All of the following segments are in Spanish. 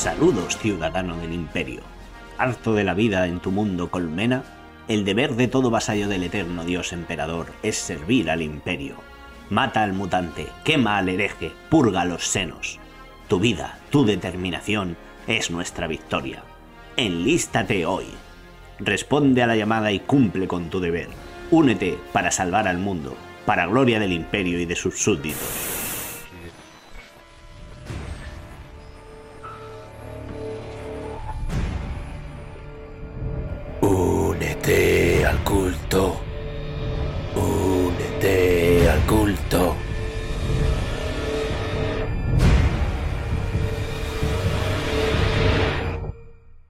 Saludos, ciudadano del imperio. Harto de la vida en tu mundo colmena, el deber de todo vasallo del eterno Dios emperador es servir al imperio. Mata al mutante, quema al hereje, purga los senos. Tu vida, tu determinación, es nuestra victoria. Enlístate hoy. Responde a la llamada y cumple con tu deber. Únete para salvar al mundo, para gloria del imperio y de sus súbditos. Únete al culto.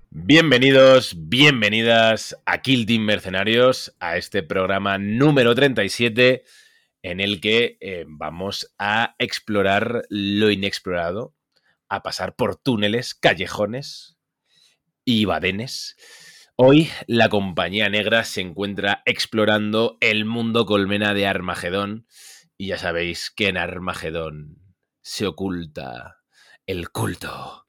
Bienvenidos, bienvenidas a Kill Team Mercenarios, a este programa número 37 en el que eh, vamos a explorar lo inexplorado, a pasar por túneles, callejones y badenes. Hoy la compañía negra se encuentra explorando el mundo colmena de Armagedón y ya sabéis que en Armagedón se oculta el culto.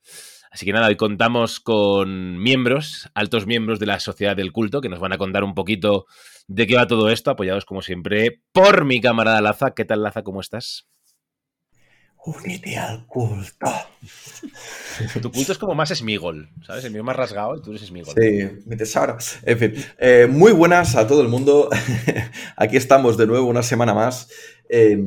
Así que nada, hoy contamos con miembros, altos miembros de la sociedad del culto, que nos van a contar un poquito de qué va todo esto, apoyados como siempre por mi camarada Laza. ¿Qué tal, Laza? ¿Cómo estás? Únete al culto. Tu culto es como más Smigol, ¿sabes? El mío más rasgado y tú eres Smigol. Sí, mi tesoro. En fin, eh, muy buenas a todo el mundo. Aquí estamos de nuevo una semana más. Eh,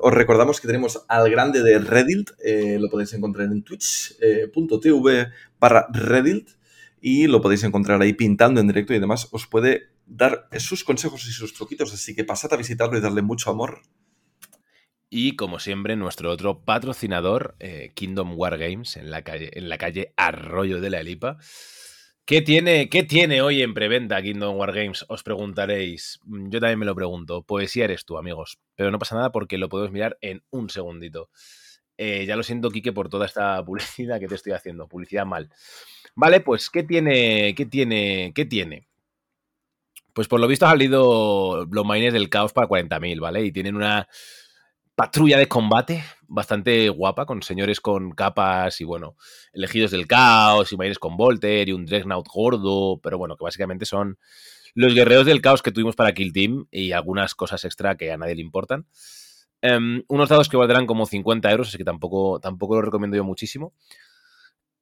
os recordamos que tenemos al grande de Reddit, eh, lo podéis encontrar en twitch.tv barra Reddit y lo podéis encontrar ahí pintando en directo y demás. Os puede dar sus consejos y sus truquitos, así que pasad a visitarlo y darle mucho amor. Y como siempre, nuestro otro patrocinador, eh, Kingdom War Games, en la calle, en la calle Arroyo de la Elipa. ¿Qué tiene, ¿Qué tiene hoy en preventa Kingdom War Games? Os preguntaréis. Mm, Yo también me lo pregunto. Poesía eres tú, amigos. Pero no pasa nada porque lo podemos mirar en un segundito. Eh, ya lo siento, Quique, por toda esta publicidad que te estoy haciendo. Publicidad mal. Vale, pues, ¿qué tiene? ¿Qué tiene? ¿Qué tiene? Pues por lo visto ha salido los Miners del Caos para 40.000, ¿vale? Y tienen una patrulla de combate bastante guapa, con señores con capas y, bueno, elegidos del caos y mayores con Volter y un Dreadnought gordo, pero bueno, que básicamente son los guerreros del caos que tuvimos para Kill Team y algunas cosas extra que a nadie le importan. Um, unos dados que valdrán como 50 euros, así que tampoco, tampoco lo recomiendo yo muchísimo.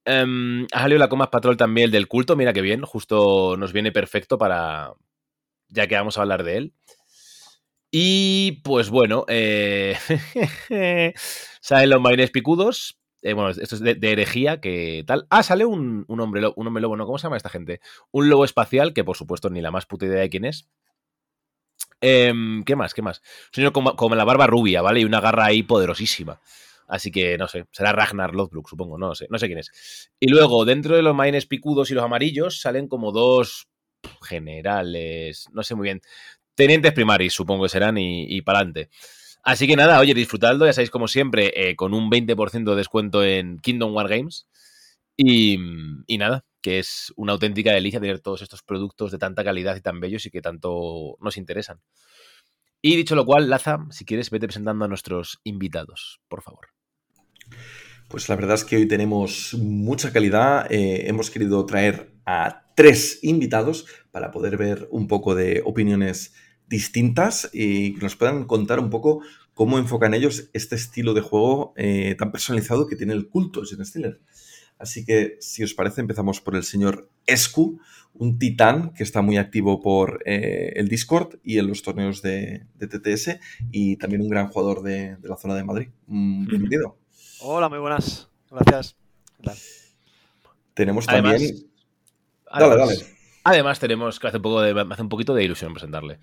Um, ha salido la Comas Patrol también, el del culto, mira que bien, justo nos viene perfecto para, ya que vamos a hablar de él. Y pues bueno, eh, salen los marines picudos. Eh, bueno, esto es de, herejía, que tal. Ah, sale un, un, hombre lobo, un hombre lobo, ¿no? ¿Cómo se llama esta gente? Un lobo espacial, que por supuesto ni la más puta idea de quién es. Eh, ¿Qué más? ¿Qué más? Un señor con, con, la barba rubia, ¿vale? Y una garra ahí poderosísima. Así que no sé, será Ragnar Lothbrok, supongo, no sé, no sé quién es. Y luego, dentro de los marines picudos y los amarillos, salen como dos generales, no sé muy bien tenientes primaris, supongo que serán, y, y para adelante. Así que nada, oye, disfrutadlo, ya sabéis, como siempre, eh, con un 20% de descuento en Kingdom War Games. Y, y, nada, que es una auténtica delicia tener todos estos productos de tanta calidad y tan bellos y que tanto nos interesan. Y dicho lo cual, Laza, si quieres, vete presentando a nuestros invitados, por favor. Pues la verdad es que hoy tenemos mucha calidad. Eh, hemos querido traer a tres invitados para poder ver un poco de opiniones distintas y que nos puedan contar un poco cómo enfocan ellos este estilo de juego eh, tan personalizado que tiene el culto Gen Stealer. Así que, si os parece, empezamos por el señor Escu, un titán que está muy activo por eh, el Discord y en los torneos de, de, TTS y también un gran jugador de, de la zona de Madrid. Mm, bienvenido. Hola, muy buenas. Gracias. Tenemos también... Además, Dale, dale. Además, tenemos que hace un, poco de, hace un poquito de ilusión presentarle.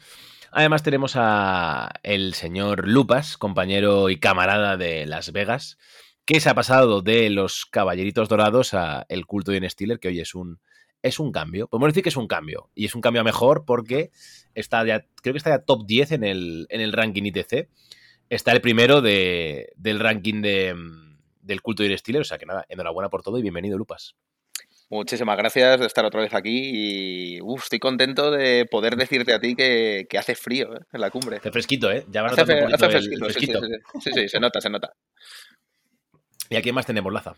Además, tenemos a el señor Lupas, compañero y camarada de Las Vegas, que se ha pasado de los Caballeritos Dorados a el culto de Steeler, que hoy es un, es un cambio. Podemos decir que es un cambio. Y es un cambio a mejor porque está ya, creo que está ya top 10 en el, en el ranking ITC. Está el primero de, del ranking de, del culto de Steeler. O sea que nada, enhorabuena por todo y bienvenido, Lupas. Muchísimas gracias de estar otra vez aquí y uf, estoy contento de poder decirte a ti que, que hace frío ¿eh? en la cumbre. Hace fresquito, ¿eh? Ya va hace, fe, hace fresquito, fresquito. Sí, sí, sí, sí, sí, se nota, se nota. ¿Y a quién más tenemos, Laza?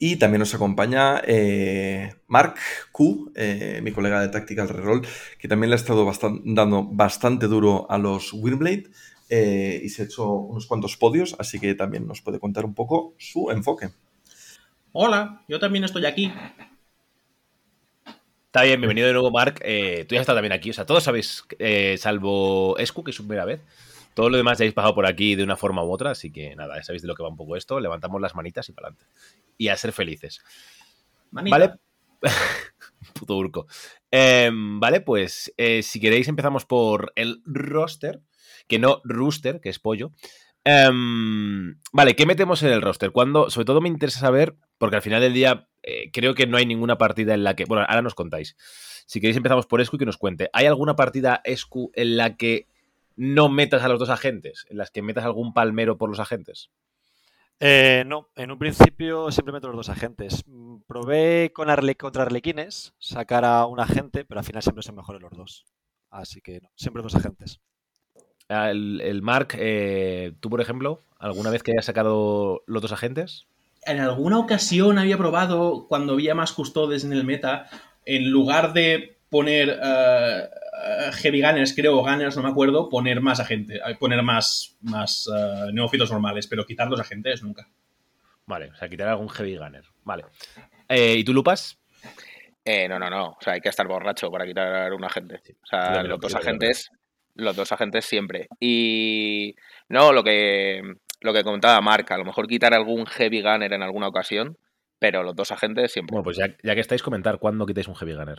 Y también nos acompaña eh, Mark Q, eh, mi colega de Tactical Reroll, que también le ha estado bastan- dando bastante duro a los Windblade eh, y se ha hecho unos cuantos podios, así que también nos puede contar un poco su enfoque. Hola, yo también estoy aquí. Está bien, bienvenido de nuevo, Mark. Eh, tú ya has estado también aquí. O sea, todos sabéis, eh, salvo Escu, que es su primera vez. Todo lo demás ya habéis pasado por aquí de una forma u otra, así que nada, ya sabéis de lo que va un poco esto. Levantamos las manitas y para adelante. Y a ser felices. Manita. Vale. Puto urco. Em, vale, pues eh, si queréis empezamos por el roster, que no rooster, que es pollo. Em, vale, ¿qué metemos en el roster? Cuando, sobre todo me interesa saber, porque al final del día eh, creo que no hay ninguna partida en la que... Bueno, ahora nos contáis. Si queréis empezamos por Escu y que nos cuente. ¿Hay alguna partida Escu en la que no metas a los dos agentes? ¿En las que metas algún palmero por los agentes? Eh, no, en un principio siempre meto los dos agentes. Mm, Probé con contra Arlequines sacar a un agente, pero al final siempre se mejoran los dos. Así que no, siempre dos agentes. El, el Mark, eh, tú por ejemplo, ¿alguna vez que hayas sacado los dos agentes? En alguna ocasión había probado, cuando había más custodes en el meta, en lugar de poner eh, eh, heavy gunners, creo, o gunners, no me acuerdo, poner más agentes, poner más, más eh, neófitos normales, pero quitar los agentes nunca. Vale, o sea, quitar algún heavy gunner. Vale. Eh, ¿Y tú, Lupas? Eh, no, no, no. O sea, hay que estar borracho para quitar un agente. O sea, los dos agentes, los dos agentes siempre. Y no, lo que lo que comentaba Mark, a lo mejor quitar algún heavy gunner en alguna ocasión, pero los dos agentes siempre. Bueno, pues ya, ya que estáis, comentar cuándo quitáis un heavy gunner.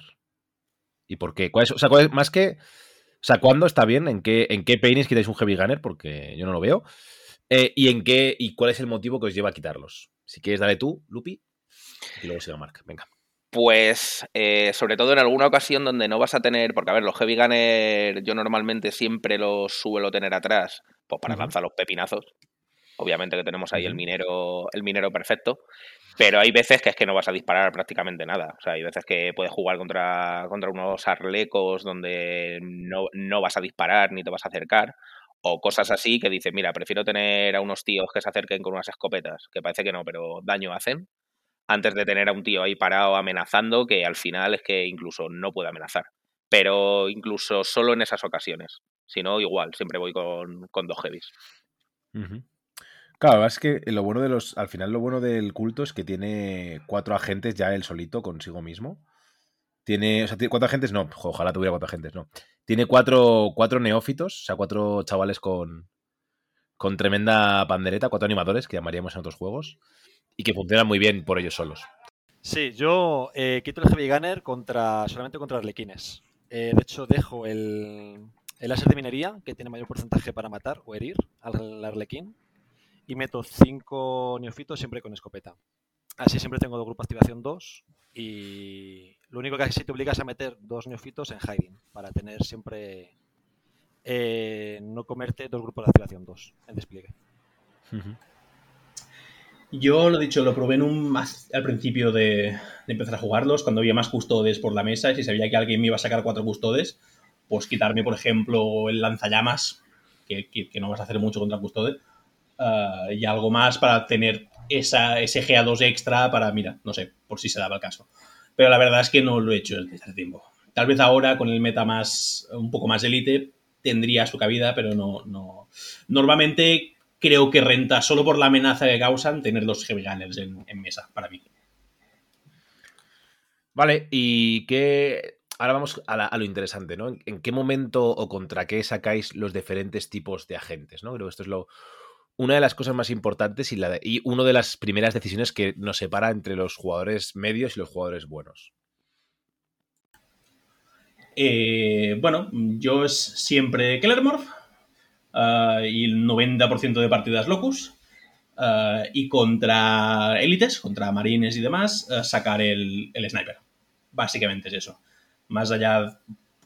¿Y por qué? ¿Cuál es- o sea, más que. O sea, ¿cuándo está bien? ¿En qué, en qué quitáis un heavy gunner? Porque yo no lo veo. Eh, ¿Y en qué y cuál es el motivo que os lleva a quitarlos? Si quieres, dale tú, Lupi. Y luego siga Mark. Venga. Pues eh, sobre todo en alguna ocasión donde no vas a tener, porque a ver, los heavy gunner yo normalmente siempre los suelo tener atrás, pues para lanzar los pepinazos. Obviamente que tenemos ahí el minero, el minero perfecto. Pero hay veces que es que no vas a disparar prácticamente nada. O sea, hay veces que puedes jugar contra, contra unos arlecos donde no, no vas a disparar ni te vas a acercar. O cosas así que dices, mira, prefiero tener a unos tíos que se acerquen con unas escopetas, que parece que no, pero daño hacen, antes de tener a un tío ahí parado amenazando, que al final es que incluso no puede amenazar. Pero incluso solo en esas ocasiones. Si no, igual, siempre voy con, con dos heavies. Claro, es que lo bueno de los. Al final, lo bueno del culto es que tiene cuatro agentes ya él solito consigo mismo. Tiene. O sea, tiene cuatro agentes, no. Ojalá tuviera cuatro agentes, no. Tiene cuatro, cuatro neófitos, o sea, cuatro chavales con. Con tremenda pandereta, cuatro animadores que llamaríamos en otros juegos. Y que funcionan muy bien por ellos solos. Sí, yo eh, quito el Heavy Gunner contra, solamente contra Arlequines. Eh, de hecho, dejo el, el láser de minería, que tiene mayor porcentaje para matar o herir al Arlequín, y meto 5 neofitos siempre con escopeta. Así siempre tengo dos grupos de activación 2 y lo único que sí te obligas a meter dos neofitos en hiding para tener siempre eh, no comerte dos grupos de activación 2 en despliegue. Ujú. Yo lo dicho, lo probé en un, al principio de, empezar a jugarlos, cuando había más custodes por la mesa y si sabía que alguien me iba a sacar cuatro custodes, pues quitarme, por ejemplo, el lanzallamas, que, que- no vas a hacer mucho contra custode, ah, y algo más para tener esa, ese GA2 extra para, mira, no sé, por si se daba el caso. Pero la verdad es que no lo he hecho desde hace tiempo. Tal vez ahora, con el meta más, un poco más elite, tendría su cabida, pero no, no. Normalmente creo que renta solo por la amenaza que causan tener los heavy gunners en, en mesa, para mí. Vale, y qué. Ahora vamos a, la- a lo interesante, ¿no? ¿En, en qué momento o contra qué sacáis los diferentes tipos de agentes, ¿no? Creo que esto es lo. Una de las cosas más importantes y, la de- y una de las primeras decisiones que nos separa entre los jugadores medios y los jugadores buenos. Eh, bueno, yo es siempre Kellermorph ah, y el 90% de partidas Locus. ah, y contra élites, contra marines y demás, ah, sacar el, el sniper. Básicamente es eso. Más allá,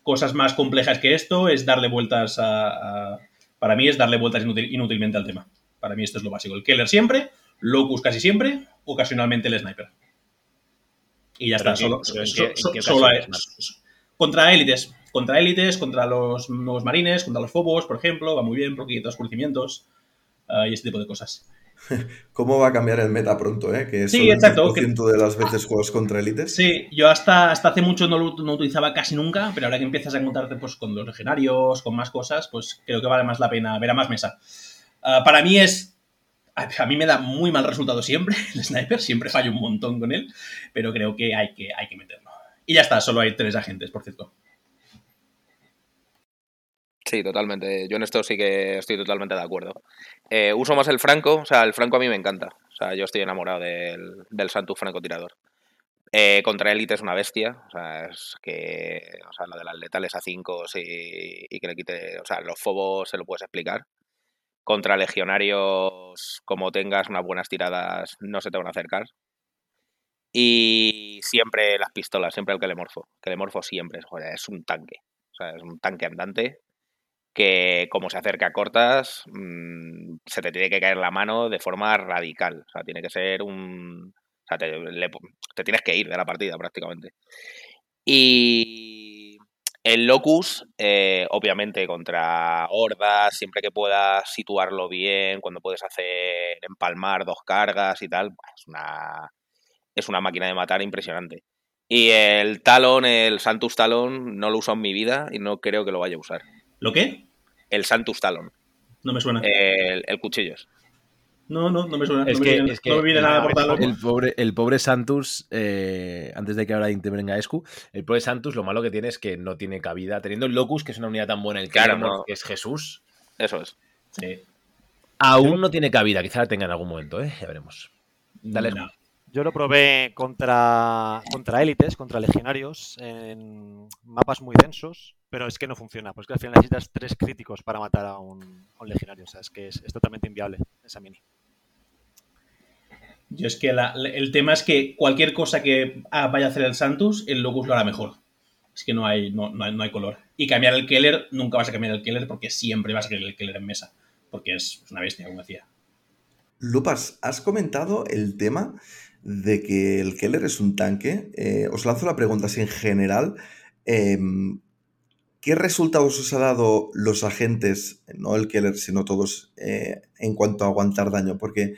cosas más complejas que esto es darle vueltas a. a- para mí es darle vueltas inútil- inútilmente al tema. Para mí esto es lo básico. El Keller siempre, Locus casi siempre, ocasionalmente el sniper. Y ya Pero está, en solo, qué- pero en so- qué- en so- qué solo contra élites. Contra élites, contra los nuevos marines, contra los fobos, por ejemplo, va muy bien porque quita oscurecimientos ah, y ese tipo de cosas. ¿Cómo va a cambiar el meta pronto, eh? Que Sí, solo el exacto, 10% de las veces juegas contra élites. Sí, yo hasta, hasta hace mucho no lo no utilizaba casi nunca, pero ahora que empiezas a encontrarte pues, con los legionarios, con más cosas, pues creo que vale más la pena ver a más mesa. Ah, para mí es. A a mí me da muy mal resultado siempre el sniper, siempre fallo un montón con él, pero creo que hay que, hay que meterlo. Y ya está, solo hay tres agentes, por cierto. Sí, totalmente. Yo en esto sí que estoy totalmente de acuerdo. Eh, uso más el franco, o sea, el franco a mí me encanta. O sea, yo estoy enamorado del, del Santus francotirador. Eh, contra élite es una bestia, o sea, es que, o sea, lo de las letales a 5 y, y que le quite, o sea, los fobos se lo puedes explicar. Contra legionarios, como tengas unas buenas tiradas, no se te van a acercar. Y siempre las pistolas, siempre el Kelemorfo. Kelemorfo siempre, joder, es un tanque. O sea, es un tanque andante que como se acerca a cortas, mmm, se te tiene que caer la mano de forma radical. O sea, tiene que ser un... O sea, te, tienes que ir de la partida prácticamente. Y el Locus, eh, obviamente, contra hordas, siempre que puedas situarlo bien, cuando puedes hacer empalmar dos cargas y tal, es una, es una máquina de matar impresionante. Y el Talon, el Santus Talon, no lo uso en mi vida y no creo que lo vaya a usar. ¿Lo qué? El Santus Talon. No me suena. El, el cuchillos. No, no, no me suena. Es no, que, me viene, es que no me viene nada por el, tal. el pobre, el pobre Santus, eh, antes de que ahora intervenga Escu, el pobre Santus lo malo que tiene es que no tiene cabida. Teniendo el Locus, que es una unidad tan buena, el Claro, no. que es Jesús, Eso es. Sí. aún no tiene cabida. Quizá la tenga en algún momento, ¿eh? Ya veremos. Dale, No. Yo lo probé contra, contra élites, contra legionarios, en mapas muy densos, pero es que no funciona, porque al final necesitas tres críticos para matar a un, a un legionario. O sea, es que es, es totalmente inviable esa mini. Yo es que la- el tema es que cualquier cosa que ah, vaya a hacer el Santus, el Locus lo hará mejor. Es que no hay, no, no hay, no hay color. Y cambiar el Keller, nunca vas a cambiar el Keller porque siempre vas a querer el Keller en mesa. Porque es, es una bestia, como decía. Lupas, has comentado el tema de que el Keller es un tanque. Eh, os lanzo la pregunta así en general. em, ¿Qué resultados os ha dado los agentes, no el Keller, sino todos, eh, en cuanto a aguantar daño? Porque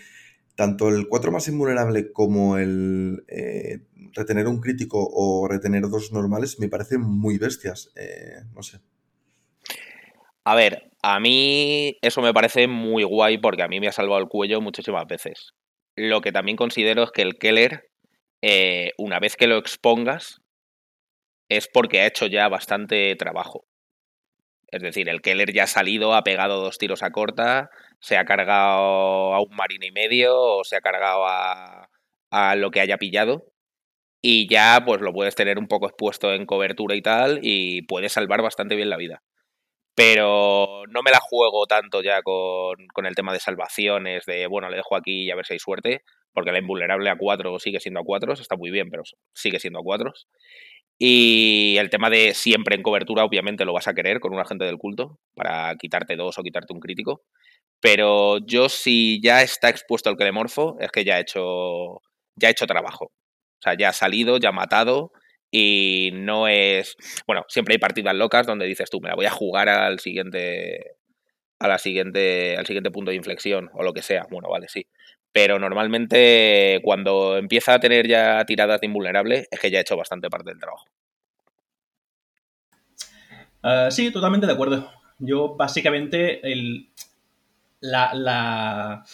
tanto el 4 más invulnerable como el eh, retener un crítico o retener dos normales me parecen muy bestias. Eh, no sé. A ver, a mí eso me parece muy guay porque a mí me ha salvado el cuello muchísimas veces. Lo que también considero es que el Keller, una vez que lo expongas, es porque ha hecho ya bastante trabajo. Es decir, el Keller ya ha salido, ha pegado dos tiros a corta, se ha cargado a un marine y medio o se ha cargado a, lo que haya pillado y ya pues lo puedes tener un poco expuesto en cobertura y tal y puedes salvar bastante bien la vida pero no me la juego tanto ya con, con, el tema de salvaciones, de bueno, le dejo aquí y a ver si hay suerte, porque la invulnerable a 4 sigue siendo a 4, está muy bien, pero sigue siendo a 4. Y el tema de siempre en cobertura, obviamente lo vas a querer con un agente del culto, para quitarte dos o quitarte un crítico. Pero yo, si ya está expuesto el Kelemorfo, es que ya he hecho, ya he hecho trabajo. O sea, ya ha salido, ya ha matado, y no es bueno siempre hay partidas locas donde dices tú me la voy a jugar al siguiente a la siguiente al siguiente punto de inflexión o lo que sea bueno vale sí pero normalmente cuando empieza a tener ya tiradas de invulnerable es que ya ha hecho bastante parte del trabajo uh, sí totalmente de acuerdo yo básicamente el la, la,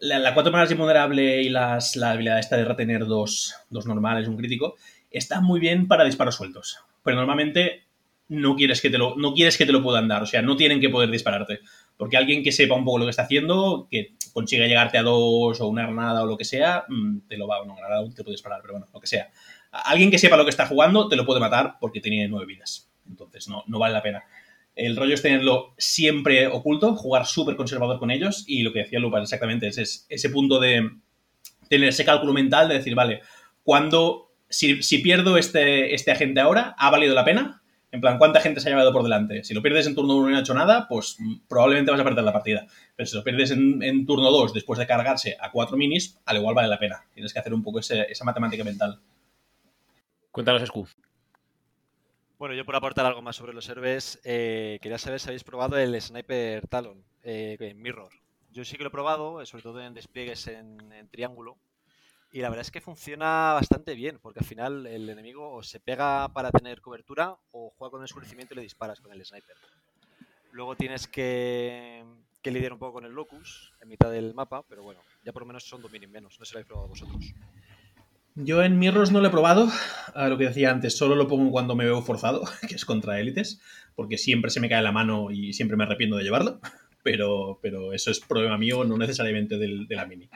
la, cuatro manas invulnerable y las, la habilidad esta de retener dos, dos normales un crítico está muy bien para disparos sueltos. Pero normalmente no quieres, que te lo, no quieres que te lo puedan dar. O sea, no tienen que poder dispararte. Porque alguien que sepa un poco lo que está haciendo, que consiga llegarte a dos o una granada o lo que sea, mm, te lo va. No, granada te puede disparar, pero bueno, lo que sea. Alguien que sepa lo que está jugando te lo puede matar porque tiene nueve vidas. Entonces no, no vale la pena. El rollo es tenerlo siempre oculto, jugar súper conservador con ellos y lo que decía Lupa exactamente es, es ese punto de tener ese cálculo mental de decir, vale, cuando si, si, pierdo este, este agente ahora, ¿ha valido la pena? En plan, ¿cuánta gente se ha llevado por delante? Si lo pierdes en turno 1 y no ha hecho nada, pues probablemente vas a perder la partida. Pero si lo pierdes en, en turno 2 después de cargarse a 4 minis, al igual vale la pena. Tienes que hacer un poco ese, esa matemática mental. Cuéntanos, Scu. Bueno, yo por aportar algo más sobre los héroes, eh, quería saber si habéis probado el Sniper Talon, eh, Mirror. Yo sí que lo he probado, eh, sobre todo en despliegues en, en triángulo. Y la verdad es que funciona bastante bien, porque al final el enemigo o se pega para tener cobertura o juega con el oscurecimiento y le disparas con el sniper. Luego tienes que, que lidiar un poco con el locus en mitad del mapa, pero bueno, ya por lo menos son dominios menos. No si lo habéis probado vosotros. Yo en Mirrors no lo he probado, a lo que decía antes, solo lo pongo cuando me veo forzado, que es contra élites, porque siempre se me cae la mano y siempre me arrepiento de llevarlo, pero, pero eso es problema mío, no necesariamente del, de la mini.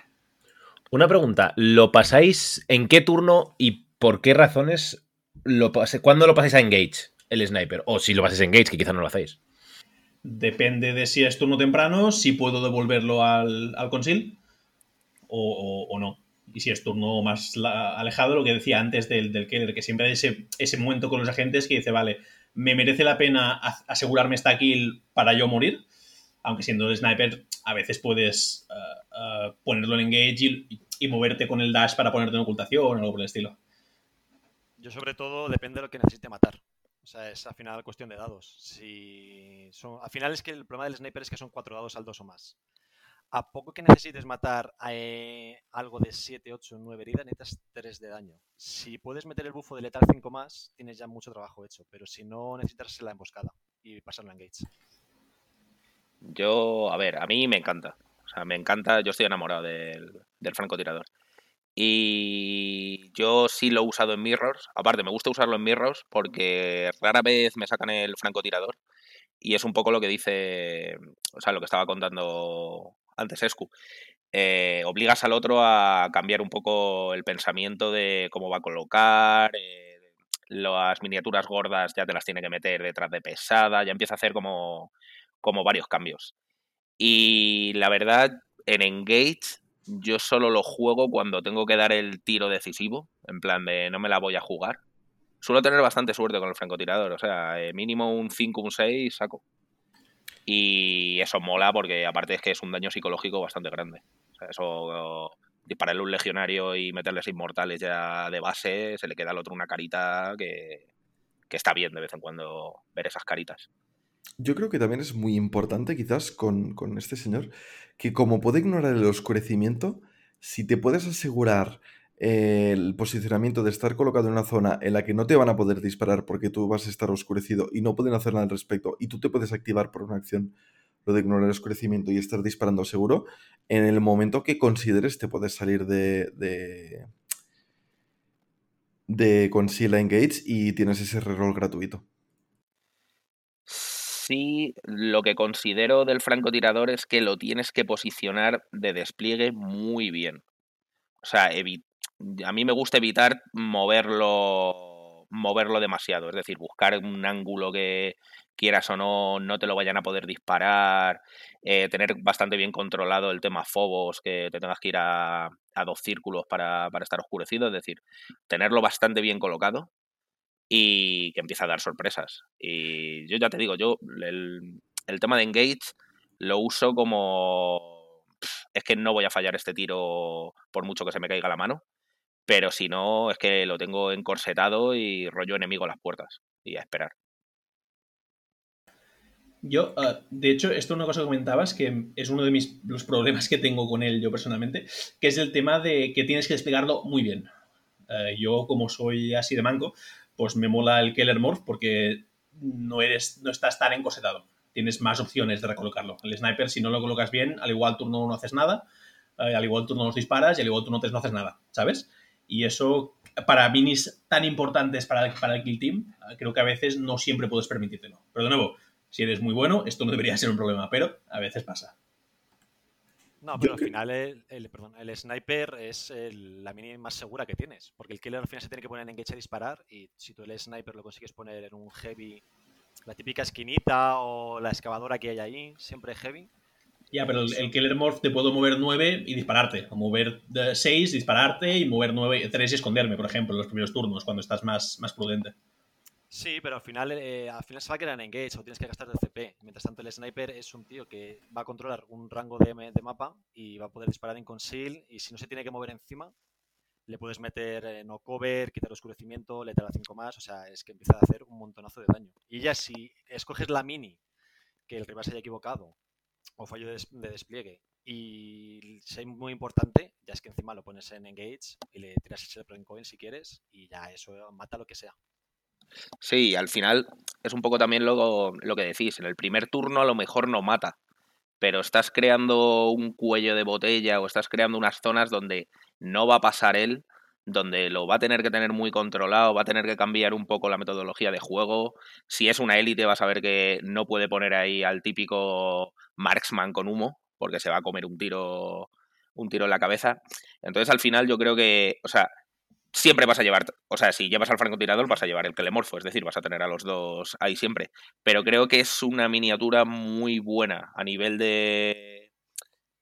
Una pregunta, ¿lo pasáis en qué turno y por qué razones lo ¿Cuándo lo pasáis a Engage, el sniper? O si lo pasáis a Engage, que quizá no lo hacéis. Depende de si es turno temprano, si puedo devolverlo al, al conceal o, o- no. Y si es turno más alejado, lo que decía antes del, del killer, que siempre hay ese, ese momento con los agentes que dice, vale, me merece la pena asegurarme esta kill para yo morir. Aunque siendo el sniper, a veces puedes eh, eh, ponerlo en engage y moverte con el dash para ponerte en ocultación o algo por el estilo. Yo sobre todo depende de lo que necesite matar. O sea, es al final cuestión de dados. Si son, al final es que el problema del sniper es que son cuatro dados al dos o más. A poco que necesites matar a, eh, algo de 7, 8, 9 heridas, necesitas 3 de daño. Si puedes meter el bufo de letal 5 más, tienes ya mucho trabajo hecho. Pero si no, necesitas la emboscada y pasarla en engage. Yo, a ver, a mí me encanta. Me encanta, yo estoy enamorado del, del francotirador. Y yo sí lo he usado en Mirrors. Aparte, me gusta usarlo en Mirrors porque rara vez me sacan el francotirador. Y es un poco lo que dice, o sea, lo que estaba contando antes Escu. Eh, obligas al otro a cambiar un poco el pensamiento de cómo va a colocar. eh, las miniaturas gordas ya te las tiene que meter detrás de pesada. Ya empieza a hacer como, como varios cambios. Y la verdad, en Engage yo solo lo juego cuando tengo que dar el tiro decisivo, en plan de no me la voy a jugar. Suelo tener bastante suerte con el francotirador, o sea, eh, mínimo un 5, un 6 saco. Y eso mola porque aparte es que es un daño psicológico bastante grande. O sea, eso dispararle un legionario y meterles inmortales ya de base, se le queda al otro una carita que, que está bien de vez en cuando ver esas caritas. Yo creo que también es muy importante, quizás, con, con este señor, que como puede ignorar el oscurecimiento, si te puedes asegurar eh, el posicionamiento de estar colocado en una zona en la que no te van a poder disparar porque tú vas a estar oscurecido y no pueden hacer nada al respecto, y tú te puedes activar por una acción lo de ignorar el oscurecimiento y estar disparando seguro, en el momento que consideres te puedes salir de, de, de Conceal Engage y tienes ese reroll gratuito. Sí, lo que considero del francotirador es que lo tienes que posicionar de despliegue muy bien. O sea, a mí me gusta evitar moverlo, moverlo demasiado. Es decir, buscar un ángulo que quieras o no, no te lo vayan a poder disparar. eh, tener bastante bien controlado el tema Fobos, que te tengas que ir a, a dos círculos para, para estar oscurecido. Es decir, tenerlo bastante bien colocado y que empieza a dar sorpresas. Y yo ya te digo, yo el, el tema de Engage lo uso como... Es que no voy a fallar este tiro por mucho que se me caiga la mano, pero si no, es que lo tengo encorsetado y rollo enemigo a las puertas y a esperar. Yo, uh, de hecho, esto es una cosa que comentabas que es uno de mis, los problemas que tengo con él yo personalmente, que es el tema de que tienes que desplegarlo muy bien. Uh, yo, como soy así de manco, pues me mola el Keller Morph porque no, eres, no estás tan encosetado. Tienes más opciones de recolocarlo. El sniper, si no lo colocas bien, al igual turno 1 no haces nada, uh, al igual turno 2 disparas y al igual turno 3 no haces nada, ¿sabes? Y eso, para minis tan importantes para el, para el kill team, creo que a veces no siempre puedes permitírtelo. Pero de nuevo, si eres muy bueno, esto no debería ser un problema, pero a veces pasa. No, pero al final el, el, perdón, el sniper es el- la mini más segura que tienes. Porque el killer al final se tiene que poner en engage a disparar. Y si tú el sniper lo consigues poner en un heavy, la típica esquinita o la excavadora que hay ahí, siempre heavy. Ya, pero el, el Killer Morph te puedo mover 9 y dispararte. O mover 6, dispararte y mover 9, 3 y esconderme, por ejemplo, en los primeros turnos, cuando estás más, más prudente. Sí, pero al final, eh, al final se va a quedar en engage o tienes que gastar de CP. Mientras tanto, el sniper es un tío que va a controlar un rango de, de mapa y va a poder disparar en conceal. Y si no se tiene que mover encima, le puedes meter eh, no cover, quitar oscurecimiento, letal a 5 más. O sea, es que empieza a hacer un montonazo de daño. Y ya si escoges la mini, que el rival se haya equivocado, o fallo de, des- de despliegue, Y es muy importante, ya es que encima lo pones en Engage y le tiras el Coin si quieres y ya eso mata lo que sea. Sí, al final es un poco también lo, lo que decís. En el primer turno a lo mejor no mata, pero estás creando un cuello de botella o estás creando unas zonas donde no va a pasar él, donde lo va a tener que tener muy controlado, va a tener que cambiar un poco la metodología de juego. Si es una élite, vas a ver que no puede poner ahí al típico marksman con humo, porque se va a comer un tiro, un tiro en la cabeza. Entonces, al final, yo creo que, o sea, siempre vas a llevar, o sea, si llevas al francotirador vas a llevar el telemorfo, es decir, vas a tener a los dos ahí siempre. Pero creo que es una miniatura muy buena a nivel de,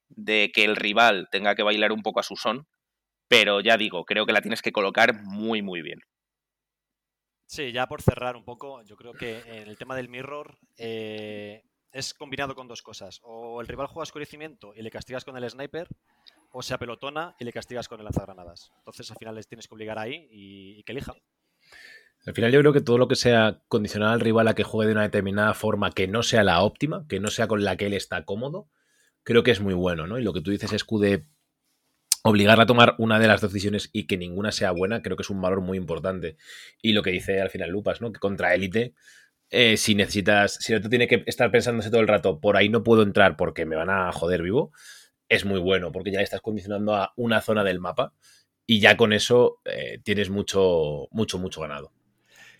de que el rival tenga que bailar un poco a su son, pero ya digo, creo que la tienes que colocar muy, muy bien. Sí, ya por cerrar un poco, yo creo que en el tema del mirror eh, es combinado con dos cosas. O el rival juega oscurecimiento y le castigas con el sniper, o se apelotona y le castigas con el lanzagranadas. Entonces al final les tienes que obligar ahí y, que elija. Al final yo creo que todo lo que sea condicionar al rival a que juegue de una determinada forma que no sea la óptima, que no sea con la que él está cómodo, creo que es muy bueno, ¿no? Y lo que tú dices es que obligarle a tomar una de las dos decisiones y que ninguna sea buena, creo que es un valor muy importante. Y lo que dice al final Lupas, ¿no? Que contra élite, eh, si necesitas, si no tiene que estar pensándose todo el rato, por ahí no puedo entrar porque me van a joder vivo, es muy bueno, porque ya estás condicionando a una zona del mapa y ya con eso eh, tienes mucho, mucho, mucho ganado.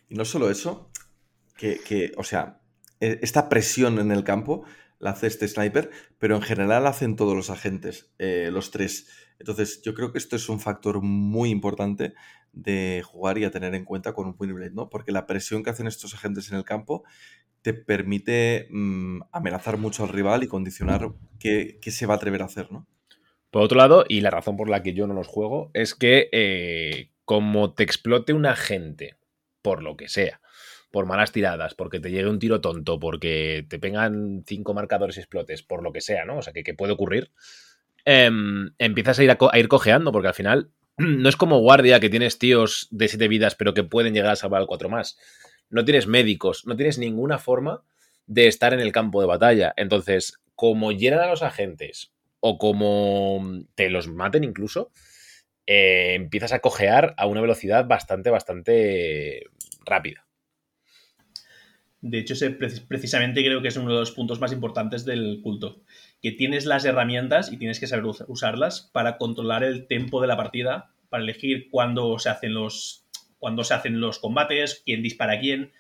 Y no solo eso, que, o sea, e, esta presión en el campo la hace este sniper, pero en general la hacen todos los agentes, eh, los tres. Entonces, yo creo que esto es un factor muy importante de jugar y a tener en cuenta con un Blade, ¿no? Porque la presión que hacen estos agentes en el campo te permite mm, amenazar mucho al rival y condicionar qué, se va a atrever a hacer, ¿no? Por otro lado, y la razón por la que yo no los juego, es que eh, como te explote un agente, por lo que sea, por malas tiradas, porque te llegue un tiro tonto, porque te pegan cinco marcadores y explotes, por lo que sea, ¿no? O sea, que, puede ocurrir, em, empiezas a ir, a, ir cojeando, porque al final no es como guardia que tienes tíos de siete vidas, pero que pueden llegar a salvar al cuatro más no tienes médicos, no tienes ninguna forma de estar en el campo de batalla. Entonces, como llenan a los agentes o como te los maten incluso, eh, empiezas a cojear a una velocidad bastante, bastante rápida. De hecho, precisamente creo que es uno de los puntos más importantes del culto. Que tienes las herramientas y tienes que saber usarlas para controlar el tiempo de la partida, para elegir cuándo se hacen los cuando se hacen los combates, quién dispara a quién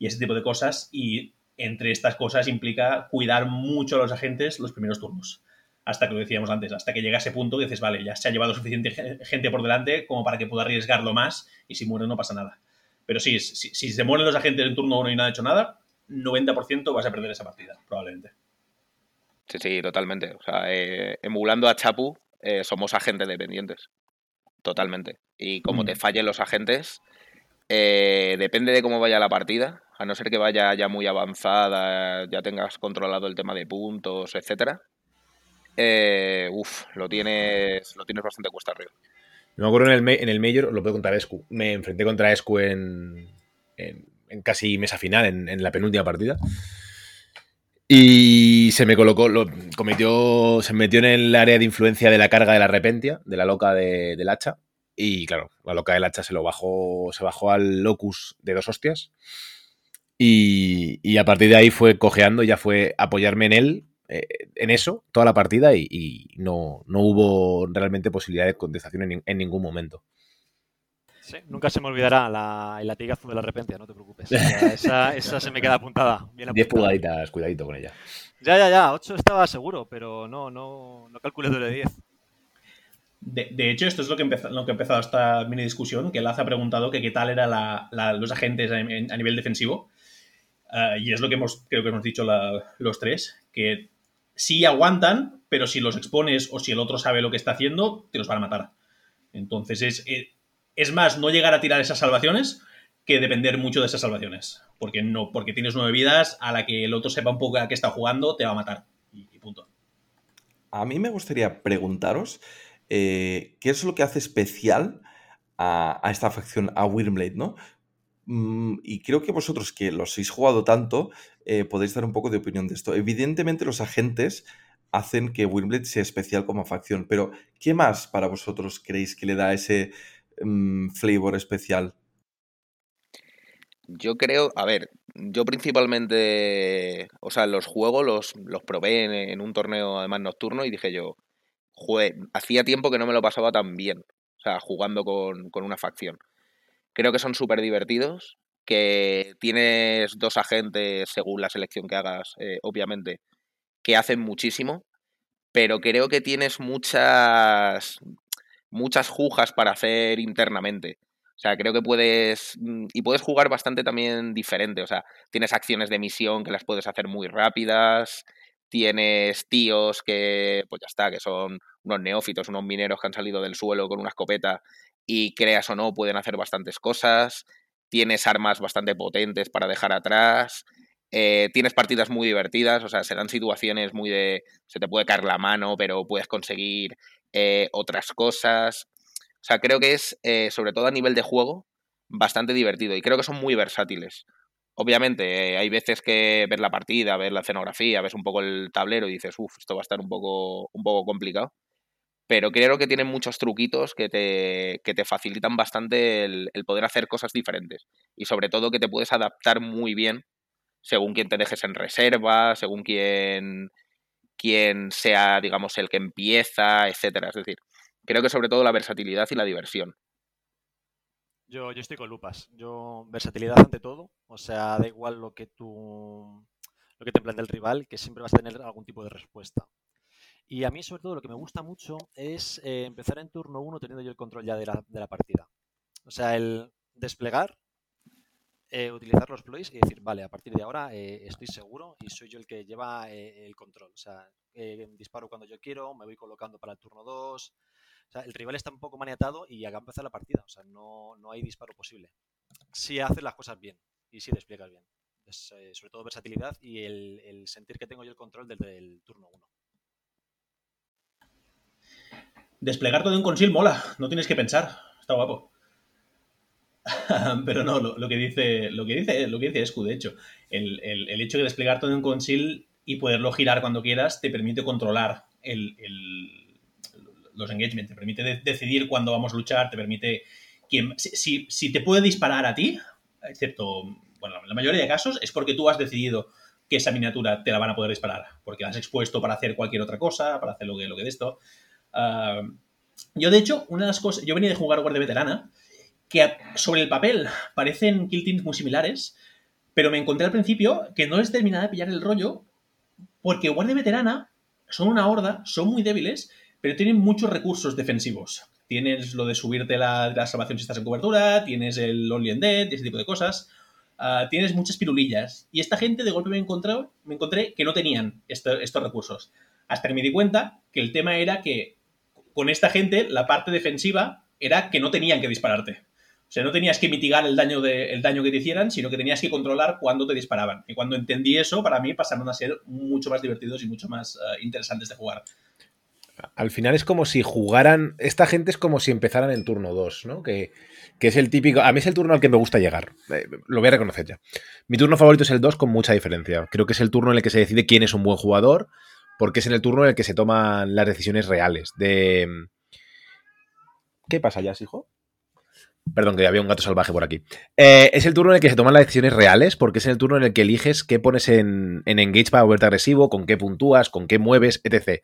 y ese tipo de cosas. Y entre estas cosas implica cuidar mucho a los agentes los primeros turnos. Hasta que lo decíamos antes, hasta que llega ese punto y dices, vale, ya se ha llevado suficiente gente por delante como para que pueda arriesgarlo más y si muere no pasa nada. Pero sí, si, se mueren los agentes en turno 1 y no ha hecho nada, 90% vas a perder esa partida, probablemente. Sí, sí, totalmente. O sea, eh, emulando a Chapu, eh, somos agentes dependientes. Totalmente. Y como te mm. fallen los agentes, eh, depende de cómo vaya la partida, a no ser que vaya ya muy avanzada, ya tengas controlado el tema de puntos, etcétera. Eh, uf, lo tienes, lo tienes bastante cuesta arriba. Me acuerdo en el, en el Major, lo puedo contar Escu. Me enfrenté contra Escu en, en, casi mesa final, en, la penúltima partida. Y se me colocó, lo cometió, se metió en el área de influencia de la carga de la repentia, de la loca del hacha. Y claro, la loca del hacha se lo bajó, se bajó al locus de dos hostias. Y, a partir de ahí fue cojeando, ya fue apoyarme en él, eh, en eso, toda la partida, y, no, no, hubo realmente posibilidad de contestación en, ningún momento. Sí, nunca se me olvidará la, el latigazo de la repentia, no te preocupes. Esa, esa, se me queda apuntada. Bien 10 pulgaditas, cuidadito con ella. Ya, ya, ya, 8 estaba seguro, pero no, no, no calculé de 10. De, hecho, esto es lo que, empezó, lo que ha empezado esta mini discusión, que Laz ha preguntado que qué tal eran los agentes a, nivel defensivo. Eh, y es lo que hemos, creo que hemos dicho los tres, que sí aguantan, pero si los expones o si el otro sabe lo que está haciendo, te los van a matar. Entonces es, eh, es más no llegar a tirar esas salvaciones que depender mucho de esas salvaciones. Porque no, porque tienes nueve vidas, a la que el otro sepa un poco a qué está jugando, te va a matar. y punto. A mí me gustaría preguntaros eh, ¿qué es lo que hace especial a, esta facción, a Wyrmblade, ¿no? Mm, y creo que vosotros que los habéis jugado tanto, eh, podéis dar un poco de opinión de esto. Evidentemente los agentes hacen que Windblade sea especial como facción. Pero, ¿qué más para vosotros creéis que le da ese mm, flavor especial? Yo creo, a ver, yo principalmente, o sea, los juegos los, los probé en, un torneo además nocturno y dije yo, hacía tiempo que no me lo pasaba tan bien, o sea, jugando con, con una facción. Creo que son súper divertidos, que tienes dos agentes según la selección que hagas, eh, obviamente, que hacen muchísimo, pero creo que tienes muchas, muchas jujas para hacer internamente. O sea, creo que puedes. mm, Y puedes jugar bastante también diferente. O sea, tienes acciones de misión que las puedes hacer muy rápidas. Tienes tíos que, pues ya está, que son unos neófitos, unos mineros que han salido del suelo con una escopeta y creas o no, pueden hacer bastantes cosas. Tienes armas bastante potentes para dejar atrás. Eh, tienes partidas muy divertidas, o sea, se dan situaciones muy de. Se te puede caer la mano, pero puedes conseguir eh, otras cosas. O sea, creo que es, eh, sobre todo a nivel de juego, bastante divertido y creo que son muy versátiles. Obviamente, hay veces que ves la partida, ves la escenografía, ves un poco el tablero y dices, uff, esto va a estar un poco, un poco complicado. Pero creo que tienen muchos truquitos que te, que te facilitan bastante el, el poder hacer cosas diferentes. Y sobre todo que te puedes adaptar muy bien según quién te dejes en reserva, según quién, quién sea, digamos, el que empieza, etcétera. Es decir, creo que sobre todo la versatilidad y la diversión. Yo, yo estoy con Lupas. Yo, versatilidad ante todo. O sea, da igual lo que tú, lo que te plantea el rival, que siempre vas a tener algún tipo de respuesta. Y a mí, sobre todo, lo que me gusta mucho es eh, empezar en turno uno teniendo yo el control ya de la, de la partida. O sea, el desplegar, eh, utilizar los ploys y decir, vale, a partir de ahora eh, estoy seguro y soy yo el que lleva eh, el control. O sea, disparo cuando yo quiero, me voy colocando para el turno 2. O sea, el rival está un poco maniatado y acá empieza la partida. O sea, no, no hay disparo posible. Si haces las cosas bien y si despliegas bien. Es, sobre todo versatilidad y el, el sentir que tengo yo el control desde el turno 1. Desplegar todo en consil mola, no tienes que pensar. Está guapo. Pero no, lo, que dice, lo que dice, lo que dice Escu, de hecho, el, el- el hecho de desplegar todo en consil y poderlo girar cuando quieras te permite controlar el, los engagements, te permite de- decidir cuándo vamos a luchar, te permite quién, si, si- te puede disparar a ti, excepto, bueno, en la mayoría de casos es porque tú has decidido que esa miniatura te la van a poder disparar, porque la has expuesto para hacer cualquier otra cosa, para hacer lo que, lo que de esto. Ah, yo, de hecho, una de las cosas, yo venía de jugar Guardia Veterana, que sobre el papel parecen kill teams muy similares, pero me encontré al principio que no les terminaba de pillar el rollo, porque Guardia Veterana son una horda, son muy débiles, pero tienen muchos recursos defensivos. Tienes lo de subirte la, la salvación si estás en cobertura, tienes el Only and Dead ese tipo de cosas. Ah, tienes muchas pirulillas. Y esta gente de golpe me encontré, me encontré que no tenían esto- estos recursos. Hasta que me di cuenta que el tema era que con esta gente la parte defensiva era que no tenían que dispararte. O sea, no tenías que mitigar el daño, de, el daño que te hicieran, sino que tenías que controlar cuándo te disparaban. Y cuando entendí eso, para mí pasaron a ser mucho más divertidos y mucho más ah, interesantes de jugar. Al final es como si jugaran. Esta gente es como si empezaran en turno 2, ¿no? Que, que es el típico. A mí es el turno al que me gusta llegar. Eh, lo voy a reconocer ya. Mi turno favorito es el 2 con mucha diferencia. Creo que es el turno en el que se decide quién es un buen jugador, porque es en el turno en el que se toman las decisiones reales. De. ¿Qué pasa ya, hijo? Perdón, que había un gato salvaje por aquí. Eh, es el turno en el que se toman las decisiones reales, porque es el turno en el que eliges qué pones en, en engage para volverte agresivo, con qué puntúas, con qué mueves, etc.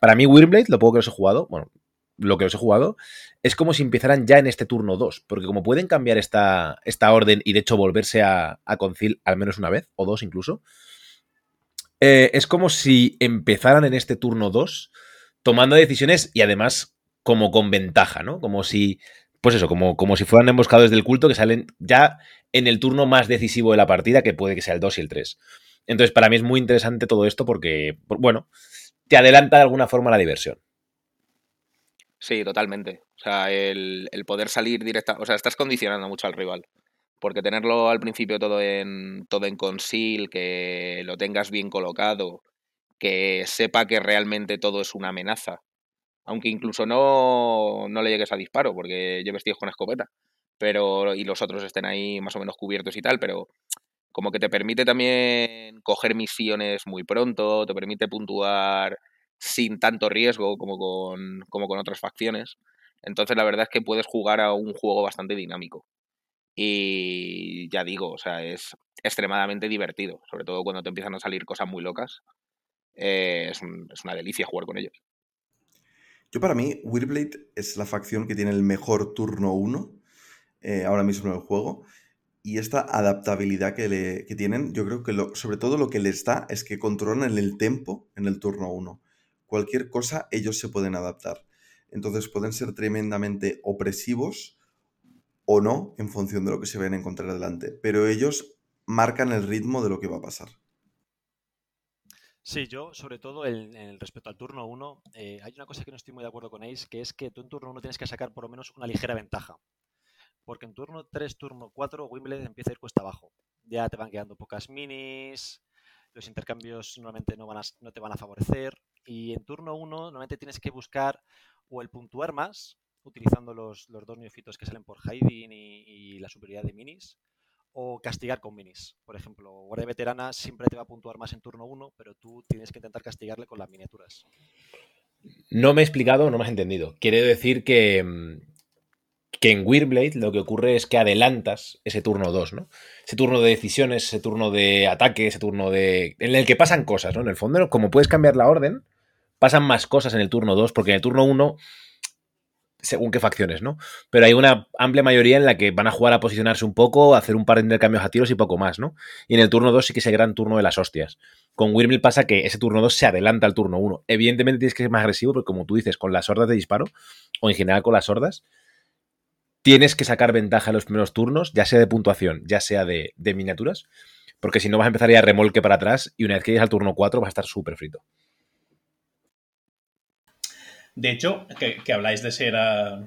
Para mí, Wyrmblade, lo poco que los he jugado, bueno, lo que los he jugado, es como si empezaran ya en este turno 2, porque como pueden cambiar esta, esta orden y de hecho volverse a, a al menos una vez, o dos incluso, eh, es como si empezaran en este turno 2 tomando decisiones y además como con ventaja, ¿no? Como si, pues eso, como, como si fueran emboscados del culto que salen ya en el turno más decisivo de la partida, que puede que sea el 2 y el 3. Entonces, para mí es muy interesante todo esto porque, por- bueno, te adelanta de alguna forma la diversión. Sí, totalmente. O sea, el, el poder salir directa, o sea, estás condicionando mucho al rival. Porque tenerlo al principio todo en todo en conceal, que lo tengas bien colocado, que sepa que realmente todo es una amenaza. Aunque incluso no, no le llegues a disparo, porque lleves tíos con escopeta. Pero, y los otros estén ahí más o menos cubiertos y tal, pero como que te permite también coger misiones muy pronto, te permite puntuar sin tanto riesgo como con, como con otras facciones. Entonces la verdad es que puedes jugar a un juego bastante dinámico. Y ya digo, o sea, es extremadamente divertido, sobre todo cuando te empiezan a salir cosas muy locas. Eh, es, es una delicia jugar con ellos. Yo para mí, Wyrblade es la facción que tiene el mejor turno 1 ahora mismo en el juego. Y esta adaptabilidad que, le, que tienen, yo creo que lo- sobre todo lo que les da es que controlan el tempo en el turno 1. Cualquier cosa ellos se pueden adaptar. Entonces pueden ser tremendamente opresivos o no en función de lo que se vayan a encontrar adelante. Pero ellos marcan el ritmo de lo que va a pasar. Sí, yo, sobre todo en, en respecto al turno 1, eh, hay una cosa que no estoy muy de acuerdo con Ace, que es que tú en turno 1 tienes que sacar por lo menos una ligera ventaja. Porque en turno 3, turno 4, Wimbledon empieza a ir cuesta abajo. Ya te van quedando pocas minis, los intercambios normalmente no, van a, no te van a favorecer. Y en turno 1 normalmente tienes que buscar o el puntuar más, utilizando los, dos neofitos que salen por y, y la superioridad de minis, o castigar con minis. Por ejemplo, Guardia Veterana siempre te va a puntuar más en turno 1, pero tú tienes que intentar castigarle con las miniaturas. No me he explicado, no me has entendido. Quiere decir que, mm, que en Weirblade lo que ocurre es que adelantas ese turno 2, ¿no? Ese turno de decisiones, ese turno de ataque, ese turno de. en el que pasan cosas, ¿no? En el fondo, como puedes cambiar la orden, pasan más cosas en el turno 2, porque en el turno 1, según qué facciones, ¿no? Pero hay una amplia mayoría en la que van a jugar a posicionarse un poco, hacer un par de intercambios a tiros y poco más, ¿no? Y en el turno 2 sí que ese gran turno de las hostias. Con Wyrmil pasa que ese turno 2 se adelanta al turno 1. Evidentemente tienes que ser más agresivo, porque como tú dices, con las hordas de disparo, o en general con las hordas, tienes que sacar ventaja en los primeros turnos, ya sea de puntuación, ya sea de, de miniaturas, porque si no vas a empezar ya a remolque para atrás y una vez que llegues al turno 4 vas a estar súper frito. De hecho, que, que habláis de ser. ah,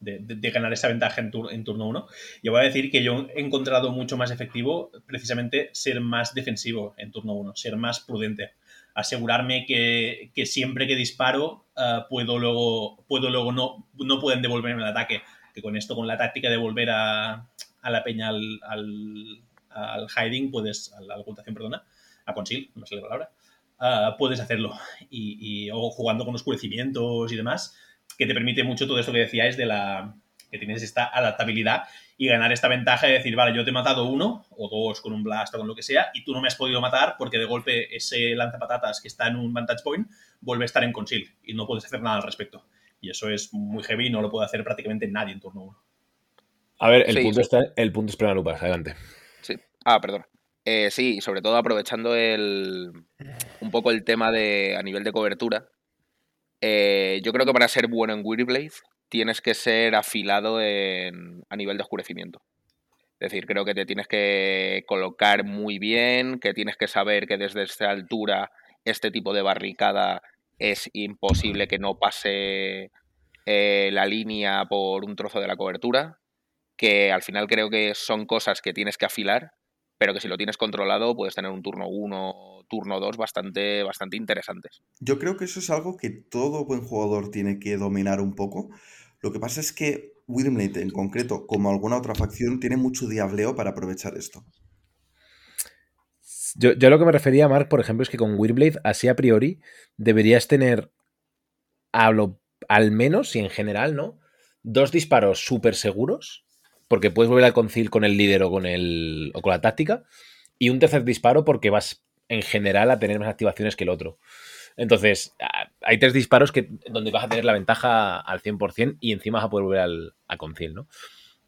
de, ganar esa ventaja en, tur- en turno 1, yo voy a decir que yo he encontrado mucho más efectivo precisamente ser más defensivo en turno 1, ser más prudente. Asegurarme que, siempre que disparo ah, puedo luego, puedo luego no, no pueden devolverme el ataque. Que con esto, con la táctica de volver a, a la peña al, al, hiding, puedes. a la ocultación, perdona, a conceal, no sale la palabra. Ah, puedes hacerlo. Y, y- o jugando con oscurecimientos y demás, que te permite mucho todo esto que decíais de la que tienes esta adaptabilidad y ganar esta ventaja de decir, vale, yo te he matado uno o dos con un blast o con lo que sea y tú no me has podido matar porque de golpe ese lanzapatatas que está en un vantage point vuelve a estar en conceal y no puedes hacer nada al respecto. Y eso es muy heavy y no lo puede hacer prácticamente nadie en turno 1. A ver, el, Sí, punto, sí. está, el punto es Lupas, adelante. Sí. Ah, perdón. Eh, sí, sobre todo aprovechando el, un poco el tema de a nivel de cobertura. eh, yo creo que para ser bueno en Weirblade tienes que ser afilado en, a nivel de oscurecimiento. Es decir, creo que te tienes que colocar muy bien, que tienes que saber que desde esta altura este tipo de barricada es imposible que no pase eh, la línea por un trozo de la cobertura, que al final creo que son cosas que tienes que afilar, pero que si lo tienes controlado puedes tener un turno 1, turno 2 bastante, bastante interesantes. Yo creo que eso es algo que todo buen jugador tiene que dominar un poco. Lo que pasa es que Wyrmlade en concreto, como alguna otra facción, tiene mucho diableo para aprovechar esto. Yo, yo a lo que me refería, Mark, por ejemplo, es que con Weirblade, así a priori, deberías tener a lo- al menos, y en general, ¿no? Dos disparos súper seguros, porque puedes volver al concil con el líder o con, el, o con la táctica, y un tercer disparo porque vas, en general, a tener más activaciones que el otro. Entonces, hay tres disparos que, donde vas a tener la ventaja al 100% y encima vas a poder volver al, a concil, ¿no?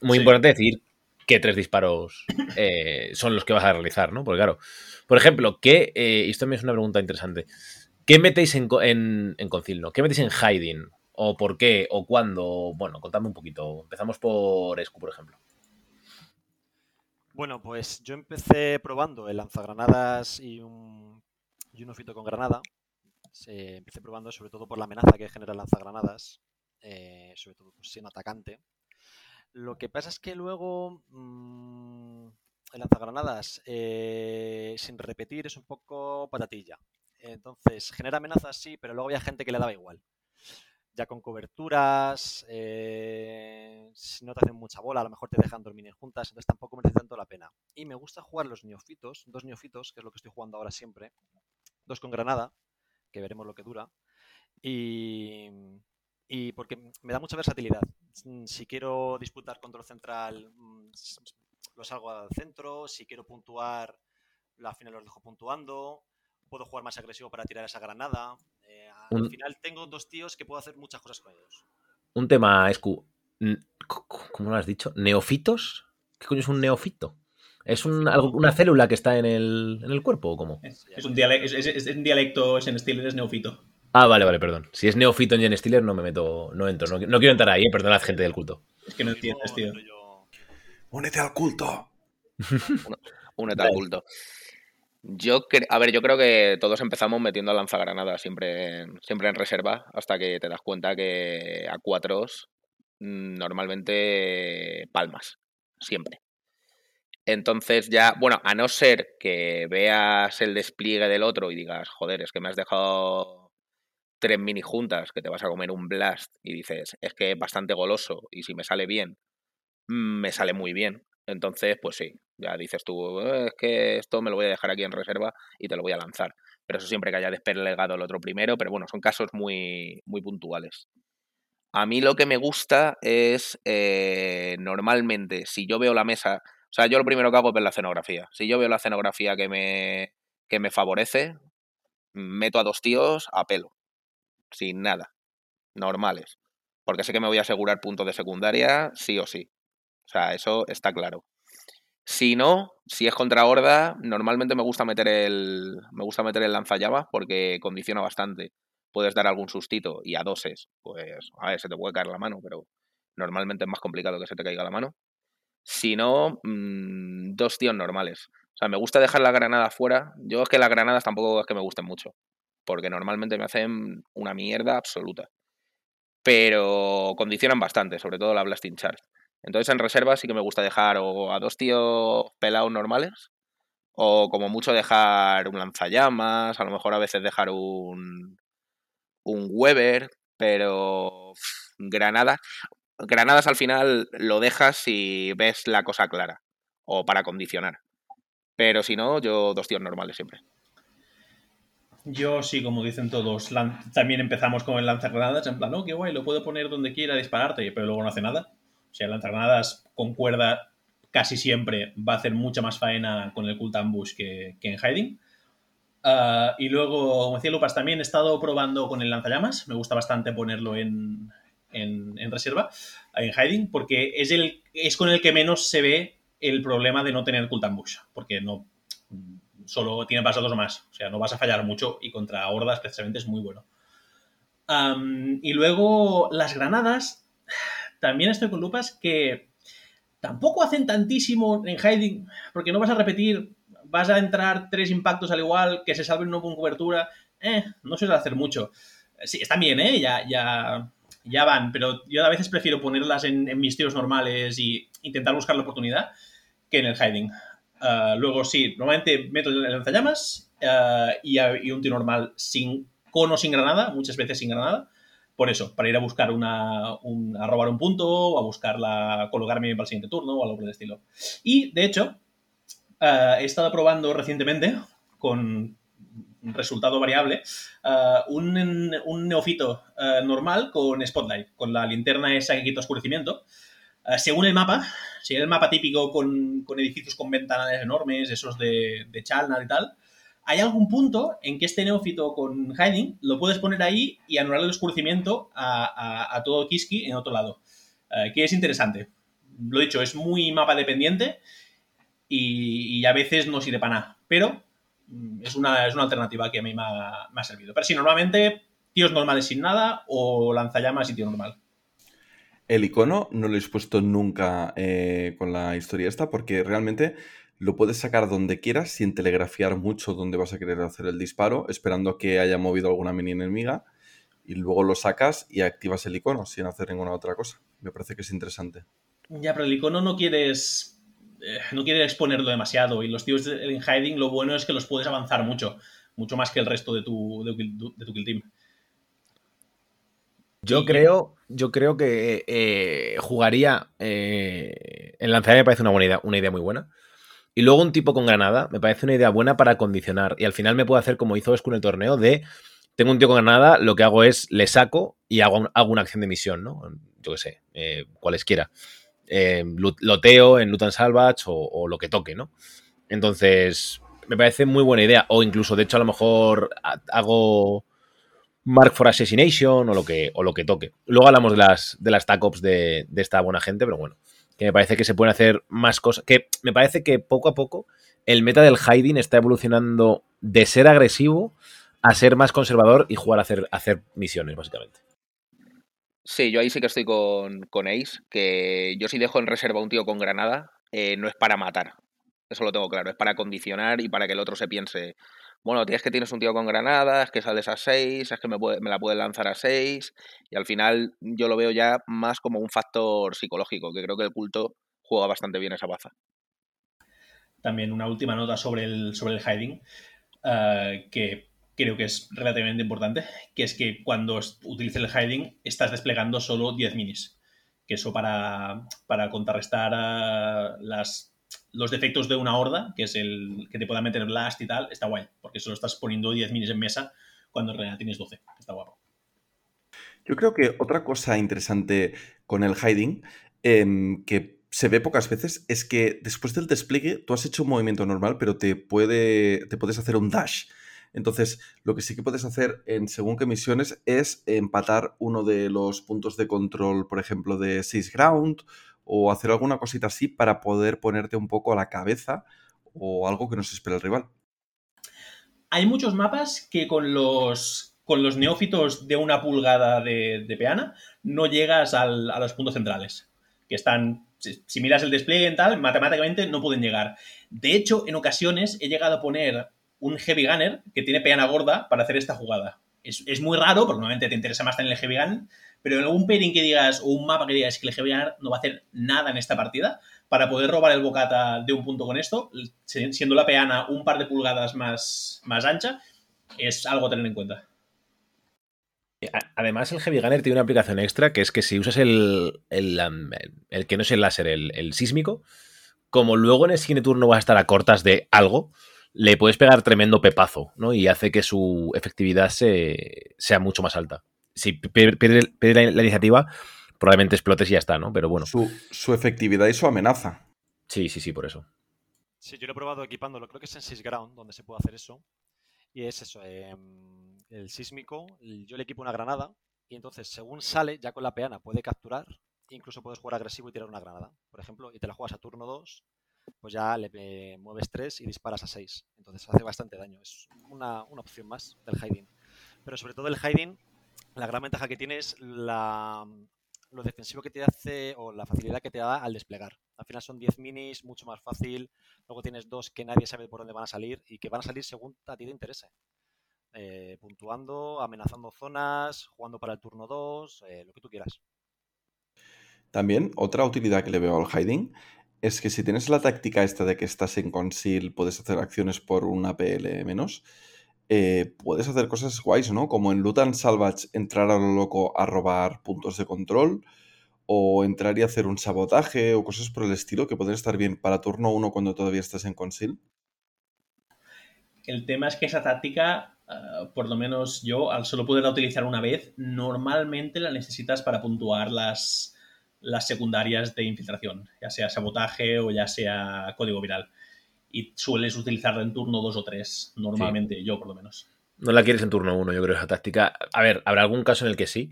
Muy Sí. importante decir qué tres disparos eh, son los que vas a realizar, ¿no? Porque claro, por ejemplo, ¿qué, eh, esto me es una pregunta interesante, ¿qué metéis en, en, en concil, no? ¿Qué metéis en hiding? ¿O por qué? ¿O cuándo? Bueno, contadme un poquito. Empezamos por Escu, por ejemplo. Bueno, pues yo empecé probando el lanzagranadas y un, y un ofito con granada. Empecé probando sobre todo por la amenaza que genera el lanzagranadas, eh, sobre todo pues, siendo atacante. Lo que pasa es que luego mm, el lanzagranadas, eh, sin repetir, es un poco patatilla. Entonces, genera amenazas, sí, pero luego había gente que le daba igual. Ya con coberturas, eh, si no te hacen mucha bola, a lo mejor te dejan dormir juntas, entonces tampoco merece tanto la pena. Y me gusta jugar los neofitos, dos neofitos, que es lo que estoy jugando ahora siempre. Dos con granada, que veremos lo que dura. Y, y porque me da mucha versatilidad. Mm, Si quiero disputar control central, mm, lo salgo al centro. Si quiero puntuar, al final los dejo puntuando. Puedo jugar más agresivo para tirar esa granada. Eh, al Un- final tengo dos tíos que puedo hacer muchas cosas con ellos. Un tema, Escu. ¿Cómo lo has dicho? ¿Neofitos? ¿Qué coño es un neofito? ¿Es un- algo- una célula que está en el, en el cuerpo o cómo? Es, es un, diale- es, es- es un dialecto, es en estilo, es neofito. Ah, vale, vale, perdón. Si es neofito en Gen Stealer, no me meto, no entro. No, no quiero entrar ahí, eh, perdonad, gente del culto. Es que no entiendes, tío. Únete al culto. Únete al culto. Yo, a ver, yo creo que todos empezamos metiendo lanzagranadas siempre, en- siempre en reserva hasta que te das cuenta que a cuatros mm, normalmente palmas, siempre. Entonces ya, bueno, a no ser que veas el despliegue del otro y digas, joder, es que me has dejado tres mini juntas, que te vas a comer un blast y dices, es que es bastante goloso y si me sale bien, mm, me sale muy bien. Entonces, pues sí, ya dices tú, "Eh, es que esto me lo voy a dejar aquí en reserva y te lo voy a lanzar. Pero eso siempre que haya desplegado el otro primero, pero bueno, son casos muy, muy puntuales. A mí lo que me gusta es, eh, normalmente, si yo veo la mesa, o sea, yo lo primero que hago es ver la escenografía. Si yo veo la escenografía que me, que me favorece, meto a dos tíos a pelo, sin nada, normales. Porque sé que me voy a asegurar puntos de secundaria, sí o sí. O sea, eso está claro. Si no, si es contra horda, normalmente me gusta meter el. Me gusta meter el lanzallamas porque condiciona bastante. Puedes dar algún sustito y a doses, pues, a ver, se te puede caer la mano, pero normalmente es más complicado que se te caiga la mano. Si no, mm, dos tíos normales. O sea, me gusta dejar la granada fuera. Yo es que las granadas tampoco es que me gusten mucho. Porque normalmente me hacen una mierda absoluta. Pero condicionan bastante, sobre todo la Blasting Charge. Entonces en reserva sí que me gusta dejar o a dos tíos pelados normales, o como mucho dejar un lanzallamas, a lo mejor a veces dejar un, un Weber, pero pff, granadas. Al final lo dejas si ves la cosa clara, o para condicionar. Pero si no, yo dos tíos normales siempre. Yo sí, como dicen todos, también empezamos con el lanzagranadas, en plan, oh, qué guay, lo puedo poner donde quiera dispararte, pero luego no hace nada. O sea, el lanzagranadas con cuerda casi siempre va a hacer mucha más faena con el Cult Ambush que, que en Hiding. Ah, y luego, como decía Lupas, también he estado probando con el lanzallamas. Me gusta bastante ponerlo en, en- reserva, en Hiding, porque es, el, es con el que menos se ve el problema de no tener Cult Ambush, porque no solo tiene pasados más, o sea, no vas a fallar mucho y contra hordas precisamente es muy bueno. Y luego las granadas, también estoy con lupas que tampoco hacen tantísimo en hiding, porque no vas a repetir, vas a entrar tres impactos al igual, que se salven no con cobertura, eh, no suele hacer mucho. Sí, están bien, ¿eh? Ya, ya, ya van, pero yo a veces prefiero ponerlas en, mis tiros normales y intentar buscar la oportunidad que en el hiding. Uh, luego sí, normalmente meto el lanzallamas uh, y, y, un tiro normal sin con o sin granada, muchas veces sin granada. Por eso, para ir a buscar una, un, a robar un punto o a buscarla, colocarme para el siguiente turno o algo por el estilo. Y de hecho, uh, he estado probando recientemente con resultado variable un, un, neofito normal con Spotlight, con la linterna esa que quita oscurecimiento. según el mapa, si el mapa típico con, con, edificios con ventanales enormes, esos de, de Chalna y tal, hay algún punto en que este neófito con Hiding lo puedes poner ahí y anular el oscurecimiento a, todo Kiski en otro lado. Uh, que es interesante. Lo dicho, es muy mapa dependiente y, a veces no sirve para nada. Pero mm, es una, es una alternativa que a mí me ha, me ha servido. Pero sí, normalmente tíos normales sin nada o lanzallamas y tío normal. El icono no lo he puesto nunca eh, con la historia esta porque realmente lo puedes sacar donde quieras sin telegrafiar mucho dónde vas a querer hacer el disparo, esperando que haya movido alguna mini enemiga y luego lo sacas y activas el icono sin hacer ninguna otra cosa. Me parece que es interesante. Ya, pero el icono no quieres eh, no quieres exponerlo demasiado y los tíos en hiding lo bueno es que los puedes avanzar mucho, mucho más que el resto de tu, de, de tu kill team. Yo creo, yo creo que eh, jugaría. Eh, el lanzador me parece una buena idea, una idea muy buena. Y luego un tipo con granada me parece una idea buena para condicionar. Y al final me puedo hacer como hizo Escu en el torneo de tengo un tío con granada, lo que hago es le saco y hago, hago una acción de misión, ¿no? Yo qué sé, eh, cualesquiera. Eh, loteo en Lutan Salvage o, o lo que toque, ¿no? Entonces, me parece muy buena idea. O incluso, de hecho, a lo mejor ha- hago Mark for Assassination o lo que, o lo que toque. Luego hablamos de las, de las TAC Ops de, de esta buena gente, pero bueno, que me parece que se pueden hacer más cosas. Que me parece que poco a poco el meta del hiding está evolucionando de ser agresivo a ser más conservador y jugar a hacer, hacer misiones, básicamente. Sí, yo ahí sí que estoy con, con Ace, que yo si dejo en reserva un tío con granada, eh, no es para matar. Eso lo tengo claro, es para condicionar y para que el otro se piense, bueno, tío, es que tienes un tío con granadas, que sales a 6, es que me, la puedes lanzar a 6, y al final yo lo veo ya más como un factor psicológico, que creo que el culto juega bastante bien esa baza. También una última nota sobre el, sobre el hiding, eh, que creo que es relativamente importante, que es que cuando es- utilices el hiding estás desplegando solo 10 minis. Que eso para, para contrarrestar eh, las, los defectos de una horda, que es el que te pueda meter blast y tal, está guay, porque solo estás poniendo 10 minis en mesa cuando en realidad tienes 12. Está guapo. Yo creo que otra cosa interesante con el hiding, em, que se ve pocas veces, es que después del despliegue tú has hecho un movimiento normal, pero te, puede, te puedes hacer un dash. Entonces, lo que sí que puedes hacer en según qué misiones es empatar uno de los puntos de control, por ejemplo, de 6 ground, o hacer alguna cosita así para poder ponerte un poco a la cabeza o algo que no se espera el rival. Hay muchos mapas que con los, con los neófitos de una pulgada de, peana no llegas a los puntos centrales. Que están, si, miras el despliegue y tal, matemáticamente no pueden llegar. De hecho, en ocasiones he llegado a poner un Heavy Gunner que tiene peana gorda para hacer esta jugada. Es, es muy raro, porque normalmente te interesa más tener el Heavy Gun, pero en algún pairing que digas o un mapa que digas que el Gunner no va a hacer nada en esta partida, para poder robar el bocata de un punto con esto, si- siendo la peana un par de pulgadas más, más ancha, es algo a tener en cuenta. A- Además, el Heavy Gunner tiene una aplicación extra que es que si usas el, el, que no es el láser, el, sísmico, como luego en el siguiente turno vas a estar a cortas de algo, le puedes pegar tremendo pepazo, ¿no? Y hace que su efectividad se, sea mucho más alta. Si pier- pierde, pierde la, la iniciativa, probablemente explotes y ya está, ¿no? Pero bueno, Su, su efectividad y su amenaza. sí, sí, sí, por eso. Sí, yo lo he probado equipándolo, creo que es en Sysground donde se puede hacer eso. Y es eso, em, el sísmico, yo le equipo una granada y entonces según sale, ya con la peana puede capturar, incluso puedes jugar agresivo y tirar una granada, por ejemplo, y te la juegas a turno 2, pues ya le eh, mueves 3 y disparas a 6. Entonces hace bastante daño, es una, una opción más del hiding. Pero sobre todo el hiding, la gran ventaja que tiene es lo defensivo que te hace o la facilidad que te da al desplegar. Al final son 10 minis, mucho más fácil. Luego tienes dos que nadie sabe por dónde van a salir y que van a salir según a ti te interese. Eh, puntuando, amenazando zonas, jugando para el turno 2, eh, lo que tú quieras. También, otra utilidad que le veo al hiding es que si tienes la táctica esta de que estás en conceal, puedes hacer acciones por una PL menos, eh, puedes hacer cosas guays, ¿no? Como en Lutan Salvage entrar a lo loco a robar puntos de control, o entrar y hacer un sabotaje, o cosas por el estilo que pueden estar bien para turno 1 cuando todavía estás en conceal. El tema es que esa táctica, eh, por lo menos yo, al solo poderla utilizar una vez, normalmente la necesitas para puntuar las, las secundarias de infiltración, ya sea sabotaje o ya sea código viral. Y sueles utilizarla en turno 2 o 3, normalmente, yo por lo menos. No la quieres en turno 1, yo creo, esa táctica. A ver, habrá algún caso en el que sí,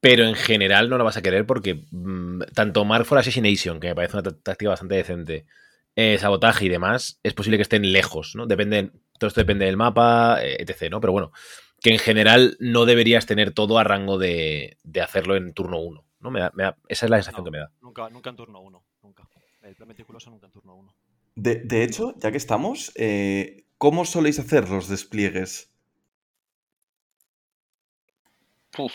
pero en general no la vas a querer porque mm, tanto Mark for Assassination, que me parece una tá- táctica bastante decente, eh, sabotaje y demás, es posible que estén lejos, ¿no? Depende, todo esto depende del mapa, eh, etc., ¿no? Pero bueno, que en general no deberías tener todo a rango de, de hacerlo en turno 1, ¿no? Me da- me da- esa es la sensación No, que me da. Nunca, nunca en turno 1, nunca. El plan meticuloso nunca en turno 1. De, de hecho, ya que estamos, eh, ¿cómo soléis hacer los despliegues? Uf,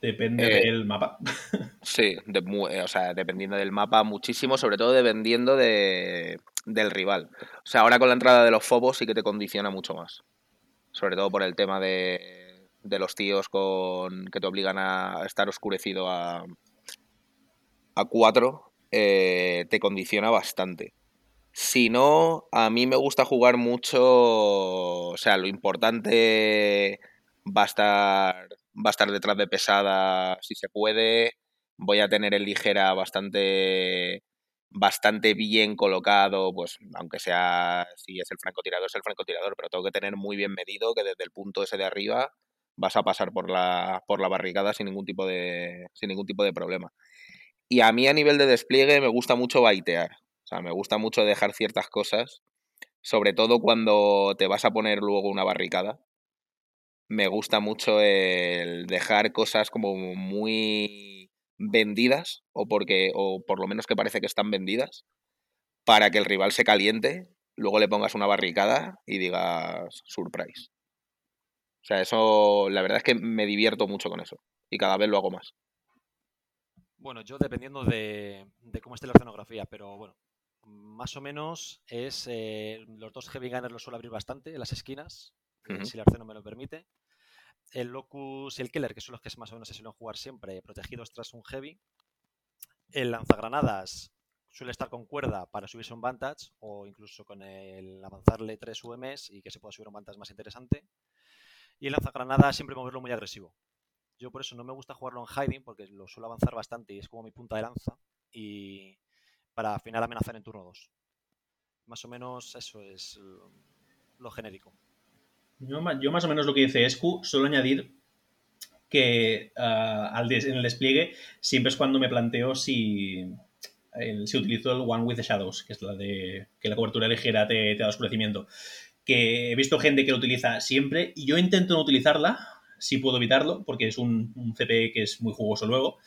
Depende Eh, del mapa. sí, de eh, o sea, dependiendo del mapa muchísimo, sobre todo dependiendo de, del rival. O sea, ahora con la entrada de los fobos sí que te condiciona mucho más. Sobre todo por el tema de, de los tíos con que te obligan a estar oscurecido a, a 4, te condiciona bastante. Si no, a mí me gusta jugar mucho, o sea, lo importante va a estar, va a estar detrás de pesada si se puede. Voy a tener el ligera bastante bastante bien colocado, pues aunque sea si es el francotirador, es el francotirador, pero tengo que tener muy bien medido que desde el punto ese de arriba vas a pasar por la, por la barricada sin ningún tipo de sin ningún tipo de problema. Y a mí a nivel de despliegue me gusta mucho baitear, o sea, me gusta mucho dejar ciertas cosas, sobre todo cuando te vas a poner luego una barricada. Me gusta mucho el dejar cosas como muy vendidas o porque o por lo menos que parece que están vendidas para que el rival se caliente, luego le pongas una barricada y digas surprise. O sea, eso la verdad es que me divierto mucho con eso y cada vez lo hago más. Bueno, yo dependiendo de, cómo esté la escenografía, pero bueno, más o menos es eh, los dos heavy gunners los suelo abrir bastante en las esquinas, si el arceno me lo permite el Locus y el Killer, que son los que más o menos se suelen jugar siempre, protegidos tras un Heavy. El lanzagranadas suele estar con cuerda para subirse un Vantage o incluso con el avanzarle 3 UMs y que se pueda subir un Vantage más interesante. Y el lanzagranadas siempre moverlo muy agresivo. Yo por eso no me gusta jugarlo en Hiding porque lo suelo avanzar bastante y es como mi punta de lanza. Y para al final amenazar en turno 2. Más o menos eso es lo genérico. Yo, más o menos lo que dice Escu, suelo añadir que ah, al en el despliegue siempre es cuando me planteo si, si utilizo el One with the Shadows, que es la de que la cobertura ligera te, da oscurecimiento. Que he visto gente que lo utiliza siempre y yo intento no utilizarla, si puedo evitarlo, porque es un, un CP que es muy jugoso luego.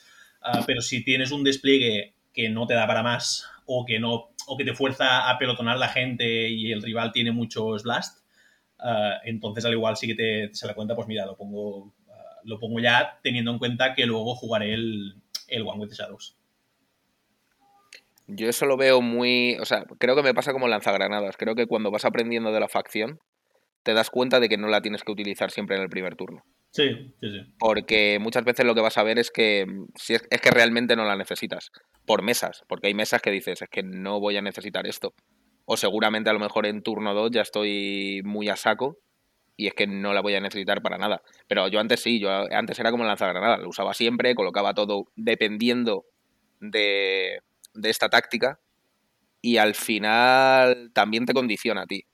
Ah, pero si tienes un despliegue que no te da para más o que no o que te fuerza a pelotonar la gente y el rival tiene muchos blast, Ah, entonces, al igual sí que te, se la cuenta, pues mira, lo pongo, ah, lo pongo ya teniendo en cuenta que luego jugaré el, el One with the Shadows. Yo eso lo veo muy. O sea, creo que me pasa como lanzagranadas. Creo que cuando vas aprendiendo de la facción, te das cuenta de que no la tienes que utilizar siempre en el primer turno. Sí, sí, sí. Porque muchas veces lo que vas a ver es que si es, es, que realmente no la necesitas. Por mesas. Porque hay mesas que dices, es que no voy a necesitar esto o seguramente a lo mejor en turno 2 ya estoy muy a saco y es que no la voy a necesitar para nada. Pero yo antes sí, yo antes era como lanzagranada, lo usaba siempre, colocaba todo dependiendo de, de esta táctica y al final también te condiciona a ti,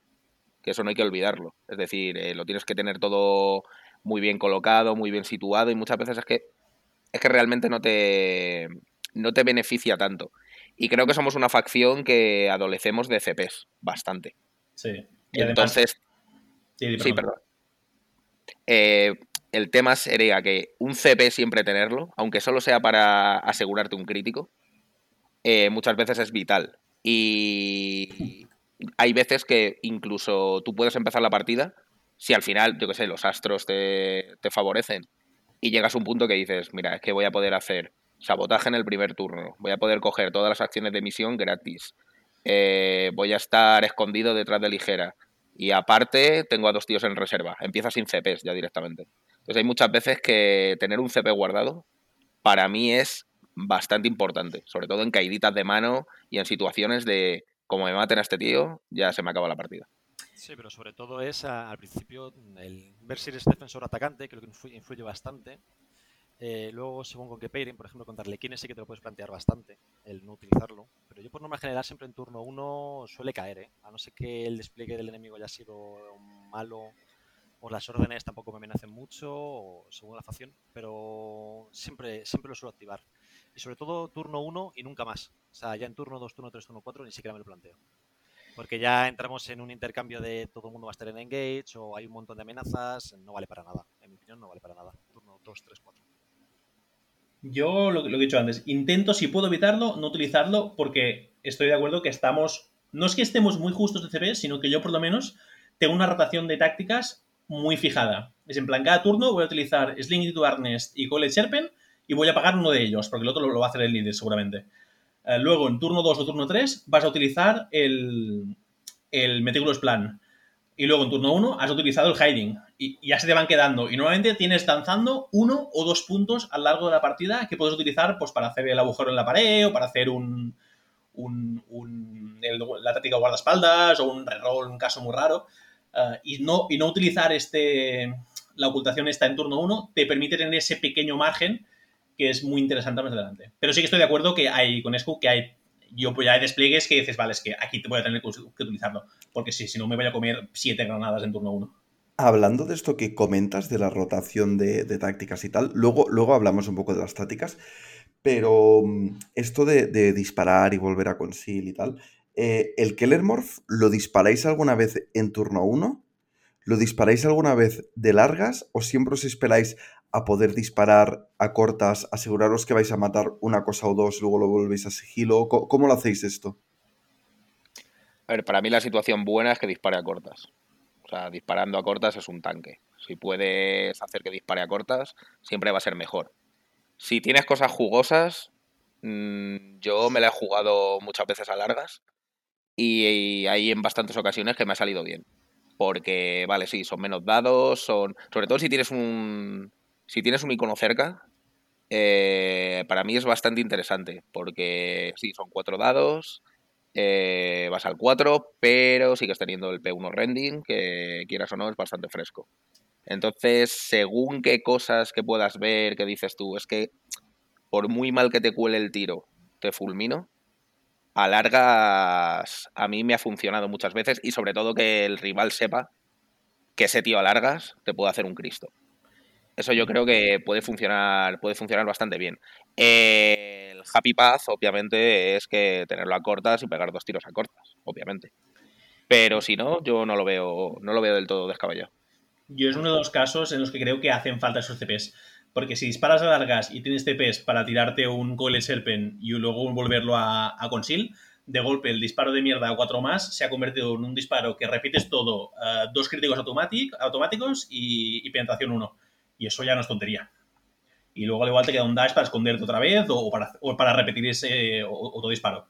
que eso no hay que olvidarlo. Es decir, eh, lo tienes que tener todo muy bien colocado, muy bien situado y muchas veces es que es que realmente no te no te beneficia tanto. Y creo que somos una facción que adolecemos de CPs bastante. Sí. Y Entonces. Sí, perdón. Eh, el tema sería que un CP siempre tenerlo, aunque solo sea para asegurarte un crítico, eh, muchas veces es vital. Y hay veces que incluso tú puedes empezar la partida si al final, yo qué sé, los astros te, te favorecen y llegas a un punto que dices, mira, es que voy a poder hacer sabotaje en el primer turno. Voy a poder coger todas las acciones de misión gratis. Eh, voy a estar escondido detrás de ligera. Y aparte, tengo a dos tíos en reserva. Empieza sin CPs ya directamente. Entonces hay muchas veces que tener un CP guardado para mí es bastante importante. Sobre todo en caíditas de mano y en situaciones de como me maten a este tío, ya se me acaba la partida. Sí, pero sobre todo es al principio el ver si eres defensor atacante, creo que influye bastante. Eh, luego, según con qué pairing, por ejemplo, con Darlequines sí que te lo puedes plantear bastante, el no utilizarlo. Pero yo, por norma general, siempre en turno 1 suele caer, ¿eh? A no ser que el despliegue del enemigo haya sido malo o las órdenes tampoco me amenacen mucho, o según la facción, pero siempre, siempre lo suelo activar. Y sobre todo turno 1 y nunca más. O sea, ya en turno 2, turno 3, turno 4 ni siquiera me lo planteo. Porque ya entramos en un intercambio de todo el mundo va a estar en engage o hay un montón de amenazas, no vale para nada. En mi opinión, no vale para nada. Turno 2, 3, 4. Yo lo, que he dicho antes, intento, si puedo evitarlo, no utilizarlo porque estoy de acuerdo que estamos, no es que estemos muy justos de CP, sino que yo por lo menos tengo una rotación de tácticas muy fijada. Es en plan, cada turno voy a utilizar Sling to Arnest y Cole Sherpen y voy a pagar uno de ellos, porque el otro lo, va a hacer el líder seguramente. Eh, luego, en turno 2 o turno 3, vas a utilizar el, el Meticulous Plan y luego en turno 1 has utilizado el hiding y, ya se te van quedando. Y normalmente tienes danzando uno o dos puntos a lo largo de la partida que puedes utilizar pues, para hacer el agujero en la pared o para hacer un, un, la táctica guardaespaldas o un reroll, un caso muy raro. Eh, y, no, y no utilizar este la ocultación está en turno 1, te permite tener ese pequeño margen que es muy interesante más adelante. Pero sí que estoy de acuerdo que hay con Escu que hay yo pues ya hay despliegues que dices, vale, es que aquí te voy a tener que utilizarlo, porque si, si no me voy a comer siete granadas en turno 1. Hablando de esto que comentas, de la rotación de, tácticas y tal, luego, luego hablamos un poco de las tácticas, pero mm, esto de, disparar y volver a conceal y tal, eh, ¿el Kellermorph lo disparáis alguna vez en turno 1? ¿Lo disparáis alguna vez de largas o siempre os esperáis a poder disparar a cortas, aseguraros que vais a matar una cosa o dos, luego lo volvéis a sigilo? ¿Cómo, cómo lo hacéis esto? A ver, para mí la situación buena es que dispare a cortas. Sea, disparando a cortas es un tanque. Si puedes hacer que dispare a cortas, siempre va a ser mejor. Si tienes cosas jugosas, mmm, yo me la he jugado muchas veces a largas y, y hay en bastantes ocasiones que me ha salido bien. Porque, vale, sí, son menos dados, son. Sobre todo si tienes un. Si tienes un icono cerca, eh, para mí es bastante interesante. Porque sí, son cuatro dados. Eh, vas al 4, pero sigues teniendo el P1 rending, que quieras o no, es bastante fresco. Entonces, según qué cosas que puedas ver, que dices tú, es que por muy mal que te cuele el tiro, te fulmino. A largas, a mí me ha funcionado muchas veces y sobre todo que el rival sepa que ese tío a largas te puede hacer un Cristo. Eso yo creo que puede funcionar, puede funcionar bastante bien. Happy Path, obviamente, es que tenerlo a cortas y pegar dos tiros a cortas, obviamente. Pero si no, yo no lo veo, no lo veo del todo descabellado. Yo es uno de los casos en los que creo que hacen falta esos CPs. Porque si disparas a largas y tienes CPs para tirarte un Coil Serpent y luego volverlo a, a Conceal, de golpe el disparo de mierda a 4 más se ha convertido en un disparo que repites todo, uh, dos críticos automátic, automáticos y, y, penetración 1. Y eso ya no es tontería. Y luego al igual te queda un dash para esconderte otra vez o, para, o para, repetir ese otro disparo.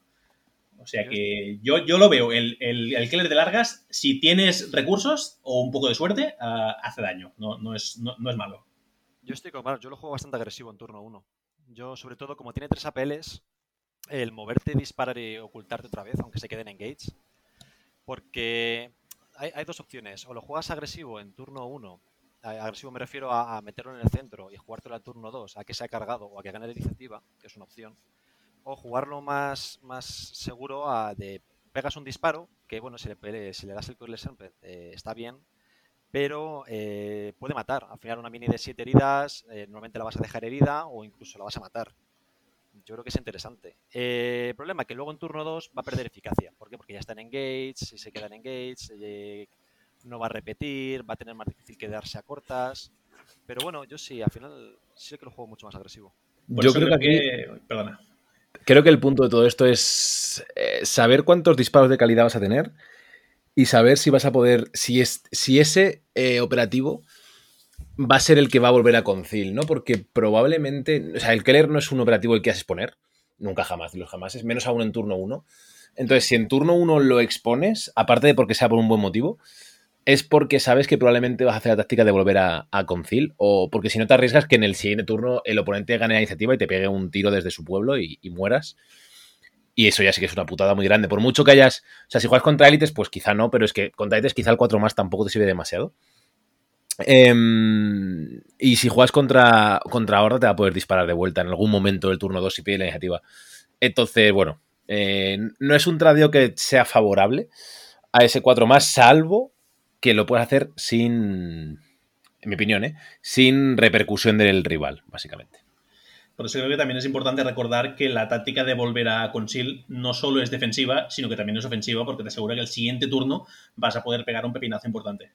O sea que yo, yo lo veo, el, el, el, killer de largas, si tienes recursos o un poco de suerte, uh, hace daño, no, no, es, no, no es malo. Yo estoy con yo lo juego bastante agresivo en turno 1. Yo, sobre todo, como tiene tres APLs, el moverte, disparar y ocultarte otra vez, aunque se queden en engage. Porque hay, hay, dos opciones. O lo juegas agresivo en turno 1. Agresivo me refiero a, a, meterlo en el centro y jugártelo al turno 2, a que se ha cargado o a que gane la iniciativa, que es una opción. O jugarlo más, más seguro a de pegas un disparo, que bueno, si le, si le das el Coil eh, está bien, pero eh, puede matar. Al final una mini de 7 heridas, eh, normalmente la vas a dejar herida o incluso la vas a matar. Yo creo que es interesante. Eh, el problema es que luego en turno 2 va a perder eficacia. ¿Por qué? Porque ya está en engage, si se queda en engage, eh, no va a repetir, va a tener más difícil quedarse a cortas. Pero bueno, yo sí, al final sí que lo juego mucho más agresivo. Por yo creo que, aquí, perdona. Creo que el punto de todo esto es eh, saber cuántos disparos de calidad vas a tener y saber si vas a poder, si, es, si ese eh, operativo va a ser el que va a volver a Concil, ¿no? Porque probablemente, o sea, el Keller no es un operativo el que haces poner, nunca jamás, los jamás, es menos aún en turno 1. Entonces, si en turno 1 lo expones, aparte de porque sea por un buen motivo, es porque sabes que probablemente vas a hacer la táctica de volver a, a Concil, o porque si no te arriesgas que en el siguiente turno el oponente gane la iniciativa y te pegue un tiro desde su pueblo y, mueras. Y eso ya sí que es una putada muy grande. Por mucho que hayas. O sea, si juegas contra élites, pues quizá no, pero es que contra élites quizá el 4 más tampoco te sirve demasiado. Eh, y si juegas contra, contra Horda, te va a poder disparar de vuelta en algún momento del turno 2 si pide la iniciativa. Entonces, bueno, eh, no es un tradio que sea favorable a ese 4 más, salvo que lo puedas hacer sin. En mi opinión, ¿eh? Sin repercusión del rival, básicamente. Por eso creo que también es importante recordar que la táctica de volver a Conceal no solo es defensiva, sino que también es ofensiva porque te asegura que el siguiente turno vas a poder pegar un pepinazo importante.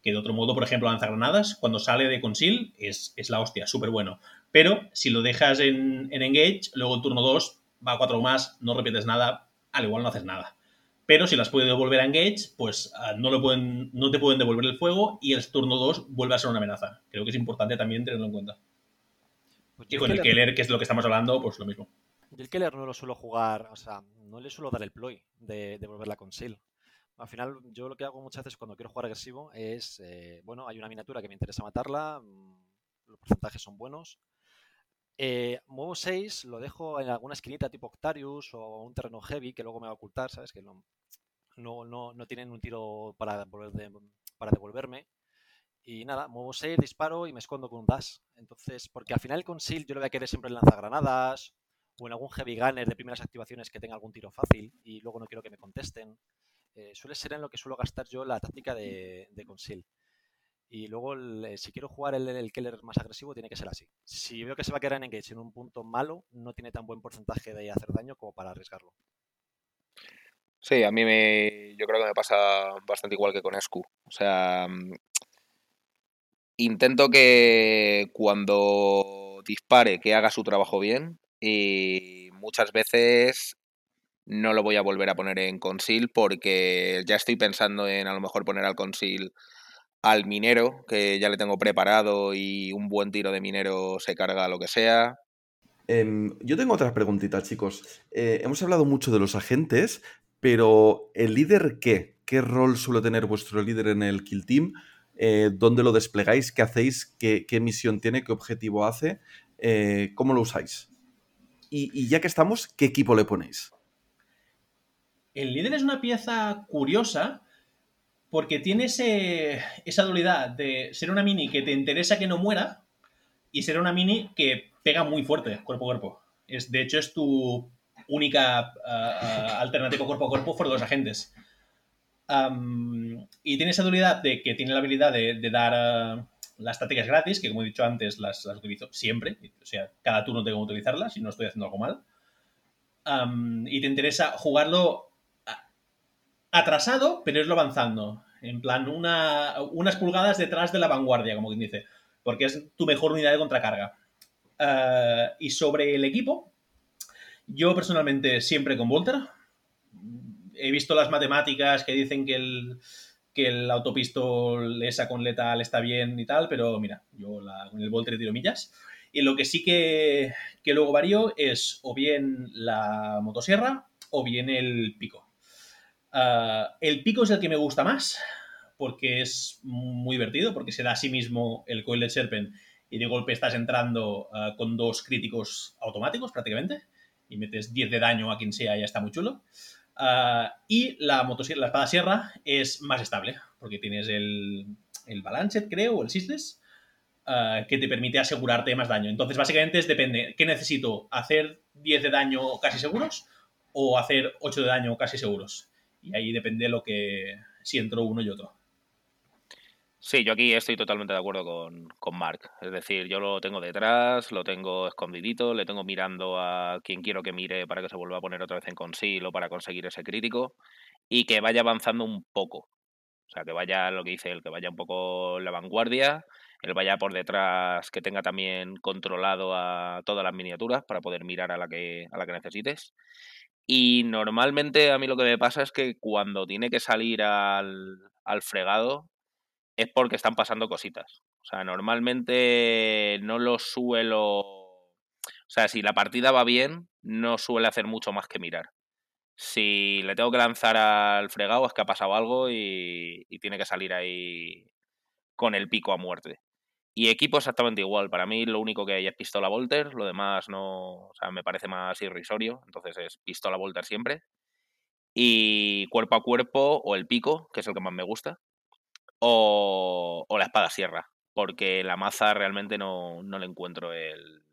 Que de otro modo, por ejemplo, lanzagranadas, cuando sale de Conceal es, es la hostia, súper bueno. Pero si lo dejas en, en Engage, luego el turno 2 va a 4 más, no repites nada, al igual no haces nada. Pero si las puedes devolver a Engage, pues uh, no, lo pueden, no te pueden devolver el fuego y el turno 2 vuelve a ser una amenaza. Creo que es importante también tenerlo en cuenta. Pues y con el Keller, que es lo que estamos hablando, pues lo mismo. Yo el Keller no lo suelo jugar, o sea, no le suelo dar el ploy de, de volverla con Seal. Al final, yo lo que hago muchas veces cuando quiero jugar agresivo es, eh, bueno, hay una miniatura que me interesa matarla, mm, los porcentajes son buenos. Eh, muevo 6, lo dejo en alguna esquinita tipo Octarius o un terreno heavy que luego me va a ocultar, ¿sabes? Que no, no, no, no tienen un tiro para, devolver de, para devolverme. Y nada, muevo 6, disparo y me escondo con un dash. Entonces, porque al final el conceal yo lo voy a querer siempre en lanzagranadas o en algún heavy gunner de primeras activaciones que tenga algún tiro fácil y luego no quiero que me contesten. Eh, suele ser en lo que suelo gastar yo la táctica de, de conceal. Y luego, eh, si quiero jugar el, el killer más agresivo, tiene que ser así. Si veo que se va a quedar en engage en un punto malo, no tiene tan buen porcentaje de hacer daño como para arriesgarlo. Sí, a mí me, yo creo que me pasa bastante igual que con Escu. O sea, mm, intento que cuando dispare, que haga su trabajo bien y muchas veces no lo voy a volver a poner en conceal porque ya estoy pensando en a lo mejor poner al conceal al minero, que ya le tengo preparado y un buen tiro de minero se carga lo que sea. Em, yo tengo otra preguntita, chicos. Eh, hemos hablado mucho de los agentes, pero ¿el líder qué? ¿Qué rol suele tener vuestro líder en el Kill Team? Eh, ¿Dónde lo desplegáis? ¿Qué hacéis? ¿Qué, qué misión tiene? ¿Qué objetivo hace? Eh, ¿Cómo lo usáis? Y, y ya que estamos, ¿qué equipo le ponéis? El líder es una pieza curiosa porque tiene esa dualidad de ser una mini que te interesa que no muera y ser una mini que pega muy fuerte cuerpo a cuerpo. Es, de hecho, es tu única ah, ah, alternativa cuerpo a cuerpo de los agentes. Y tiene esa dualidad de que tiene la habilidad de, dar ah, las tácticas gratis, que como he dicho antes, las, utilizo siempre. O sea, cada turno tengo que utilizarlas y no estoy haciendo algo mal. Y te interesa jugarlo atrasado, pero irlo avanzando. En plan, una, unas pulgadas detrás de la vanguardia, como quien dice. Porque es tu mejor unidad de contracarga. Ah, y sobre el equipo, yo personalmente siempre con Volter. He visto las matemáticas que dicen que el, que el autopistol esa con letal está bien y tal, pero mira, yo la- con el Volter tiro millas. Y lo que sí que, que luego varío es o bien la motosierra o bien el pico. Ah, el pico es el que me gusta más porque es muy divertido, porque se da a sí mismo el Coiled Serpent y de golpe estás entrando ah, con dos críticos automáticos prácticamente y metes 10 de daño a quien sea y ya está muy chulo. Ah, y la, motosierra, la espada sierra es más estable, porque tienes el, el Balanced, creo, o el Sisles, que te permite asegurarte más daño. Entonces, básicamente es depende, ¿qué necesito? ¿Hacer 10 de daño casi seguros o hacer 8 de daño casi seguros? Y ahí depende lo que si entro uno y otro. Sí, yo aquí estoy totalmente de acuerdo con, con Mark. Es decir, yo lo tengo detrás, lo tengo escondidito, le tengo mirando a quien quiero que mire para que se vuelva a poner otra vez en conceal o para conseguir ese crítico y que vaya avanzando un poco. O sea, que vaya lo que dice él, que vaya un poco la vanguardia, él vaya por detrás, que tenga también controlado a todas las miniaturas para poder mirar a la que, a la que necesites. Y normalmente a mí lo que me pasa es que cuando tiene que salir al, al fregado es porque están pasando cositas. O sea, normalmente no lo suelo... O sea, si la partida va bien, no suele hacer mucho más que mirar. Si le tengo que lanzar al fregado es que ha pasado algo y, y tiene que salir ahí con el pico a muerte. Y equipo exactamente igual. Para mí lo único que hay es pistola Volter, lo demás no, o sea, me parece más irrisorio, entonces es pistola Volter siempre. Y cuerpo a cuerpo o el pico, que es el que más me gusta, o, o la espada sierra, porque la maza realmente no, no le encuentro el,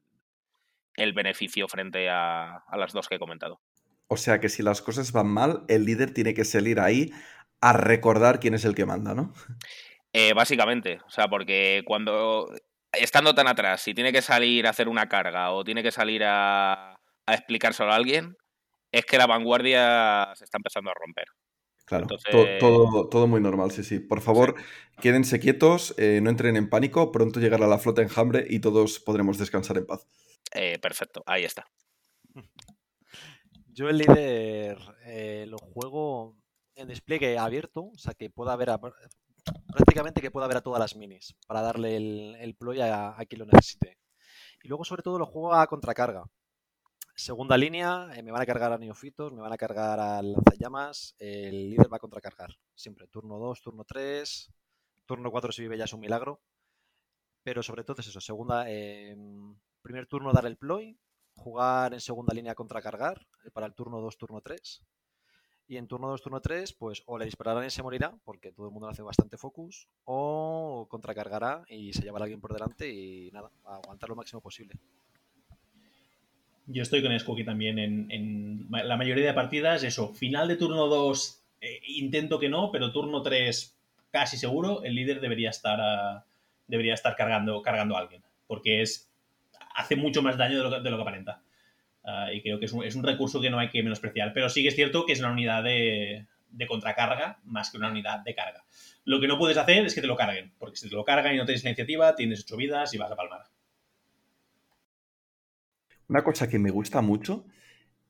el beneficio frente a, a las dos que he comentado. O sea que si las cosas van mal, el líder tiene que salir ahí a recordar quién es el que manda, ¿no? Eh, básicamente, o sea, porque cuando estando tan atrás, si tiene que salir a hacer una carga o tiene que salir a, a explicárselo a alguien, es que la vanguardia se está empezando a romper. Claro, Entonces- todo, todo muy normal, sí, sí. Por favor, quédense quietos, eh, no entren en pánico, pronto llegará la flota enjambre y todos podremos descansar en paz. Eh, perfecto, ahí está. Yo el líder eh, lo juego en despliegue abierto, o sea que pueda a, prácticamente que pueda ver a todas las minis para darle el, ploy a, quien lo necesite. Y luego sobre todo lo juego a contracarga. Segunda línea, eh, me van a cargar a neofitos, me van a cargar al lanzallamas, el líder va a contracargar. Siempre, turno 2, turno 3, turno 4 si vive ya es un milagro. Pero sobre todo es eso, segunda, eh, primer turno dar el ploy, jugar en segunda línea contracargar eh, para el turno 2, turno 3. Y en turno 2, turno 3, pues o le dispararán y se morirá, porque todo el mundo le hace bastante focus, o contracargará y se llevará a alguien por delante y nada, aguantar lo máximo posible. Yo estoy con Skoki también en, la mayoría de partidas, eso, final de turno 2 eh, intento que no, pero turno 3 casi seguro, el líder debería estar, debería estar cargando, cargando a alguien, porque es, hace mucho más daño de lo que aparenta. Ah, y creo que es un, recurso que no hay que menospreciar. Pero sí que es cierto que es una unidad de, de contracarga más que una unidad de carga. Lo que no puedes hacer es que te lo carguen, porque si te lo cargan y no tienes iniciativa, tienes 8 vidas y vas a palmar. Una cosa que me gusta mucho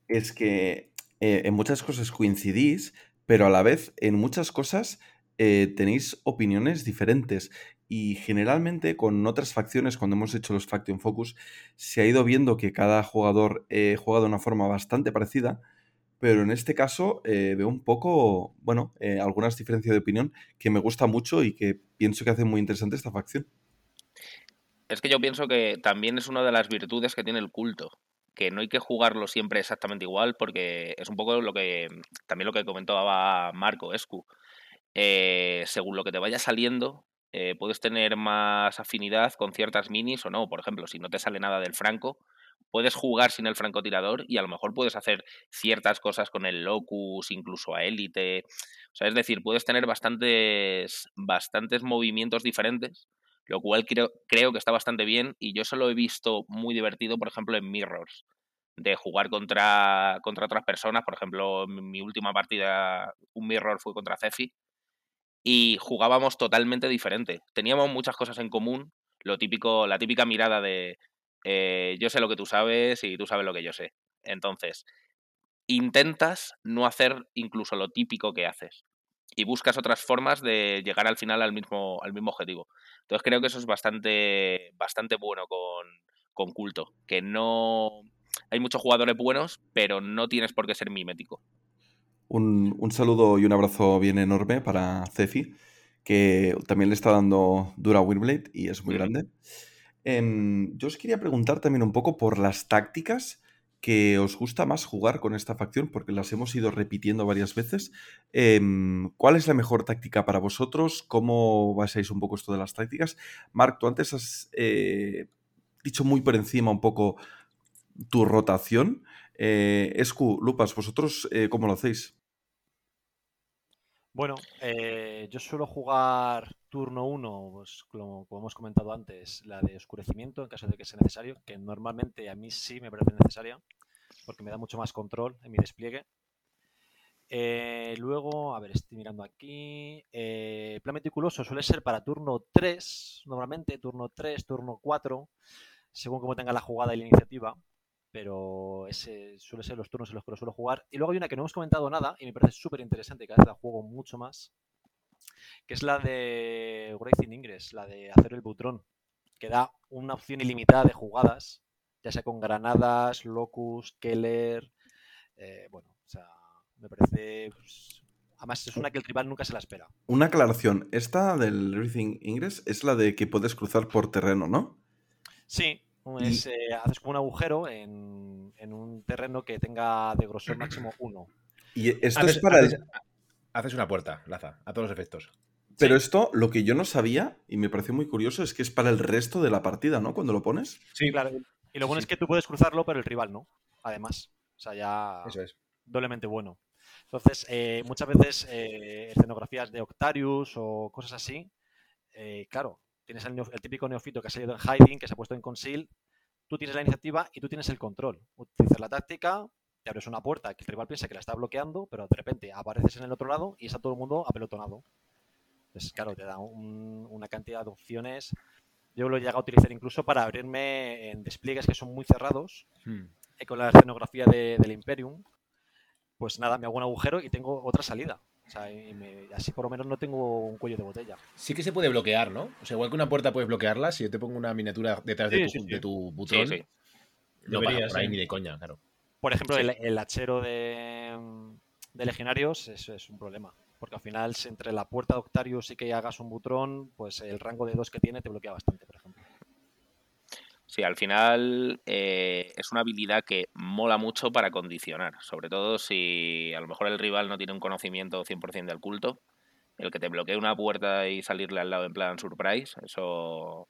es que eh, en muchas cosas coincidís, pero a la vez en muchas cosas eh, tenéis opiniones diferentes. Y generalmente con otras facciones, cuando hemos hecho los Faction Focus, se ha ido viendo que cada jugador eh, juega de una forma bastante parecida, pero en este caso eh, veo un poco, bueno, eh, algunas diferencias de opinión que me gusta mucho y que pienso que hace muy interesante esta facción. Es que yo pienso que también es una de las virtudes que tiene el culto, que no hay que jugarlo siempre exactamente igual, porque es un poco lo que también lo que comentaba Marco Escu. Eh, según lo que te vaya saliendo, eh, puedes tener más afinidad con ciertas minis o no. Por ejemplo, si no te sale nada del franco, puedes jugar sin el francotirador y a lo mejor puedes hacer ciertas cosas con el locus, incluso a élite. O sea, es decir, puedes tener bastantes, bastantes movimientos diferentes lo cual creo, creo que está bastante bien y yo eso lo he visto muy divertido, por ejemplo, en Mirrors, de jugar contra, contra otras personas, por ejemplo, mi última partida, un Mirror fue contra Cefi, y jugábamos totalmente diferente. Teníamos muchas cosas en común, lo típico, la típica mirada de eh, yo sé lo que tú sabes y tú sabes lo que yo sé. Entonces, intentas no hacer incluso lo típico que haces y buscas otras formas de llegar al final al mismo, al mismo objetivo. Entonces creo que eso es bastante, bastante bueno con, con culto, que no... Hay muchos jugadores buenos, pero no tienes por qué ser mimético. Un, un saludo y un abrazo bien enorme para Cefi, que también le está dando dura a Windblade y es muy grande. Em, yo os quería preguntar también un poco por las tácticas que os gusta más jugar con esta facción, porque las hemos ido repitiendo varias veces. Em, ¿Cuál es la mejor táctica para vosotros? ¿Cómo basáis un poco esto de las tácticas? Marc, tú antes has eh, dicho muy por encima un poco tu rotación. Eh, Escu, Lupas, ¿vosotros eh, cómo lo hacéis? Bueno, eh, yo suelo jugar turno 1, pues, como, hemos comentado antes, la de oscurecimiento en caso de que sea necesario, que normalmente a mí sí me parece necesaria, porque me da mucho más control en mi despliegue. Eh, luego, a ver, estoy mirando aquí. Eh, plan meticuloso suele ser para turno 3, normalmente, turno 3, turno 4, según como tenga la jugada y la iniciativa. Pero ese suele ser los turnos en los que lo suelo jugar. Y luego hay una que no hemos comentado nada y me parece súper interesante, cada vez la juego mucho más, que es la de Wraithing Ingress, la de hacer el butrón, que da una opción ilimitada de jugadas, ya sea con granadas, locus, keller. eh, bueno, o sea, me parece. pues, además, es una que el rival nunca se la espera. Una aclaración, esta del Everything Ingress es la de que puedes cruzar por terreno, ¿no? Sí, es, eh, haces como un agujero en, en un terreno que tenga de grosor máximo 1. Y esto Haces, es para el... haces- haces una puerta, Laza, a todos los efectos. Pero esto, lo que yo no sabía, y me pareció muy curioso, es que es para el resto de la partida, ¿no? Cuando lo pones. Sí, Claro, y lo bueno Sí. es que tú puedes cruzarlo, pero el rival no. Además, o sea, ya eso es. doblemente bueno. Entonces, eh, muchas veces eh, escenografías de Octarius o cosas así, eh, claro, tienes el, el típico neofito que ha salido en hiding, que se ha puesto en conceal, tú tienes la iniciativa y tú tienes el control. Utilizas la táctica, te abres una puerta que el rival piensa que la está bloqueando, pero de repente apareces en el otro lado y está todo el mundo apelotonado. Entonces, claro, te da un- una cantidad de opciones. Yo lo he llegado a utilizar incluso para abrirme en despliegues que son muy cerrados, Hmm. eh, con la escenografía de- del Imperium, pues nada, me hago un agujero y tengo otra salida. O sea, y me- así por lo menos no tengo un cuello de botella. Sí que se puede bloquear, ¿no? O sea, igual que una puerta puedes bloquearla, si yo te pongo una miniatura detrás de, tu, sí, sí. de tu butrón, no Debería por ahí ni de coña, claro. Por ejemplo, el, el hachero de, de legionarios es, es un problema. Porque al final, si entre la puerta de Octarius y que hagas un butrón, pues el rango de dos que tiene te bloquea bastante, por ejemplo. Sí, al final eh, es una habilidad que mola mucho para condicionar, sobre todo si a lo mejor el rival no tiene un conocimiento 100% del culto. El que te bloquee una puerta y salirle al lado en plan surprise, eso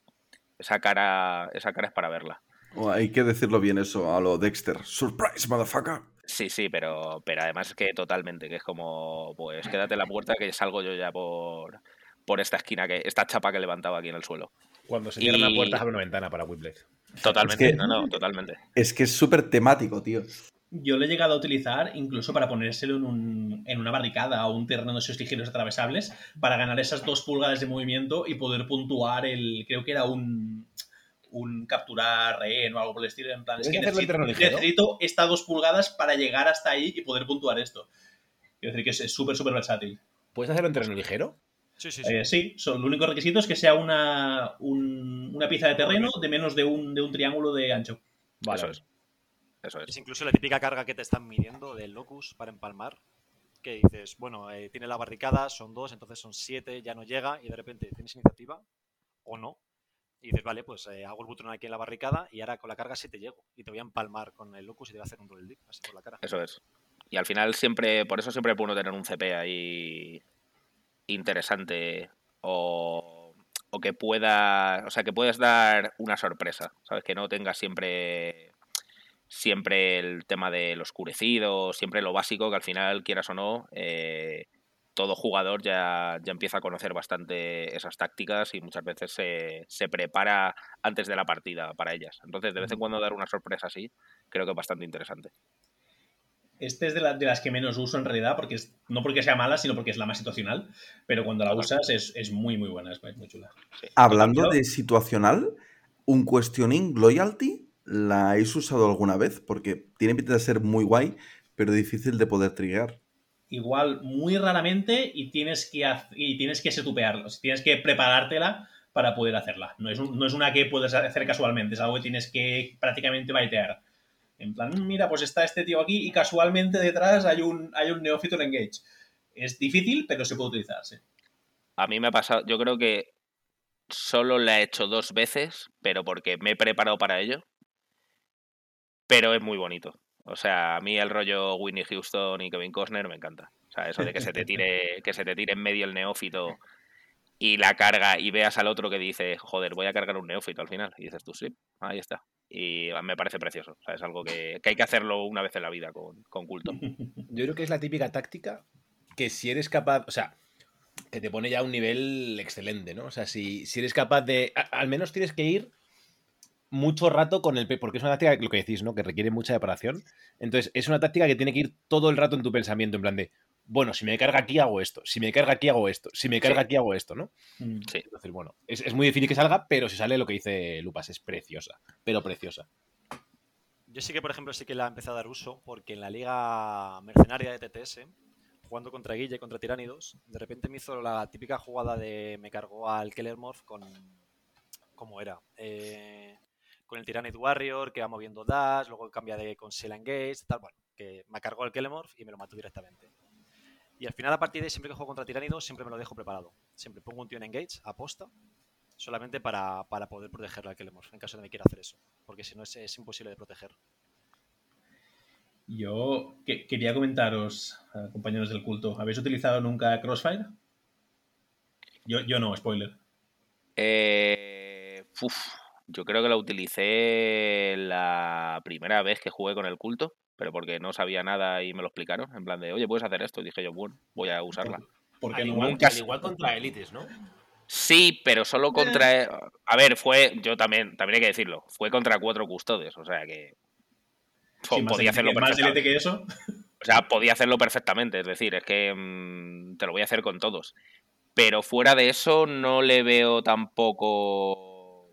esa cara esa cara es para verla. Oh, hay que decirlo bien eso a lo Dexter. Surprise, motherfucker. Sí, sí, pero, pero además es que totalmente, que es como, pues quédate en la puerta que salgo yo ya por, por esta esquina, que esta chapa que he levantado aquí en el suelo. Cuando se cierra Y- una puerta, se abre una ventana para Whiplash. Totalmente, Es que- no, no, totalmente. Es que es súper temático, tío. Yo lo he llegado a utilizar incluso para ponérselo en, un- en una barricada o un terreno de esos ligeros atravesables para ganar esas dos pulgadas de movimiento y poder puntuar el. Creo que era un. Un capturar rehén o algo por el estilo. En plan, es ¿Puedes que necesito, terreno ligero? necesito estas dos pulgadas para llegar hasta ahí y poder puntuar esto. Quiero decir que es súper, súper versátil. ¿Puedes hacerlo en terreno ligero? Sí, sí, sí. Eh, sí, son, el único requisito es que sea una, un- una pieza de terreno de menos de un, de un triángulo de ancho. Vale. Eso es. Eso es. Es incluso la típica carga que te están midiendo del locus para empalmar. Que dices, bueno, eh, tiene la barricada, son dos, entonces son siete, ya no llega, y de repente tienes iniciativa, o no. Y dices, vale, pues eh, hago el botón aquí en la barricada y ahora con la carga sí te llego. Y te voy a empalmar con el locus y te voy a hacer un roll dip, así por la cara. Eso es. Y al final siempre, por eso siempre es bueno tener un CP ahí interesante o, o que pueda, o sea, que puedas dar una sorpresa, ¿sabes? Que no tengas siempre siempre el tema del oscurecido, siempre lo básico, que al final, quieras o no, eh, todo jugador ya, ya empieza a conocer bastante esas tácticas y muchas veces se, se prepara antes de la partida para ellas. Entonces, de vez en cuando dar una sorpresa así, creo que es bastante interesante. Este es de, la- de las que menos uso en realidad, porque es, no porque sea mala, sino porque es la más situacional. Pero cuando la usas es, es muy, muy buena, es muy chula. Sí. Hablando de situacional, un questioning loyalty, ¿la habéis usado alguna vez? Porque tiene pinta de ser muy guay, pero difícil de poder triggear. Igual, muy raramente, y tienes que, y tienes que setupearlo. Tienes que preparártela para poder hacerla. No es, un- no es una que puedes hacer casualmente, es algo que tienes que prácticamente baitear. En plan, "Mm, mira, pues está este tío aquí y casualmente detrás hay un, hay un neófito en Engage. Es difícil, pero se puede utilizar, sí. A mí me ha pasado, yo creo que solo la he hecho dos veces, pero porque me he preparado para ello. Pero es muy bonito. O sea, a mí el rollo Winnie Houston y Kevin Costner me encanta. O sea, eso de que se te tire, que se te tire en medio el neófito y la carga y veas al otro que dice, joder, voy a cargar un neófito al final. Y dices tú, sí, ahí está. Y me parece precioso. O sea, es algo que, que hay que hacerlo una vez en la vida con, con culto. Yo creo que es la típica táctica que si eres capaz, o sea, que te pone ya a un nivel excelente, ¿no? O sea, si, si eres capaz de, al menos tienes que ir mucho rato con el, porque es una táctica, lo que decís, ¿no? Que requiere mucha preparación. Entonces, es una táctica que tiene que ir todo el rato en tu pensamiento, en plan de, bueno, si me carga aquí hago esto, si me carga aquí hago esto, si me carga Sí. aquí hago esto, ¿no? Mm. Sí. Entonces, bueno, es, es muy difícil que salga, pero si sale lo que dice Lupas, es preciosa, pero preciosa. Yo sí que, por ejemplo, sí que la empecé a dar uso porque en la liga mercenaria de TTS, jugando contra Guille, contra Tiránidos, de repente me hizo la típica jugada de me cargó al Keller Morph con... ¿Cómo era? Eh, con el Tyrannid Warrior, que va moviendo dash, luego cambia de con Seal Engage, tal, bueno, que me cargó el Kelemorph y me lo mató directamente. Y al final, a partir de ahí, siempre que juego contra Tiránidos, siempre me lo dejo preparado. Siempre pongo un tío en Engage, aposta, solamente para, para poder protegerle al Kelemorph, en caso de que me quiera hacer eso. Porque si no, es, es imposible de proteger. Yo que- quería comentaros, compañeros del culto, ¿habéis utilizado nunca Crossfire? Yo, yo no, spoiler. Eh, uf, yo creo que la utilicé la primera vez que jugué con el culto, pero porque no sabía nada y me lo explicaron. En plan de, oye, puedes hacer esto. Y dije yo, bueno, voy a usarla. ¿Por qué Al igual, nunca al igual contra élites, ¿no? Sí, pero solo contra. A ver, fue. Yo también, también hay que decirlo. Fue contra cuatro custodes, o sea que. Sí, podía hacerlo que- más perfectamente. que eso. O sea, podía hacerlo perfectamente. Es decir, es que mm, te lo voy a hacer con todos. Pero fuera de eso, no le veo tampoco.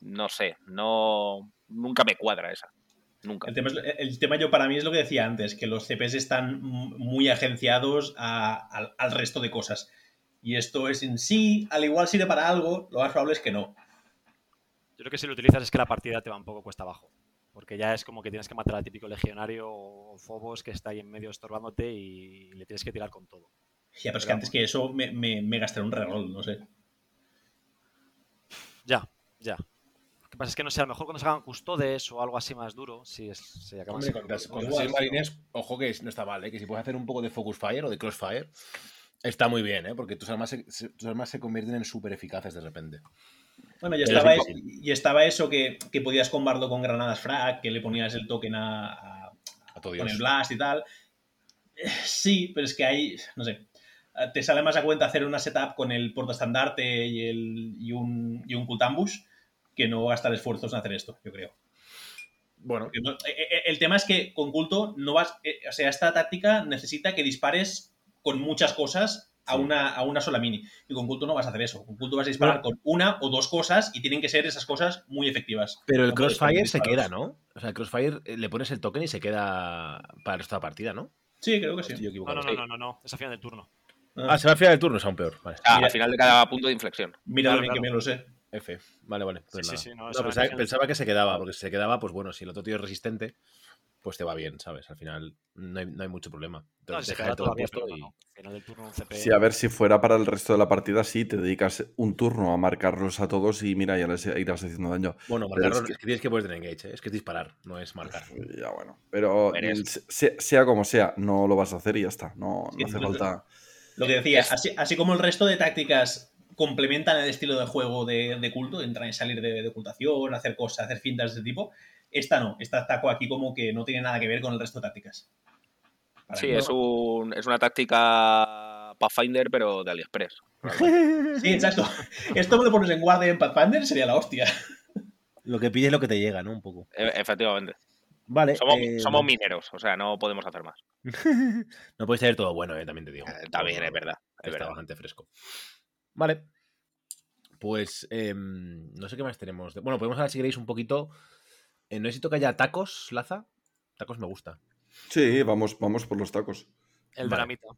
No sé, no. Nunca me cuadra esa. Nunca. El tema, es- el tema yo para mí es lo que decía antes, que los CPs están muy agenciados a- al, al resto de cosas. Y esto es en sí, al igual sirve para algo, lo más probable es que no. Yo creo que si lo utilizas es que la partida te va un poco cuesta abajo. Porque ya es como que tienes que matar al típico legionario o Phobos que está ahí en medio estorbándote y le tienes que tirar con todo. Ya, pero es que antes que eso me, me, me gasté un reroll, no sé. Ya, ya. Que pasa es que no sé, a lo mejor cuando se hagan custodes o algo así más duro, sí, es, se acaba Hombre, con, con Igual, seis sí, marines, ojo que no está mal, ¿eh? que si puedes hacer un poco de focus fire o de crossfire, está muy bien, ¿eh? porque tus armas se, tus armas se convierten en súper eficaces de repente. Bueno, y estaba, es es- y estaba eso que, que podías combarlo con granadas frag, que le ponías el token a, a- A todo con Dios. el blast y tal. Sí, pero es que ahí, no sé, eh, te sale más a cuenta hacer una setup con el portaestandarte y, el, y un, y un cult ambush que no gastar esfuerzos en hacer esto, yo creo. Bueno, no- eh, eh, el tema es que con culto no vas, eh, o sea, esta táctica necesita que dispares con muchas cosas a, Sí. una, a una sola mini. Y con culto no vas a hacer eso. Con culto vas a disparar con una o dos cosas y tienen que ser esas cosas muy efectivas. pero el No crossfire se queda, ¿no? O sea, el crossfire eh, le pones el token y se queda para el resto de la partida, ¿no? Sí, creo que sí. Yo No, equivocado. no, no, no, no, no, es a final del turno. Ah, se va al final del turno, es aún peor. Vale. Mira. al final de cada punto de inflexión. Mira Claro, bien que me lo sé. F. Vale, vale. pues Sí, nada. sí, sí, no, No, eso pensaba, que se quedaba, porque si se quedaba, pues bueno, si el otro tío es resistente, pues te va bien, ¿sabes? Al final no hay, no hay mucho problema. No, Entonces, se deja queda todo puesto y- no, Final del turno un CP. Sí, a ver si fuera para el resto de la partida, sí, te dedicas un turno a marcarlos a todos y mira, ya les irás haciendo daño. Bueno, Pero marcarlo es que- es que tienes que poder tener engage, ¿eh? es que es disparar, no es marcar. Ya bueno, pero sea como sea, no lo vas a hacer y ya está. No, Sí, no hace falta. Lo que decía, así, así como el resto de tácticas complementan el estilo de juego de, de culto, entrar y salir de, de ocultación, hacer cosas, hacer fintas de ese tipo, esta no, esta ataco aquí como que no tiene nada que ver con el resto de tácticas. Para Sí, es, un, es una táctica Pathfinder, pero de AliExpress. Sí, exacto. Esto me lo pones en guardia en Pathfinder sería la hostia. Lo que pides es lo que te llega, ¿no? Un poco. E- Efectivamente. Vale. Somos, eh, somos mineros, o sea, no podemos hacer más. no puedes tener todo bueno, ¿eh? también te digo. Eh, También es verdad. Es Está verdad. bastante fresco. Vale. Pues em, no sé qué más tenemos. de- Bueno, podemos hablar si queréis un poquito. Eh, necesito que haya tacos, Laza. Tacos me gusta. Sí, vamos, vamos por los tacos. El Vale. dramita.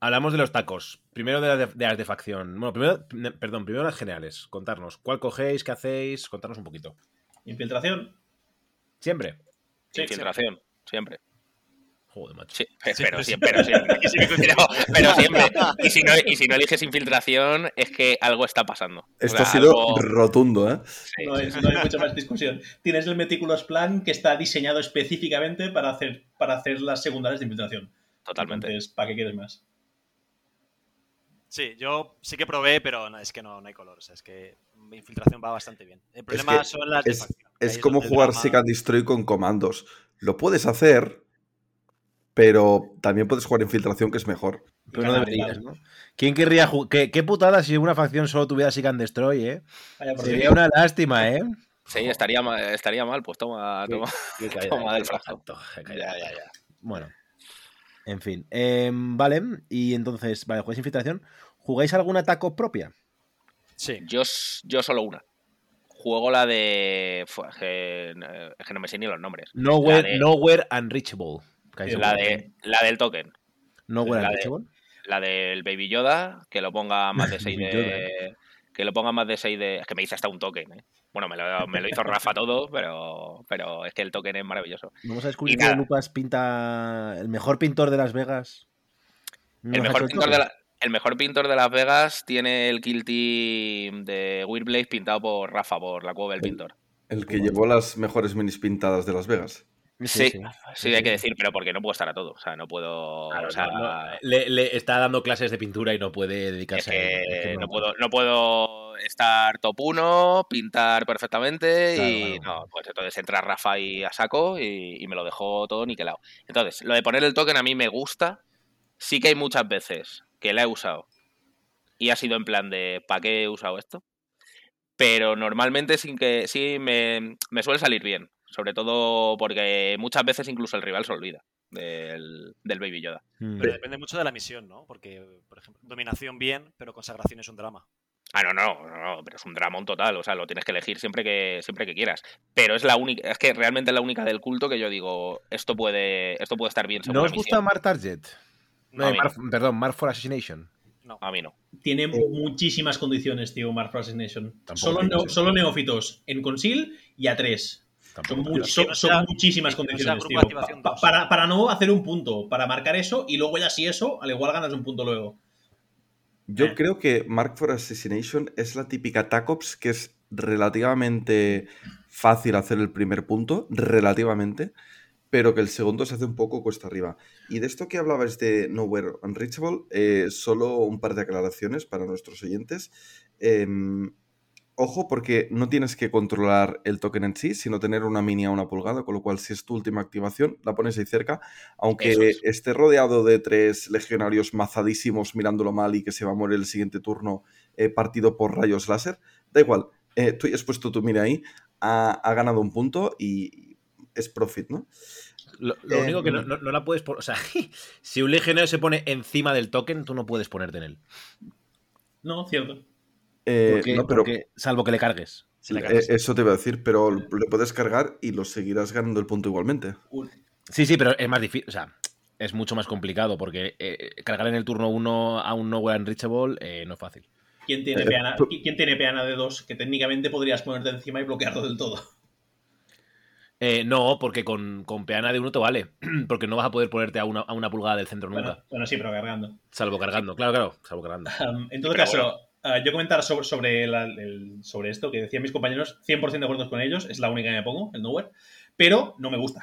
Hablamos de los tacos. Primero de, las de, de las de facción. Bueno, primero, perdón, primero las generales. Contarnos. ¿Cuál cogéis? ¿Qué hacéis? Contarnos un poquito. Infiltración. Siempre. Sí, Infiltración, siempre. Joder, macho. Sí, pe- pero Siempre, siempre, pero siempre. Pero, pero siempre. Y si, no, y si no eliges infiltración, es que algo está pasando. O Esto sea, ha sido algo- rotundo, ¿eh? sí, No, hay, sí. no hay mucha más discusión. Tienes el Meticulous Plan que está diseñado específicamente para hacer, para hacer las secundarias de infiltración. Totalmente. Entonces, ¿para qué quieres más? Sí, yo sí que probé, pero no, es que no, no hay color. O sea, es que mi infiltración va bastante bien. El problema que son las de Es, facción. que es como jugar drama- Seek and Destroy con comandos. Lo puedes hacer, pero también puedes jugar infiltración, que es mejor. Pero no deberías. ¿no? ¿Quién querría jugar? ¿Qué, qué putada si una facción solo tuviera Seek and Destroy, eh? Vaya, Sería una lástima, ¿eh? Sí, estaría mal, estaría mal, pues toma, toma. Qué caída, Toma del ya. Bueno. En fin. Em, vale. Y entonces, vale, jugáis infiltración. ¿Jugáis alguna taco propia? Sí. Yo, yo solo una. Juego la de. eh, es que no me sé ni los nombres. Nowhere, de- nowhere Unreachable. Sí, La, de, la del token. Nowhere la de-. La del Baby Yoda, que lo ponga más de 6 Baby de. Que lo ponga más de 6 de. Es que me hice hasta un token, ¿eh? Bueno, me lo, me lo hizo Rafa todo, pero, pero es que el token es maravilloso. Vamos a descubrir Y que nada. Lucas pinta el mejor pintor de Las Vegas. El mejor, pintor de la- el mejor pintor de Las Vegas tiene el kill team de Weird Blaze pintado por Rafa, por la cueva del El- pintor. El que llevó las mejores minis pintadas de Las Vegas. Sí, sí, hay que decir, pero porque no puedo estar a todo. O sea, no puedo. Claro, o sea, no, no, le, le está dando clases de pintura y no puede es dedicarse a que ello. Es que no, puedo, no puedo estar top 1, pintar perfectamente Claro, y claro. no, pues entonces entra Rafa y a saco y, y me lo dejó todo niquelado. Entonces, lo de poner el token a mí me gusta. Sí que hay muchas veces que la he usado y ha sido en plan de ¿para qué he usado esto? Pero normalmente sin que sí me, me suele salir bien. Sobre todo porque muchas veces incluso el rival se olvida del, del Baby Yoda. Mm. Pero depende mucho de la misión, ¿no? Porque, por ejemplo, dominación bien, pero consagración es un drama. Ah, no, no, no, no, pero es un dramón total, o sea, lo tienes que elegir siempre que, siempre que quieras. Pero es la única, es que realmente es la única del culto que yo digo, esto puede, esto puede estar bien ¿No os gusta misión. Mark Target? No, Eh, perdón, Mark for Assassination. No. A mí no. Tiene muchísimas condiciones, tío, Mark for Assassination. Tampoco Solo, ser. solo neófitos en Consil y a 3. Tampoco Son, muchísimas condiciones, tío. Pa- para, para no hacer un punto, para marcar eso y luego ya si eso, al igual ganas un punto luego. Yo Eh. creo que Mark for Assassination es la típica TACOPS que es relativamente fácil hacer el primer punto, relativamente, pero que el segundo se hace un poco cuesta arriba. Y de esto que hablabais de Nowhere Unreachable, eh, solo un par de aclaraciones para nuestros oyentes. Em, ojo, porque no tienes que controlar el token en sí, sino tener una mini a una pulgada, con lo cual si es tu última activación, la pones ahí cerca, aunque es. esté rodeado de tres legionarios mazadísimos mirándolo mal y que se va a morir el siguiente turno eh, partido por rayos láser, da igual, eh, tú ya has puesto tu mira ahí, ha, ha ganado un punto y es profit, ¿no? Lo, lo Eh, único que no, no- no la puedes poner. O sea, si un legionario se pone encima del token, tú no puedes ponerte en él. No, cierto. Eh, Porque, no, pero porque- salvo que le cargues. Si le eh, eso te iba a decir, pero le puedes cargar y lo seguirás ganando el punto igualmente. Sí, sí, pero es más difícil. O sea, es mucho más complicado porque eh, cargar en el turno 1 a un Nowhere Unreachable eh, no es fácil. ¿Quién tiene, Eh, peana, ¿Quién tiene peana de dos que técnicamente podrías ponerte encima y bloquearlo del todo? Eh, no, porque con, con peana de uno te vale. Porque no vas a poder ponerte a una, a una pulgada del centro nunca. Bueno, bueno, sí, pero cargando. Salvo cargando. Claro, claro. Salvo cargando. Um, en todo pero caso, uh, yo comentar sobre, sobre, la- el- sobre esto que decían mis compañeros, 100% de acuerdo con ellos, es la única que me pongo, el Nowhere, pero no me gusta.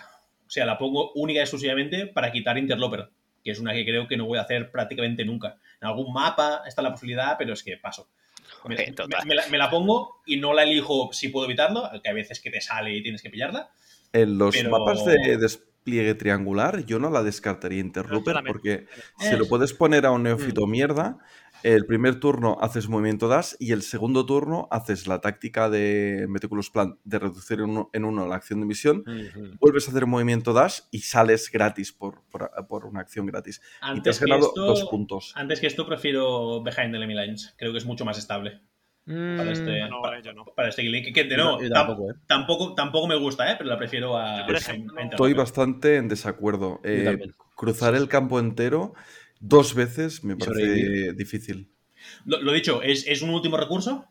O sea, la pongo única y exclusivamente para quitar Interloper, que es una que creo que no voy a hacer prácticamente nunca. En algún mapa está la posibilidad, pero es que paso. Me, total. me- me la, me la pongo y no la elijo si puedo evitarlo, que hay veces que te sale y tienes que pillarla. En los Pero- mapas de despliegue triangular, yo no la descartaría Interloper solamente- porque Eh, si lo puedes poner a un neófito Mm. mierda, el primer turno haces movimiento dash y el segundo turno haces la táctica de Meticulous Plan de reducir en uno, en uno la acción de misión, vuelves a hacer un movimiento dash y sales gratis por, por- por una acción gratis. y te has Antes que, ganado esto, dos puntos. antes que esto prefiero Behind the Enemy Lines. Creo que es mucho más estable para este, Mm, No, para, yo no. para este guild. Que de yo nuevo, yo tam- tampoco, ¿eh? tampoco, tampoco me gusta, ¿eh? pero la prefiero a. Yo, por a- ejemplo, a Estoy bastante en desacuerdo. Eh, cruzar el campo entero dos veces me parece difícil. Lo, lo dicho, es, es un último recurso.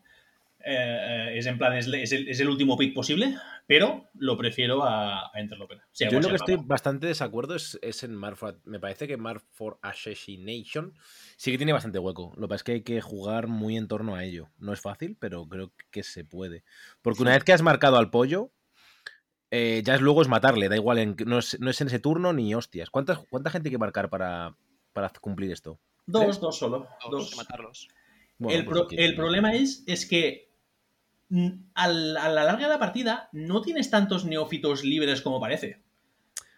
eh, es en plan, es, es el, es el último pick posible, pero lo prefiero a, a Interloper. sea Yo lo que estoy bastante desacuerdo es, es en Mark for, Me parece que Mark for Assassination sí que tiene bastante hueco. Lo que pasa es que hay que jugar muy en torno a ello. No es fácil, pero creo que se puede. Porque una vez que has marcado al pollo, eh, ya es luego es matarle. Da igual, en, no, es, no es en ese turno ni hostias. ¿Cuánta, cuánta gente hay que marcar para, para cumplir esto? Dos, dos solo. Dos, Dos. que matarlos. Bueno, el, pues pro- aquí- el problema es, es que mm, al- a la larga de la partida no tienes tantos neófitos libres como parece.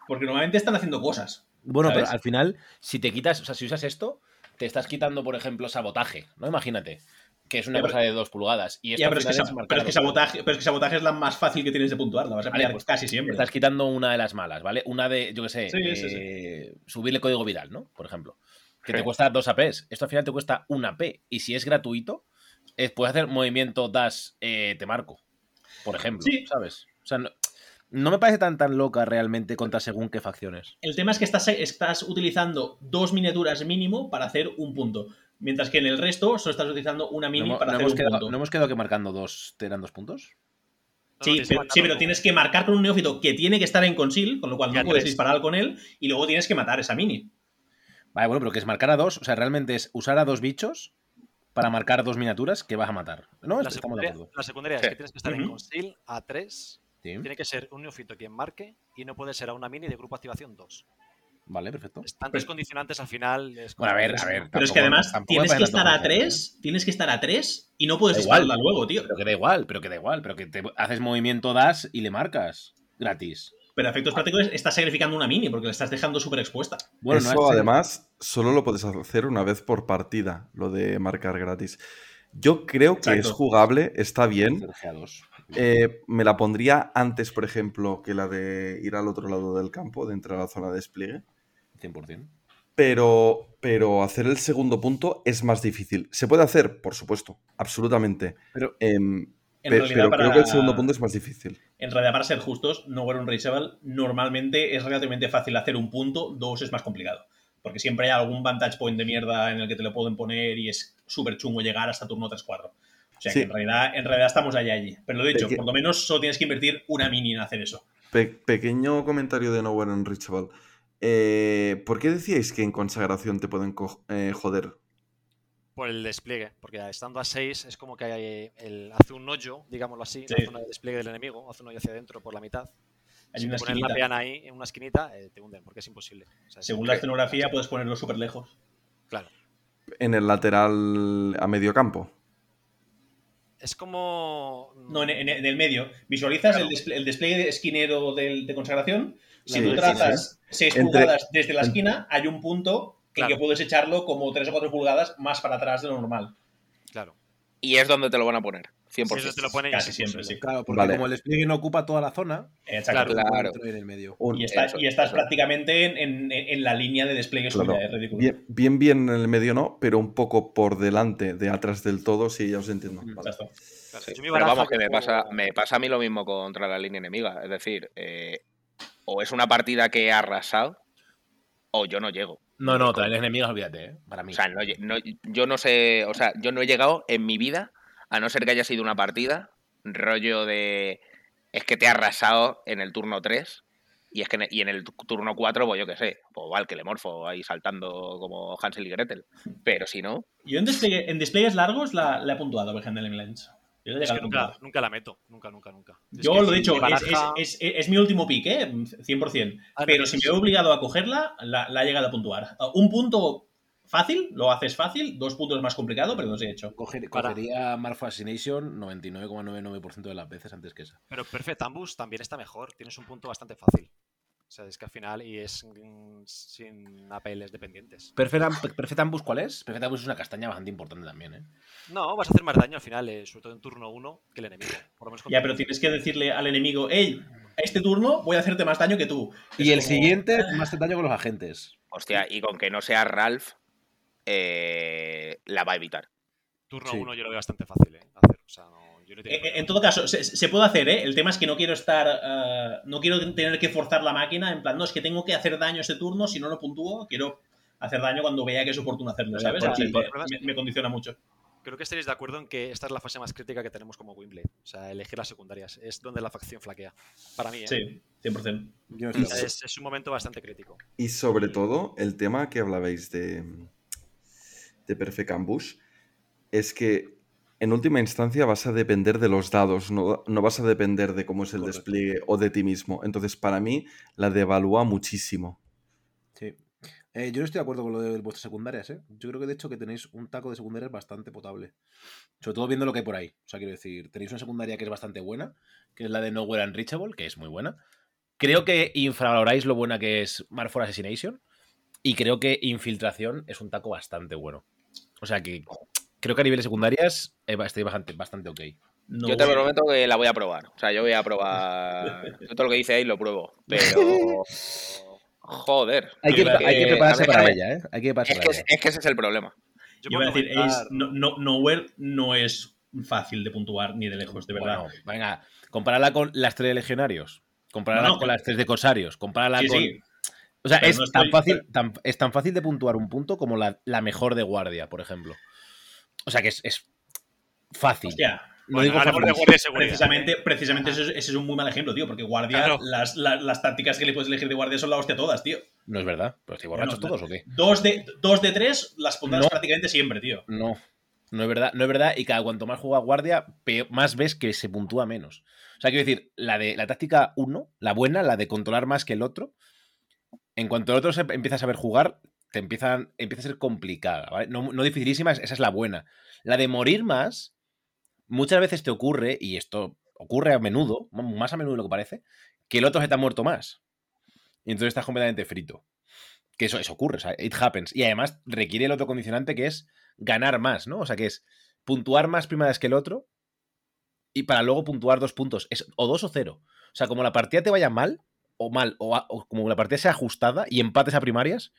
Porque normalmente están haciendo cosas. Bueno, pero al final, si te quitas, o sea, si usas esto, te estás quitando, por ejemplo, sabotaje, ¿no? Imagínate, que es una pero- cosa de dos pulgadas. Y Ya, pero, es que, pero es sabotaje, pero es que sabotaje es la más fácil que tienes de puntuar. La vas a Vale, pues, casi siempre. Estás quitando una de las malas, ¿vale? Una de, yo qué sé, Sí, sí, sí. eh, subirle código viral, ¿no? Por ejemplo. Que te cuesta dos APs. Esto al final te cuesta una AP. Y si es gratuito, eh, puedes hacer movimiento dash eh, te marco. Por ejemplo, Sí. ¿sabes? O sea, no, no me parece tan tan loca realmente contra según qué facciones. El tema es que estás, estás utilizando dos miniaturas mínimo para hacer un punto. Mientras que en el resto solo estás utilizando una ¿No, mini para no hacer hemos un quedado, punto. ¿No hemos quedado que marcando dos te dan dos puntos? No, Sí, pero, sí, pero tienes que marcar con un neófito que tiene que estar en conceal, con lo cual Ya no puedes tres. disparar con él, y luego tienes que matar esa mini. Vale, bueno, pero que es marcar a dos. O sea, realmente es usar a dos bichos para marcar dos miniaturas que vas a matar. ¿No? La Estamos de secundaria, acuerdo. la secundaria Sí. es que tienes que estar en. Conceal a 3. Sí. Tiene que ser un neófito quien marque y no puede ser a una mini de grupo activación 2. Vale, perfecto. Tantos condicionantes al final. Es Bueno, a ver, como- a ver. Pero es que además tienes que estar a 3, tienes que estar a 3 y no puedes igual. dispararla luego, tío. Pero que da igual, pero que da igual, pero que te haces movimiento dash y le marcas gratis. Pero a efectos prácticos estás sacrificando una mini porque la estás dejando súper expuesta. Bueno, Eso no es- además solo lo puedes hacer una vez por partida, lo de marcar gratis. Yo creo que es jugable, está bien. Eh, me la pondría antes, por ejemplo, que la de ir al otro lado del campo, de entrar a la zona de despliegue. 100%. Pero, pero hacer el segundo punto es más difícil. Se puede hacer, por supuesto, absolutamente. Pero- Em, En pe- realidad, pero para, creo que el segundo punto es más difícil. en realidad, para ser justos, Nowhere Unreachable normalmente es relativamente fácil hacer un punto, dos es más complicado. Porque siempre hay algún vantage point de mierda en el que te lo pueden poner y es súper chungo llegar hasta turno 3-4. O sea Sí. que en realidad, en realidad estamos allá allí. Pero lo dicho, Peque- por lo menos solo tienes que invertir una mini en hacer eso. Pe- pequeño comentario de Nowhere Unreachable. Eh, ¿Por qué decíais que en consagración te pueden co- eh, joder? Por el despliegue, porque estando a 6 es como que hay el, hace un hoyo, digámoslo así, Sí. la zona de despliegue del enemigo, hace un hoyo hacia adentro por la mitad. Hay si te ponen la peana ahí en una esquinita, eh, te hunden, porque es imposible. O sea, es Según la que- escenografía puedes ponerlo súper lejos. Claro. En el lateral a medio campo. Es como. No, en, en- en el medio. Visualizas Claro. el, desple- el despliegue esquinero de consagración. Si Sí, tú sí, trazas 6 Entre- pulgadas desde la esquina, hay un punto en Claro. que puedes echarlo como 3 o 4 pulgadas más para atrás de lo normal. Claro. Y es donde te lo van a poner, 100%. Si eso te lo ponen, Casi siempre, sí. Claro, porque Vale. como el despliegue no ocupa toda la zona, Exacto. Claro. en el medio. Un- Y, está- Eso, y estás eso. prácticamente en, en- en la línea de despliegue Claro. suya, es ridículo. Bien, bien, bien en el medio no, pero un poco por delante de atrás del todo, sí, ya os entiendo. Mm, Vale. Exacto. Sí, Pero vamos, que me pasa, me pasa a mí lo mismo contra la línea enemiga. Es decir, eh, o es una partida que he arrasado, o yo no llego. No, no, traer enemigas, olvídate, ¿eh? Para mí. O sea, no no- yo no sé, o sea, yo no he llegado en mi vida, a no ser que haya sido una partida, rollo de. Es que te he arrasado en el turno 3. Y es que en- y en el tu- turno 4, pues yo qué sé, pues que le morfo ahí saltando como Hansel y Gretel. Pero si no, Yo en, despliegue- en despliegues largos la, la he puntuado, por ejemplo, en. Yo he Es que nunca, la meto. Nunca, nunca, nunca. Es Yo que lo he mi dicho, es, baraja- es- es- es mi último pick, ¿eh? 100%. Ah, no, Pero si me sí. he obligado a cogerla, la, la he llegado a puntuar. Uh, Un punto fácil, lo haces fácil. Dos puntos más complicado, pero no se he hecho. Coger- Para- cogería Marf Assassination 99,99% de las veces antes que esa. Pero Perfect Ambush también está mejor. Tienes un punto bastante fácil. O sea, es que al final y es mm, sin APLs dependientes. Perfect, Am- Perfect Ambush, ¿cuál es? Perfect Ambush es una castaña bastante importante también, ¿eh? No, vas a hacer más daño al final, eh, sobre todo en turno 1, que el enemigo. Por lo menos con Ya, pero tienes que decirle al enemigo, hey, este turno voy a hacerte más daño que tú. Y Es el como- siguiente, más daño con los agentes. hostia, y con que no sea Ralph, eh, la va a evitar. Turno Sí. 1 yo lo veo bastante fácil, ¿eh? Hacer. O sea, no, yo no tengo Eh, eh. En todo caso, se, se puede hacer, ¿eh? El tema es que no quiero estar. eh, no quiero tener que forzar la máquina. En plan, no, es que tengo que hacer daño ese turno, si no, no puntúo. Quiero hacer daño cuando vea que es oportuno hacerlo, ¿sabes? Por- por- me, me condiciona mucho. Creo que estaréis de acuerdo en que esta es la fase más crítica que tenemos como Wimblade. O sea, elegir las secundarias. Es donde la facción flaquea. Para mí, ¿eh? Sí, 100%. Yo no es, es un momento bastante crítico. Y sobre todo, el tema que hablabais de, de Perfect Ambush es que en última instancia vas a depender de los dados, no, no vas a depender de cómo es el Correcto. despliegue o de ti mismo. Entonces, para mí, la devalúa muchísimo. Sí. Eh, yo no estoy de acuerdo con lo de vuestras secundarias, ¿eh? Yo creo que de hecho que tenéis un taco de secundarias bastante potable. Sobre todo viendo lo que hay por ahí. O sea, quiero decir, tenéis una secundaria que es bastante buena, que es la de Nowhere Unreachable, que es muy buena. Creo que infravaloráis lo buena que es Mark for Assassination. Y creo que Infiltración es un taco bastante bueno. O sea que creo que a nivel de secundarias eh, estáis bastante, bastante ok. No, yo te prometo que la voy a probar. O sea, yo voy a probar. Yo todo lo que dice ahí lo pruebo. Pero. Joder. Hay que, hay que prepararse para ella, ¿eh? Hay que prepararse Es para que, ella. es que ese es el problema. Yo Yo voy a puedo decir, comentar- Ace, no, no, Nowhere no es fácil de puntuar ni de lejos, de verdad. Bueno, venga, compararla con las tres de legionarios, compararla No, con las tres de corsarios, compararla Sí, con. sí. O sea, pero es, no tan estoy- fácil, tan- es tan fácil de puntuar un punto como la, la mejor de guardia, por ejemplo. O sea que es, es fácil. Hostia, no Bueno, digo de guardia seguridad. precisamente, precisamente ese, es- ese es un muy mal ejemplo, tío, porque guardia, Claro. las, la- las tácticas que le puedes elegir de guardia son la hostia todas, tío. No es verdad. Pero estoy borrachos todos o qué? Dos de, dos de tres las pondrás No. prácticamente siempre, tío. No. No es verdad, no es verdad. Y cada cuanto más juega guardia, pe- más ves que se puntúa menos. O sea, quiero decir, la de la táctica 1, la buena, la de controlar más que el otro, en cuanto el otro se empieza a saber jugar, te empiezan, empieza a ser complicada, ¿vale? No, no dificilísima, esa es la buena. La de morir más, muchas veces te ocurre, y esto ocurre a menudo, más a menudo de lo que parece, que el otro se te ha muerto más. Y entonces estás completamente frito. Que eso, eso ocurre, o sea, it happens. Y además requiere el otro condicionante que es ganar más, ¿no? O sea, que es puntuar más primadas que el otro y para luego puntuar dos puntos. Es o dos o cero. O sea, como la partida te vaya mal o mal, o, como la partida sea ajustada y empates a primarias,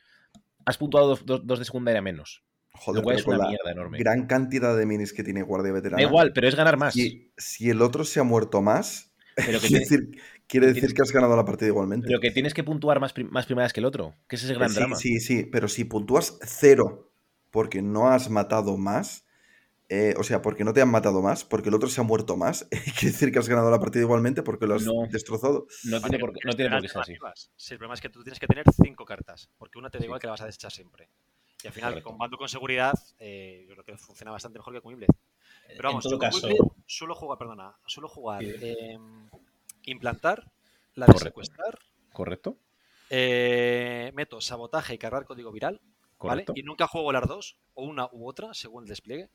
has puntuado dos, dos- dos de secundaria menos. Joder, pero es con una la mierda enorme. gran cantidad de minis que tiene Guardia Veterana. Da igual, pero es ganar más. Si, si el otro se ha muerto más, Pero que, quiere decir, quiere decir tienes- que has ganado la partida igualmente. pero que tienes que puntuar más, prim- más primadas que el otro. Que ese es el gran sí, drama. sí, sí, pero si puntúas cero porque no has matado más, eh, o sea, porque no te han matado más, porque el otro se ha muerto más, quiere decir que has ganado la partida igualmente porque lo has No. destrozado. No tiene por qué, no tiene por qué ser así. Sí, el problema es que tú tienes que tener cinco cartas, porque una te da igual que la vas a desechar siempre. Y al final, Correcto. con mando con seguridad, eh, yo creo que funciona bastante mejor que con Wimblade. Pero vamos, en todo yo con caso, suelo jugar, perdona, suelo jugar eh, implantar, la de Correcto. secuestrar, ¿Correcto? eh, meto sabotaje y cargar código viral, ¿vale? Y nunca juego las dos, o una u otra, según el despliegue.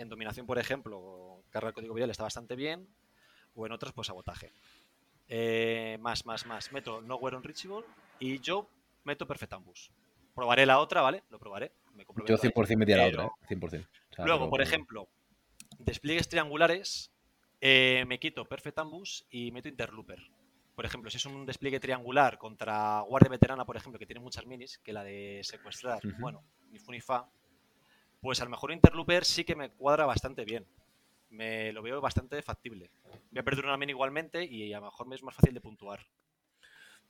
En dominación, por ejemplo, cargar código viral está bastante bien, o en otras, pues sabotaje. Eh, más, más, más. Meto Nowhere Unreachable y yo meto Perfect Ambush. Probaré la otra, ¿vale? Lo probaré. Me Yo comprometo ahí. 100% metía la otra, ¿eh? 100%. O sea, Luego, por ejemplo, despliegues triangulares, eh, me quito Perfect Ambush y meto Interlooper. Por ejemplo, si es un despliegue triangular contra Guardia Veterana, por ejemplo, que tiene muchas minis, que la de secuestrar, bueno, ni fu ni fa, pues a lo mejor Interlooper sí que me cuadra bastante bien. Me lo veo bastante factible. Voy a perder una mini igualmente y a lo mejor me es más fácil de puntuar.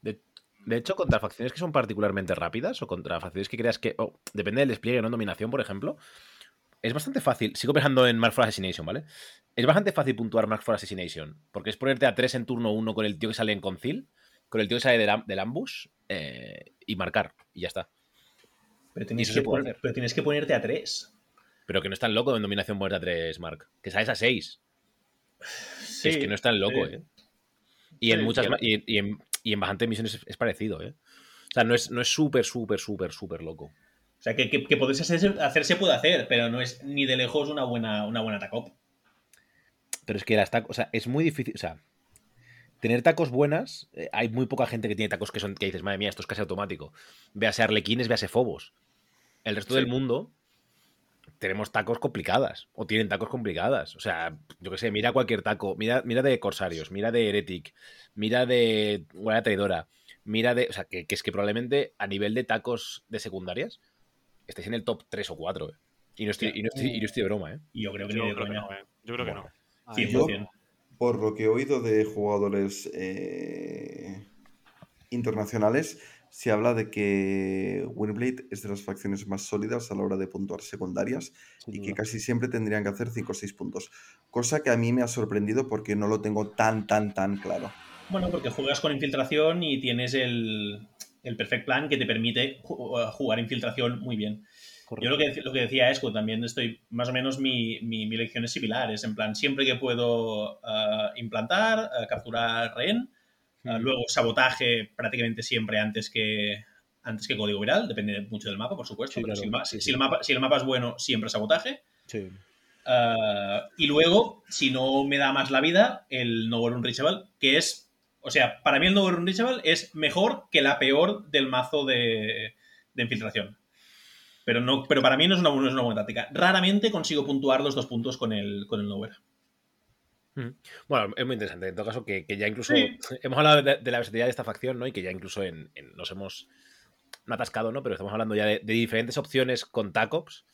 De, hecho, contra facciones que son particularmente rápidas o contra facciones que creas que. depende del despliegue, ¿no? Dominación, por ejemplo. Es bastante fácil. Sigo pensando en Mark for Assassination, ¿vale? Es bastante fácil puntuar Mark for Assassination. Porque es ponerte a 3 en turno 1 con el tío que sale en Concil, con el tío que sale del ambush eh, y marcar. Y ya está. Pero tienes, que pero tienes que ponerte a tres. Pero que no es tan loco en dominación ponerte a 3, Mark. Que sales a 6. Sí, es que no es tan loco, sí. ¿eh? Y en Sí, muchas y, y en, y en bastante misiones es, es parecido, ¿eh? O sea, no es no es súper, súper, súper, súper loco. O sea, que, que, que poder hacerse, hacerse puede hacer, pero no es ni de lejos una buena, una buena tacop. Pero es que las tacos, o sea, es muy difícil, o sea, tener tacos buenas, eh, hay muy poca gente que tiene tacos que son, que dices, madre mía, esto es casi automático. Véase arlequines, véase fobos. El resto Sí. del mundo tenemos tacos complicadas, o tienen tacos complicadas. O sea, yo qué sé, mira cualquier taco, mira, mira de Corsarios, mira de Heretic, mira de Guardia Traidora, mira de, o sea, que, que es que probablemente a nivel de tacos de secundarias estéis en el top 3 o 4, ¿eh? Y no estoy, y no estoy, y no estoy de broma, ¿eh? Y yo creo que Yo creo que no, ¿eh? Yo creo que no. 100%. Por lo que he oído de jugadores eh, internacionales, se habla de que Winblade es de las facciones más sólidas a la hora de puntuar secundarias y que casi siempre tendrían que hacer 5 o 6 puntos. Cosa que a mí me ha sorprendido porque no lo tengo tan, tan, tan claro. Bueno, porque juegas con infiltración y tienes el, el perfect plan que te permite ju- jugar infiltración muy bien. Yo lo que, lo que decía Esco, también estoy, más o menos mi, mi, mi lección es similar, es en plan, siempre que puedo eh, implantar, eh, capturar rehén, eh, luego sabotaje prácticamente siempre antes que, antes que código viral, depende mucho del mapa, por supuesto, Sí, pero claro, si, el ma- sí, si sí. el mapa, si el mapa es bueno, siempre sabotaje. Uh, y luego, si no me da más la vida, el Nowhere Unreachable, que es. O sea, para mí el Nowhere Unreachable es mejor que la peor del mazo de, de infiltración. Pero, no, pero para mí no es, una, no es una buena táctica. Raramente consigo puntuar los dos puntos con el, con el Nowhere. Bueno, es muy interesante. En todo caso, que, que ya incluso Sí. hemos hablado de, de la versatilidad de esta facción, ¿no? Y que ya incluso en, en- nos hemos no atascado, ¿no? Pero estamos hablando ya de, de diferentes opciones con TACOPS.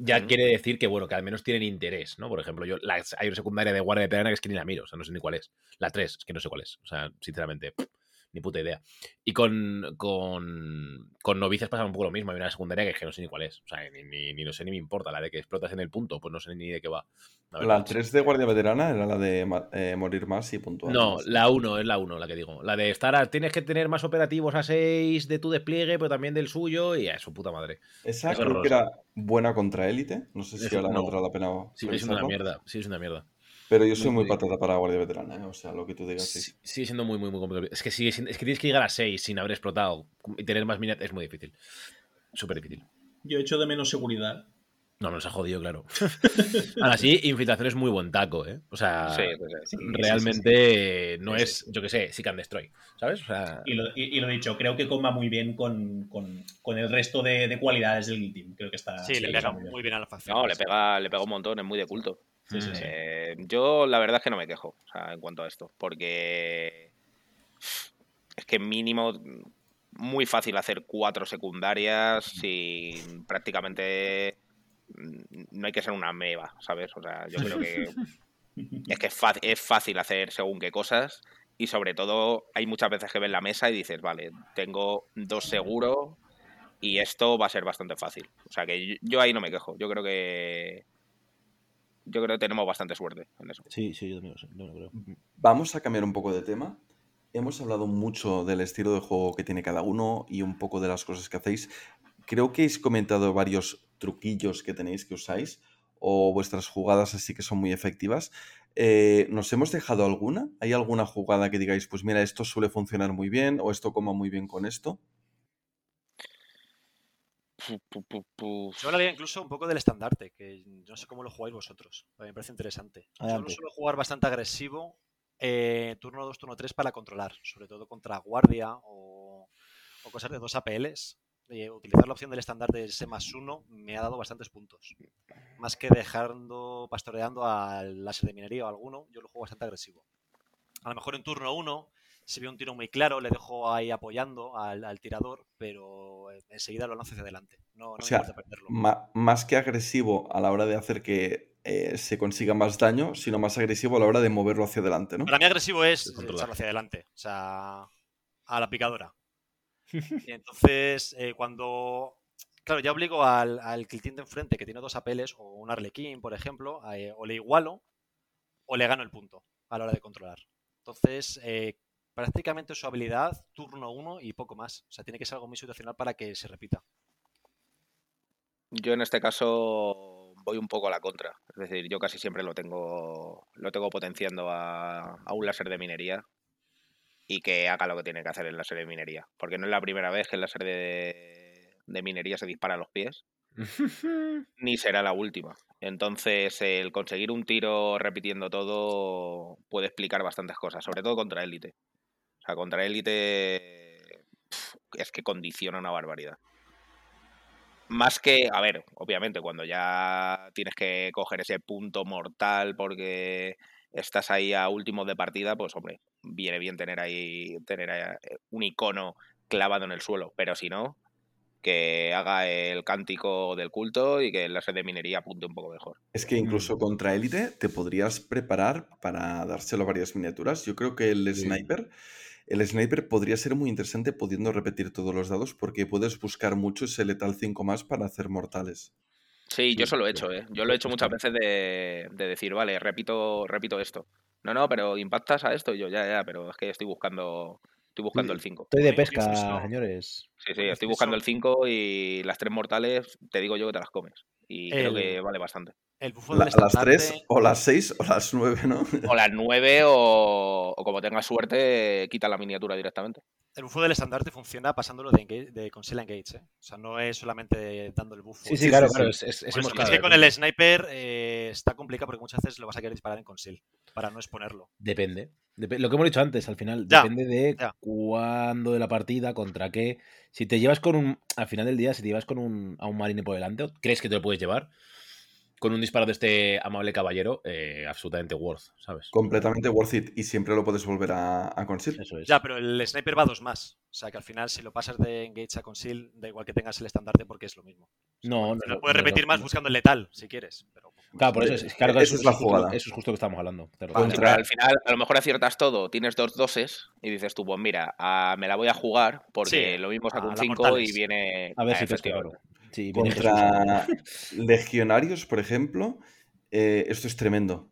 Ya quiere decir que, bueno, que al menos tienen interés, ¿no? Por ejemplo, yo la, hay una secundaria de guardia veterana que es que ni la miro, o sea, no sé ni cuál es. La 3, es que no sé cuál es. O sea, sinceramente, pff, ni puta idea. Y con, con, con novicias pasa un poco lo mismo. Hay una secundaria que es que no sé ni cuál es. O sea, ni, ni, ni no sé ni me importa. La de que explotas en el punto, pues no sé ni de qué va. La La verdad. 3 de Guardia Veterana era la de eh, morir más y puntuar. No, más. la 1 es la 1, la que digo. La de estar a, tienes que tener más operativos a 6 de tu despliegue, pero también del suyo, y a su puta madre. Esa es creo que era buena contra élite. No sé si ahora no. valdrá la pena. Sigue siendo una mierda. Sigue siendo una mierda. Pero yo soy Muy patata para Guardia Veterana, ¿eh? O sea, lo que tú digas, sí. Sigue siendo muy, muy, muy complicado. Es que, sigue siendo- es que tienes que llegar a 6 sin haber explotado y tener más minas. Es muy difícil. Súper difícil. Yo echo de menos seguridad. No, nos ha jodido, claro. Ahora sí, infiltración es muy buen taco, ¿eh? O sea, Sí, pues, sí. realmente no Sí, es, yo qué sé, Seek and Destroy, ¿sabes? O sea, Y lo, y, y lo dicho, creo que comba muy bien con, con, con el resto de, de cualidades del Team. Creo que está. Sí, le pega muy bien. muy bien a la facción. No, le pega, le pega un montón, es muy de culto. Sí, sí, sí. Eh, yo la verdad es que no me quejo o sea, en cuanto a esto, porque es que mínimo muy fácil hacer cuatro secundarias sin prácticamente no hay que ser una meba, ¿sabes? O sea, yo creo que es que es fácil, es fácil hacer según qué cosas y sobre todo hay muchas veces que ves la mesa y dices, vale, tengo dos seguro y esto va a ser bastante fácil. O sea que yo, yo ahí no me quejo. Yo creo que yo creo que tenemos bastante suerte en eso. sí, sí, yo también lo sé, no lo creo. Vamos a cambiar un poco de tema. Hemos hablado mucho del estilo de juego que tiene cada uno y un poco de las cosas que hacéis. creo que habéis comentado varios truquillos que tenéis que usáis o vuestras jugadas así que son muy efectivas. Eh, ¿Nos hemos dejado alguna? ¿Hay alguna jugada que digáis, pues mira, esto suele funcionar muy bien o esto coma muy bien con esto? Pu, pu, pu, pu. Yo hablaría incluso un poco del estandarte, que no sé cómo lo jugáis vosotros. A mí me parece interesante. Yo lo suelo jugar bastante agresivo, eh, turno 2, turno 3 para controlar, sobre todo contra guardia o, o cosas de dos APLs. Eh, utilizar la opción del estandarte de S más 1 me ha dado bastantes puntos. Más que dejando, pastoreando al láser de minería o alguno, yo lo juego bastante agresivo. A lo mejor en turno 1, si veo un tiro muy claro, le dejo ahí apoyando al, al tirador, pero eh, enseguida lo lanzo hacia adelante. No, no sea, importa perderlo. Más que agresivo a la hora de hacer que eh, se consiga más daño, sino más agresivo a la hora de moverlo hacia adelante, ¿no? Para mí agresivo es echarlo hacia adelante, o sea, a la picadora. Y entonces, eh, cuando... Claro, ya obligo al, al cliente de enfrente que tiene dos apeles, o un arlequín, por ejemplo, a, eh, o le igualo o le gano el punto a la hora de controlar. Entonces, eh, prácticamente su habilidad, turno uno y poco más. O sea, tiene que ser algo muy situacional para que se repita. Yo en este caso voy un poco a la contra. Es decir, yo casi siempre lo tengo, lo tengo potenciando a, a un láser de minería y que haga lo que tiene que hacer el láser de minería. Porque no es la primera vez que el láser de, de minería se dispara a los pies, ni será la última. Entonces, el conseguir un tiro repitiendo todo puede explicar bastantes cosas, sobre todo contra élite. Sea, contra élite es que condiciona una barbaridad. Más que, a ver, obviamente, cuando ya tienes que coger ese punto mortal porque estás ahí a últimos de partida, pues hombre, viene bien tener ahí tener ahí un icono clavado en el suelo. Pero si no, que haga el cántico del culto y que el láser de minería apunte un poco mejor. Es que incluso contra élite te podrías preparar para dárselo a varias miniaturas. Yo creo que el Sí. sniper, el sniper podría ser muy interesante pudiendo repetir todos los dados porque puedes buscar mucho ese letal 5 más para hacer mortales. Sí, yo eso lo he hecho, ¿eh? Yo lo he hecho muchas veces de, de decir, vale, repito, repito esto. No, no, pero impactas a esto y yo, ya, ya, pero es que estoy buscando, estoy buscando el 5. Estoy de pesca, señores. Sí, sí, estoy buscando el Eso- 5 y las tres mortales, te digo yo que te las comes. Y creo que vale bastante. El bufo La- las 3 estandarte- o las 6 o las 9, ¿no? O las 9 o, o como tengas suerte, quita la miniatura directamente. El bufo del estandarte funciona pasándolo de, engage- de Conceal Engage, ¿eh? O sea, no es solamente dando el bufo. Sí, sí, claro, claro. Es, es- es eso, que con el sniper eh, está complicado porque muchas veces lo vas a querer disparar en conceal para no exponerlo. Depende. Dep- lo que hemos dicho antes, al final, Ya, depende de ya. cuándo de la partida, contra qué. Si te llevas con un. Al final del día, si te llevas con un, a un marine por delante, crees que te lo puedes llevar, con un disparo de este amable caballero, eh, absolutamente worth, ¿sabes? Completamente worth it y siempre lo puedes volver a, a conseguir. Eso es. Ya, pero el sniper va a dos más. O sea, que al final, si lo pasas de engage a conceal, da igual que tengas el estandarte porque es lo mismo. No, Al no, final no, puedes no, repetir no, más no. buscando el letal, si quieres. Claro, por eso es, claro, Esa eso, es la justo, jugada. eso es justo lo que estamos hablando. Contra- al final, a lo mejor aciertas todo, tienes dos doses y dices tú, pues mira, ah, me la voy a jugar porque Sí, lo mismo saco a un la 5 y viene. A ver si efectivamente. claro. Sí. Contra legionarios, por ejemplo, eh, esto es tremendo.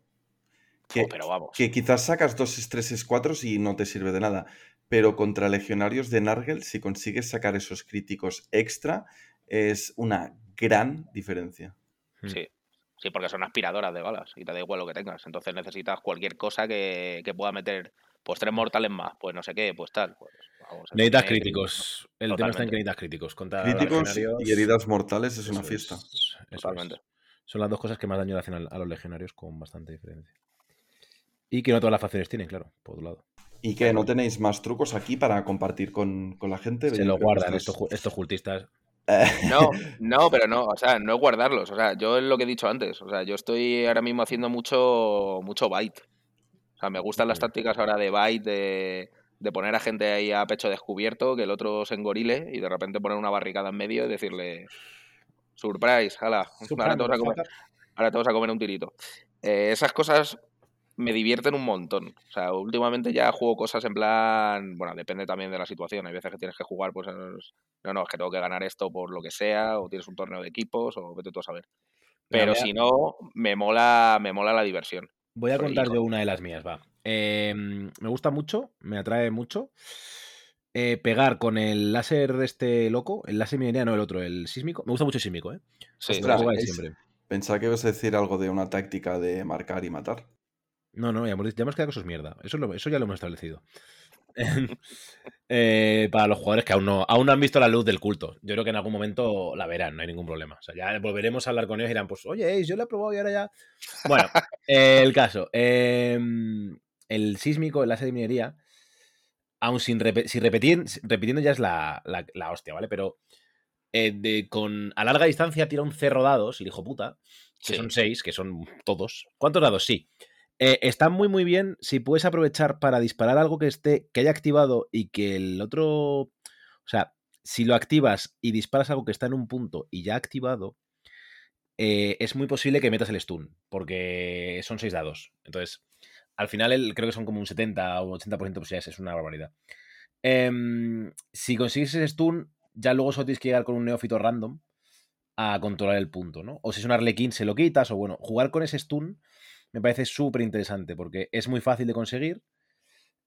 Que, Oh, pero vamos. que quizás sacas dos estreses 4 y no te sirve de nada. Pero contra legionarios de Nargel, si consigues sacar esos críticos extra, es una gran diferencia. Sí. Sí, porque son aspiradoras de balas y te da igual lo que tengas. Entonces necesitas cualquier cosa que, que pueda meter, pues tres mortales más, pues no sé qué, pues tal. Pues, vamos, Necesitas tiene críticos. El tema está en Totalmente. que necesitas críticos. Contra Críticos y heridas mortales es una eso fiesta. es, Totalmente. es. Son las dos cosas que más daño le hacen al- a los legionarios con bastante diferencia. Y que no todas las facciones tienen, claro, por otro lado. ¿Y que no tenéis más trucos aquí para compartir con, con la gente? Se lo guardan estos, estos cultistas. No, no, pero no, o sea, no es guardarlos. O sea, yo es lo que he dicho antes. O sea, yo estoy ahora mismo haciendo mucho, mucho bite. O sea, me gustan las tácticas ahora de bite, de, de poner a gente ahí a pecho descubierto, que el otro se engorile y de repente poner una barricada en medio y decirle, surprise, hala, ahora te vas a comer, ahora a comer un tirito. Eh, esas cosas me divierten un montón. O sea, últimamente ya juego cosas en plan, bueno, depende también de la situación. Hay veces que tienes que jugar, pues, es- no, no, es que tengo que ganar esto por lo que sea, o tienes un torneo de equipos, o vete tú a saber. Pero si no, me mola, me mola la diversión. Voy a Soy contar hijo. yo una de las mías, va. Eh, me gusta mucho, me atrae mucho. eh, pegar con el láser de este loco, el láser minería, no el otro, el sísmico. Me gusta mucho el sísmico, ¿eh? Sí, Ostras, siempre. Pensaba que ibas a decir algo de una táctica de marcar y matar. No, no, ya hemos, ya hemos quedado que eso es mierda. Eso, es lo- eso ya lo hemos establecido. Eh, para los jugadores que aún no, aún no han visto la luz del culto. Yo creo que en algún momento la verán, no hay ningún problema. O sea, ya volveremos a hablar con ellos y dirán, pues, oye, yo la he probado y ahora ya. Bueno, eh, el caso. eh, el sísmico, el láser de minería, aún sin, repe- sin repetir, repitiendo ya es la, la- la hostia, ¿vale? Pero eh, de, con, a larga distancia tira un cerro dados, el hijo puta, que Sí. son seis, que son todos. ¿Cuántos dados? Sí. Eh, están muy muy bien si puedes aprovechar para disparar algo que esté, que haya activado y que el otro. O sea, si lo activas y disparas algo que está en un punto y ya activado, eh, es muy posible que metas el stun, porque son seis dados. Entonces, al final el- creo que son como un 70 o un 80% de posibilidades, es una barbaridad. Em, si consigues ese stun, ya luego solo tienes que llegar con un neófito random a controlar el punto, ¿no? O si es un arlequín, se lo quitas, o bueno, jugar con ese stun me parece súper interesante porque es muy fácil de conseguir.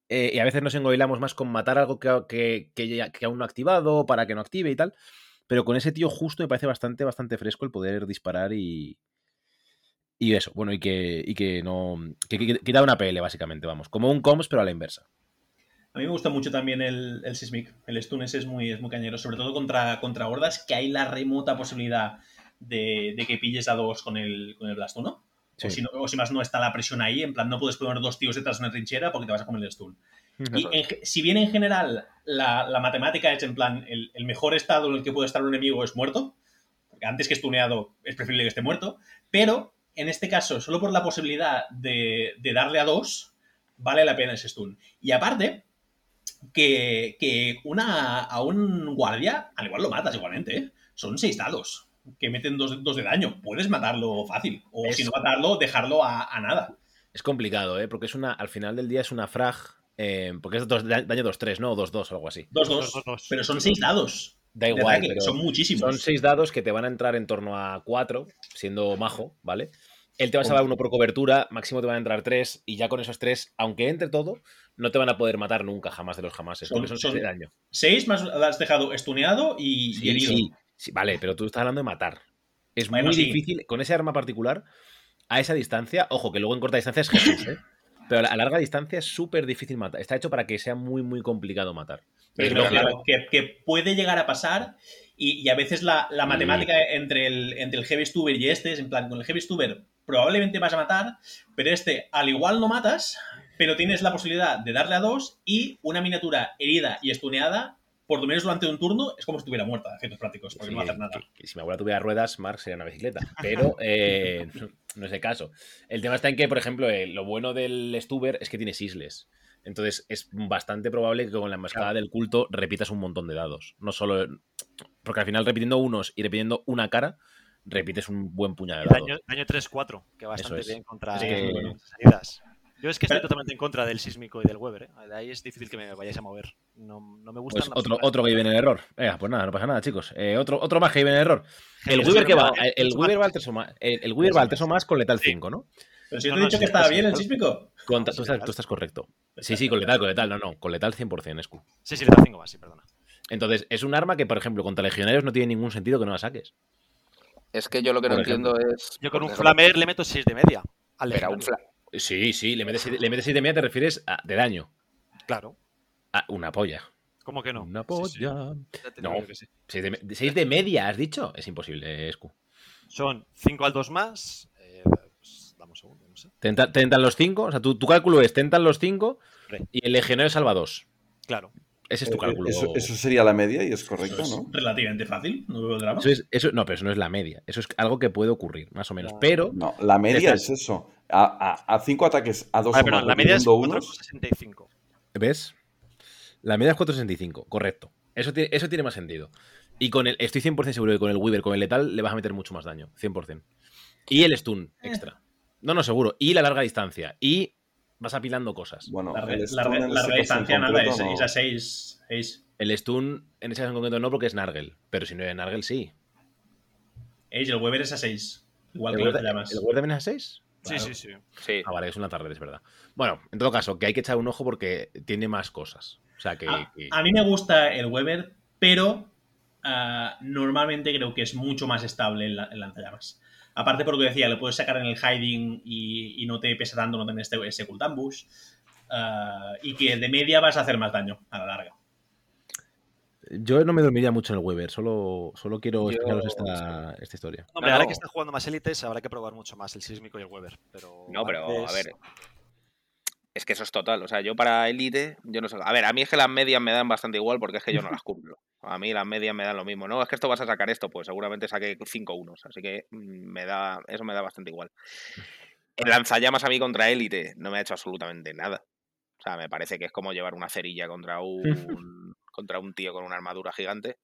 eh, y a veces nos engoilamos más con matar algo que, que, que que aún no ha activado para que no active y tal. Pero con ese tío justo me parece bastante, bastante fresco el poder disparar y. Y eso, bueno, y que, y que no. Que, da una PL, básicamente, vamos. Como un comms, pero a la inversa. A mí me gusta mucho también el, el Sismic. El stun ese es muy, es muy cañero, sobre todo contra, contra hordas, que hay la remota posibilidad de, de que pilles a dos con el, con el Blast 1. Sí. O, si no- o si más no está la presión ahí, en plan, no puedes poner dos tíos detrás de una trinchera porque te vas a comer el stun. Y en si bien en general la, la matemática es en plan, el, el mejor estado en el que puede estar un enemigo es muerto, porque antes que stuneado es preferible que esté muerto, pero en este caso, solo por la posibilidad de, de darle a dos, vale la pena ese stun. Y aparte, que, que una, a un guardia, al igual lo matas igualmente, ¿eh? son seis dados que meten dos, dos de daño. Puedes matarlo fácil, o Es- si no matarlo, dejarlo a, a nada. Es complicado, ¿eh? Porque es una. Al final del día es una frag. eh, porque es dos- daño 2-3, ¿no? O 2-2 o algo así. Dos, Dos, dos, dos, dos. pero son seis dados. Da igual, ataque, pero son muchísimos. Son seis dados que te van a entrar en torno a cuatro, siendo majo, ¿vale? Él te va a salvar uno por cobertura, máximo te van a entrar tres, y ya con esos tres, aunque entre todo, no te van a poder matar nunca, jamás de los jamases, Son- porque son, son- seis de daño. Seis más has dejado estuneado y, y Sí, herido. sí, sí, vale, pero tú estás hablando de matar. Es Bueno, muy sí. difícil, con ese arma particular, a esa distancia, ojo, que luego en corta distancia es Jesús, ¿eh? Pero a larga distancia es súper difícil matar. Está hecho para que sea muy, muy complicado matar. Pero, claro, que, que puede llegar a pasar y, y a veces la, la Sí. matemática entre el, entre el Heavy Stuber y este es en plan, con el Heavy Stuber probablemente vas a matar, pero este al igual no matas, pero tienes la posibilidad de darle a dos y una miniatura herida y estuneada, por lo menos durante un turno, es como si estuviera muerta, a efectos prácticos, porque Sí, no va a hacer nada. que- que si mi abuela tuviera ruedas, Mark sería una bicicleta. Pero eh, no, no es el caso. El tema está en que, por ejemplo, eh, lo bueno del Stuber es que tiene sisles. Entonces es bastante probable que con la emboscada del culto repitas un montón de dados. No solo. Porque al final, repitiendo unos y repitiendo una cara, repites un buen puñado de dados. Daño, daño 3-4, que bastante es. bien contra Es eh, que- esas heridas. Yo es que estoy Pero- totalmente en contra del sísmico y del Weber. ¿eh? De ahí es difícil que me vayáis a mover. No, no me gusta. Pues otro, otro que vive en el error. Venga, pues nada, no pasa nada, chicos. Eh, otro, otro más que vive en el error. El Weaver que va, el, Weaver va al 3 o más. El, el Weaver va al 3 o más con letal 5, ¿no? Pero si yo No, te he no, dicho sí, que estaba sí, bien el sí. sísmico. No, tú, sí, estás, letal. tú estás correcto. Sí, sí, con letal, con letal. No, no, con letal 100%, Escu. Sí, sí, le da 5 más, sí, perdona. Entonces, es un arma que, por ejemplo, contra legionarios no tiene ningún sentido que no la saques. Es que yo lo que no ejemplo. entiendo es. Yo con un flamer le meto 6 de media. Al Pero a un fla- Sí, sí, le metes, le metes 6 de media, te refieres a, de daño. Claro. A una polla. ¿Cómo que no? Una Sí, sí, polla. ya te No. digo que sí. 6 de, de media, has dicho. Es imposible, Escu. Son 5 al 2 más. Eh, pues, dame un segundo, no sé. Te, entra- te entran los 5. O sea, tu, tu cálculo es: te entran los 5 Hombre, y el legionario salva 2. Claro. Ese es tu Eh, cálculo. Eso, eso sería la media y es correcto, Eso es ¿no? relativamente fácil, no veo drama. Eso es- eso- no, pero eso no es la media. Eso es algo que puede ocurrir, más o menos. No. Pero No, la media Estás- es eso. A, a- a cinco ataques a dos Vale, o perdón, más la media es repitiendo unos, 4,65. ¿Ves? La media es 465, correcto. Eso tiene, eso tiene más sentido. Y con el, estoy 100% seguro que con el Weaver, con el letal, le vas a meter mucho más daño. 100%. Y el stun extra. No, no, seguro. Y la larga distancia. Y vas apilando cosas. Bueno, La, el la la en redistancia nada, es, no- es a 6. El stun, en ese caso en concreto, no, porque es Nargel. Pero si no es Nargel, sí. el Weber es a 6. Igual ¿El que lo Weaver que llamas. ¿el Weaver también es a 6? Sí, sí, sí. Sí. Ah, vale, es una tarde, es verdad. Bueno, en todo caso, que hay que echar un ojo porque tiene más cosas. O sea que. A, que- a mí me gusta el Weber, pero ah, normalmente creo que es mucho más estable el, la- el lanzallamas. Aparte, por lo que decía, lo puedes sacar en el hiding y, y no te pesa tanto no tener este, ese cult ambush. ah, y que de media vas a hacer más daño a la larga. Yo no me dormiría mucho en el Weber, solo, solo quiero Yo- explicaros esta, esta historia. Hombre, No, ahora no. que está jugando más élites, habrá que probar mucho más el sísmico y el Weber. Pero No, pero a ver. Es que eso es total. O sea, yo para Elite, yo no sé. A ver, a mí es que las medias me dan bastante igual porque es que yo no las cumplo. A mí las medias me dan lo mismo. No, es que esto vas a sacar esto, pues seguramente saque 5 unos. Así que mm, me da, eso me da bastante igual. El lanzallamas a mí contra Elite no me ha hecho absolutamente nada. O sea, me parece que es como llevar una cerilla contra un, contra un tío con una armadura gigante.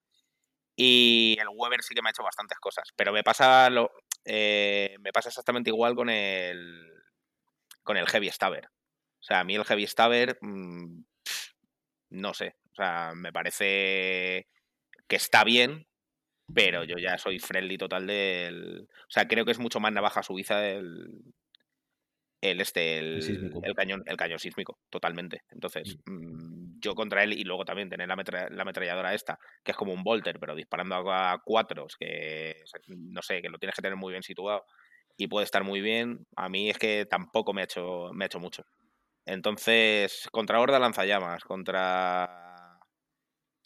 Y el Weber sí que me ha hecho bastantes cosas. Pero me pasa lo, eh, me pasa exactamente igual con el con el Heavy Stabber. O sea, a mí el Heavy Stabber, mm, no sé. O sea, me parece que está bien, pero yo ya soy friendly total del. O sea, creo que es mucho más navaja suiza el. El este, el, el cañón, el cañón sísmico, totalmente. Entonces, mm, yo contra él, y luego también tener la, metra- la ametralladora esta, que es como un Volter, pero disparando a, cuatros, que no sé, que lo tienes que tener muy bien situado y puede estar muy bien. A mí es que tampoco me ha hecho, me ha hecho mucho. Entonces, contra Horda lanzallamas, contra.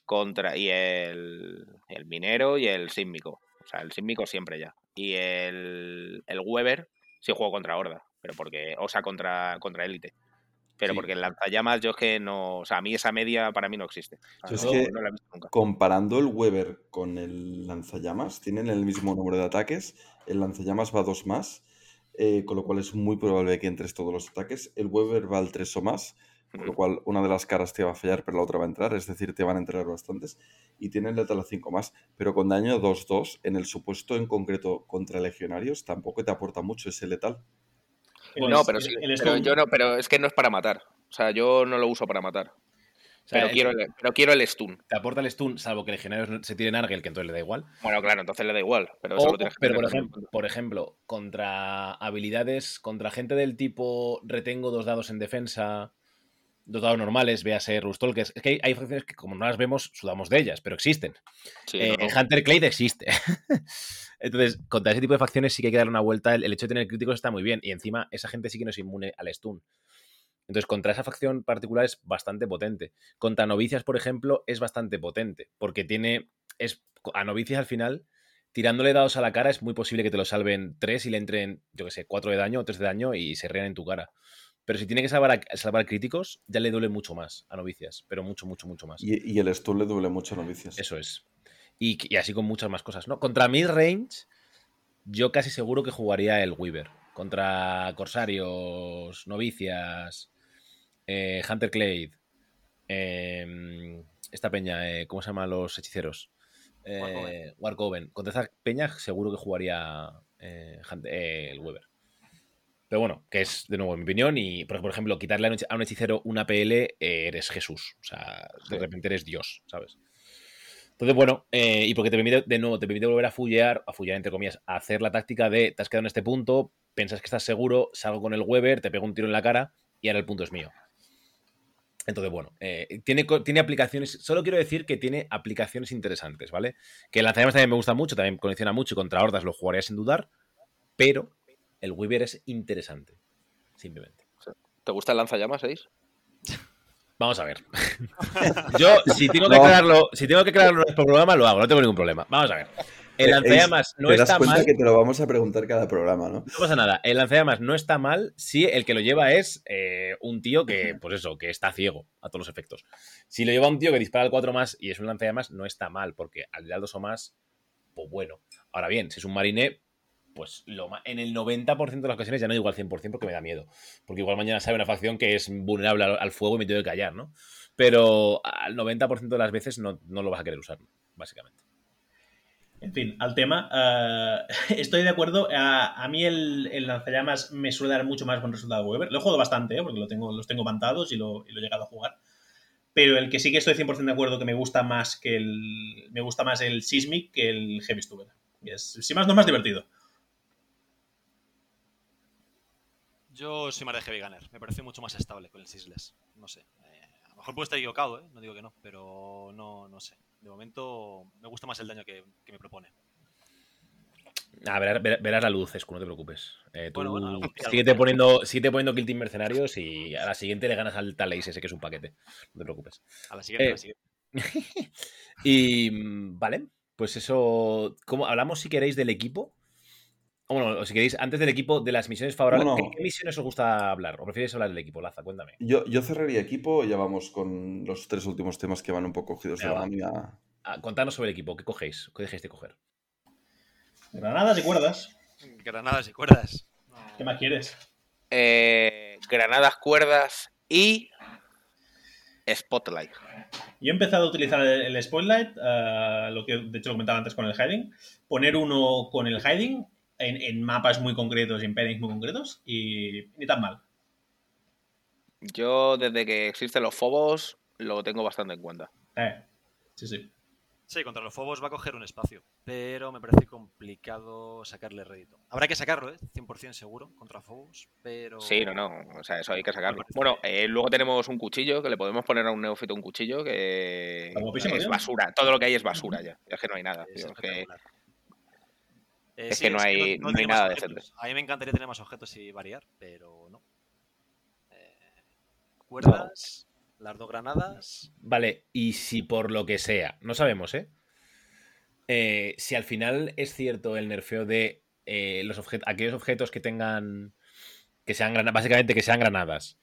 Contra. Y el. El minero y el sísmico. O sea, el sísmico siempre ya. Y el. El Weber sí juego contra Horda. Pero porque. O sea, contra, contra Élite. Pero Sí. porque el lanzallamas yo es que no. O sea, a mí esa media para mí no existe. O sea, Yo es no, que- no la he visto nunca. Comparando el Weber con el lanzallamas, tienen el mismo número de ataques. El lanzallamas va dos más, eh, con lo cual es muy probable que entres todos los ataques. El Weber va al 3 o más, con lo cual una de las caras te va a fallar, pero la otra va a entrar, es decir, te van a entrar bastantes. Y tienen letal a 5 más, pero con daño 2-2, en el supuesto en concreto contra legionarios, tampoco te aporta mucho ese letal. El- No, pero el- sí. el pero yo no, pero es que no es para matar. O sea, yo no lo uso para matar. O sea, Pero el- quiero, el, pero quiero el stun. Te aporta el stun, salvo que legionarios no- se tiren Argel, que entonces le da igual. Bueno, claro, entonces le da igual. Pero O- que por en ejemplo, cuenta. por ejemplo, contra habilidades, contra gente del tipo retengo dos dados en defensa, dos dados normales, véase Rustolkers. Es que hay, hay facciones que como no las vemos, sudamos de ellas, pero existen. Sí, Eh, no, no. Hunter Clade existe. Entonces, contra ese tipo de facciones sí que hay que darle una vuelta. El, el hecho de tener críticos está muy bien. Y encima, esa gente sí que no es inmune al stun. Entonces, contra esa facción particular es bastante potente. Contra novicias, por ejemplo, es bastante potente. Porque tiene. Es, a novicias al final, tirándole dados a la cara, es muy posible que te lo salven tres y le entren, yo que sé, cuatro de daño o tres de daño y se rían en tu cara. Pero si tiene que salvar, a- salvar críticos, ya le duele mucho más a novicias. Pero mucho, mucho, mucho más. Y, y el stun le duele mucho a novicias. Eso es. Y, y así con muchas más cosas, ¿no? Contra mid-range, yo casi seguro que jugaría el Weaver. Contra Corsarios, Novicias, eh, Hunter Clade, eh, esta peña, eh, ¿cómo se llaman los hechiceros? Eh, Warcoven. Contra esa peña seguro que jugaría el Weaver. Pero bueno, que es de nuevo mi opinión. Y por, ejemplo, quitarle a un hechicero una PL, eres Jesús. O sea, de repente eres Dios, ¿sabes? Entonces, bueno, eh, y porque te permite, de nuevo, te permite volver a fullear, a fullear entre comillas, a hacer la táctica de te has quedado en este punto, piensas que estás seguro, salgo con el Weber, te pego un tiro en la cara y ahora el punto es mío. Entonces, bueno, eh, tiene, tiene aplicaciones, solo quiero decir que tiene aplicaciones interesantes, ¿vale? Que el lanzallamas también me gusta mucho, también condiciona mucho y contra hordas lo jugaría sin dudar, pero el Weaver es interesante, simplemente. ¿Te gusta el lanzallamas, seis? Vamos a ver. Yo, si tengo que No. aclararlo, si tengo que aclararlo en el programa, lo hago, no tengo ningún problema. Vamos a ver. El lanzallamas no te das está cuenta mal. que te lo vamos a preguntar cada programa, ¿no? No pasa nada. El lanzallamas no está mal si el que lo lleva es eh, un tío que, pues eso, que está ciego a todos los efectos. Si lo lleva un tío que dispara al 4 más y es un lanzallamas, no está mal, porque al dar 2 o más, pues bueno. Ahora bien, si es un marine, pues lo en el 90% de las ocasiones ya no digo al 100% porque me da miedo. Porque igual mañana sabe una facción que es vulnerable al, fuego y me tengo que callar, ¿no? Pero al 90% de las veces no, no lo vas a querer usar, básicamente. En fin, al tema, eh, estoy de acuerdo. A, mí el, el lanzallamas me suele dar mucho más buen resultado Weber. Lo he jugado bastante, ¿eh? porque lo tengo, los tengo mantados y lo, he llegado a jugar. Pero el que sí que estoy 100% de acuerdo que me gusta más que el. Me gusta más el Sismic que el Heavy Stuber. Es, si más no es más divertido. Yo soy más de Heavy Gunner. Me parece mucho más estable con el Sisless. No sé. eh, a lo mejor puedo estar equivocado, ¿eh? no digo que no, pero no, no sé. De momento me gusta más el daño que, que me propone. Ah, verás, ver- verás la luz, Escu, no te preocupes. Eh, tú Bueno, bueno, síguete, poniendo, síguete poniendo Kill Team Mercenarios y a la siguiente le ganas al Talais ese que es un paquete. No te preocupes. A la siguiente, a Eh, la siguiente. y mm, vale, pues eso. ¿cómo, hablamos si queréis del equipo? Bueno, si queréis, antes del equipo, de las misiones favorables. Bueno. ¿Qué, qué misiones os gusta hablar? ¿O prefieres hablar del equipo, Laza? Cuéntame. Yo, yo cerraría equipo, ya vamos con los tres últimos temas que van un poco cogidos de la manga. Ah, contanos sobre el equipo. ¿Qué cogéis? ¿Qué dejéis de coger? Granadas y cuerdas. Granadas y cuerdas. ¿Qué más quieres? Eh, granadas, cuerdas y Spotlight. Yo he empezado a utilizar el, el Spotlight, eh, lo que de hecho comentaba antes con el hiding, poner uno con el hiding en, en mapas muy concretos y en pairings muy concretos y ni tan mal. Yo, desde que existen los Fobos, lo tengo bastante en cuenta. Eh, sí, sí. Sí, contra los Fobos va a coger un espacio, pero me parece complicado sacarle rédito. Habrá que sacarlo, ¿eh? 100% seguro contra Fobos, pero... Sí, no, no. O sea, eso hay que sacarlo. Bueno, eh, luego tenemos un cuchillo que le podemos poner a un neófito un cuchillo que es basura. Todo lo que hay es basura ya. Es que no hay nada. Es tío. Eh, es que no hay- no hay tiene nada decente. A mí me encantaría tener más objetos y variar, pero no. Eh, cuerdas, las dos granadas. Vale, y si por lo que sea, no sabemos, ¿eh? Eh, si al final es cierto el nerfeo de eh, los aquellos objetos que tengan. que sean granadas, básicamente que sean granadas.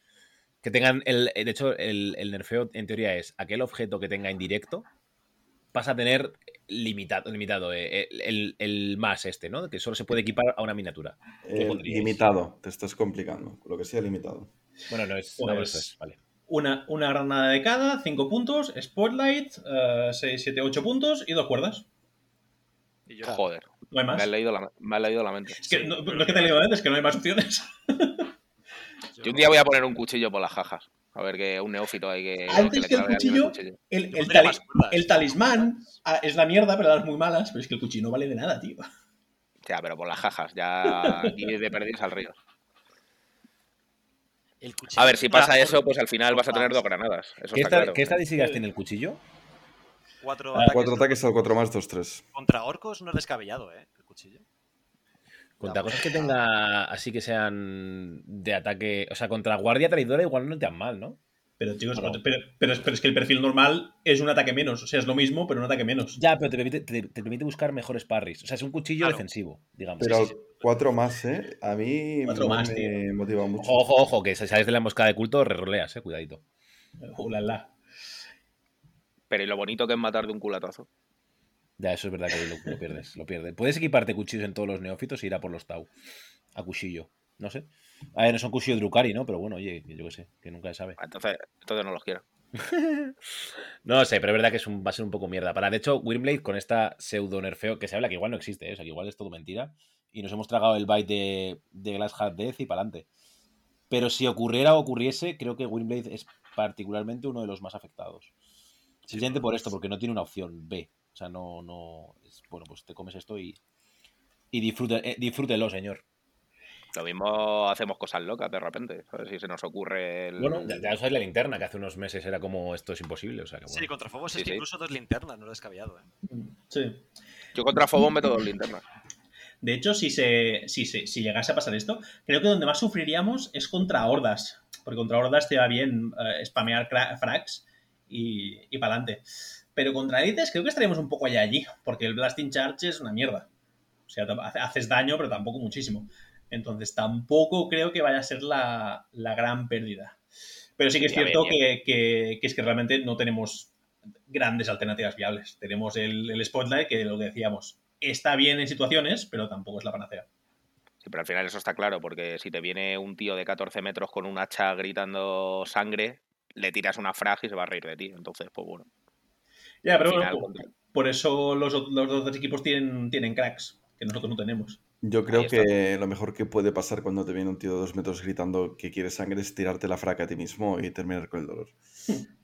Que tengan el. De hecho, el, el nerfeo en teoría es aquel objeto que tenga indirecto. Pasa a tener limitado, limitado eh, el, el- el más este, ¿no? Que solo se puede equipar a una miniatura. ¿Qué Eh, limitado, te estás complicando. Lo que sea limitado. Bueno, no es. no, Pues- eso es, vale. Una, una granada de cada, 5 puntos, Spotlight, 6, 7, 8 puntos y dos cuerdas. Y yo, Joder, No hay me más. has leído la, me has leído la mente. Es que no, no es que te he leído antes, es que no hay más opciones. yo- Yo un día voy a poner un cuchillo por las jajas. A ver que un neófito hay que. Antes que el alguien cuchillo, El, el tali- cuerdas. el talismán ah, es la mierda, pero las muy malas, pero es que el cuchillo no vale de nada, tío. Ya, pero por las jajas. Ya. Y de perdidos al río. el A ver, si pasa eso, pues al final vas a tener dos granadas. Eso ¿Qué, está claro. ¿Qué estadísticas tiene el cuchillo? Cuatro Ah, ataques Cuatro ataques al 4 más, 2, 3. contra orcos no es descabellado, ¿eh? El cuchillo. Contra cosas que tenga así que sean de ataque. O sea, contra guardia traidora igual no te dan mal, ¿no? Pero, chicos, No. pero, pero es, pero es que el perfil normal es un ataque menos. O sea, es lo mismo, pero un ataque menos. Ya, pero te permite, te, te permite buscar mejores parries. O sea, es un cuchillo Claro. defensivo, digamos. Pero Sí, sí. 4 más, ¿eh? A mí Cuatro más, me motiva mucho. Ojo, ojo, que si sales de la emboscada de culto, reroleas, eh, cuidadito. Ulala. Pero y lo bonito que es matar de un culatazo. Ya, eso es verdad que lo, lo pierdes, lo pierdes. Puedes equiparte cuchillos en todos los neófitos e ir a por los Tau. A cuchillo. No sé. A ver, no son cuchillo de Drukari, ¿no? Pero bueno, oye, yo qué sé, que nunca se sabe. Entonces, entonces no los quiero. No sé, pero es verdad que es un, va a ser un poco mierda. Para, de hecho, Wyrmblade con esta pseudo nerfeo, que se habla que igual no existe, ¿eh? o sea, que igual es todo mentira. Y nos hemos tragado el bite de, de Glass Hat Death y para adelante. Pero si ocurriera o ocurriese, creo que Wyrmblade es particularmente uno de los más afectados. Simplemente por esto, porque no tiene una opción B. O sea, no, no. es- bueno, pues te comes esto y. Y disfrute, eh, disfrútelo, señor. Lo mismo hacemos cosas locas de repente. A ver si se nos ocurre el. Bueno, ya, ya usáis la linterna, que hace unos meses era como esto es imposible. O sea, que bueno. Sí, contra Fobos Sí, es que sí. incluso dos linternas, no es descabellado, ¿eh? Sí. Yo contra Fobos meto dos linternas. De hecho, si, se, si, se- si llegase a pasar esto, creo que donde más sufriríamos es contra hordas. Porque contra hordas te va bien eh, spamear cra- frags y, y para adelante. Pero contra élites creo que estaríamos un poco allá allí. Porque el Blasting Charge es una mierda. O sea, haces daño, pero tampoco muchísimo. Entonces tampoco creo que vaya a ser la, la gran pérdida. Pero sí que es Ya, cierto bien, que, que- que es que realmente no tenemos grandes alternativas viables. Tenemos el, el Spotlight, que lo que decíamos, está bien en situaciones, pero tampoco es la panacea. Sí, pero al final eso está claro, porque si te viene un tío de 14 metros con un hacha gritando sangre, le tiras una frag y se va a reír de ti. Entonces, pues bueno. Ya, pero bueno, por, contra- por eso los, los dos equipos tienen, tienen cracks, que nosotros no tenemos. Yo creo que lo mejor que puede pasar cuando te viene un tío de dos metros gritando que quiere sangre es tirarte la fraca a ti mismo y terminar con el dolor.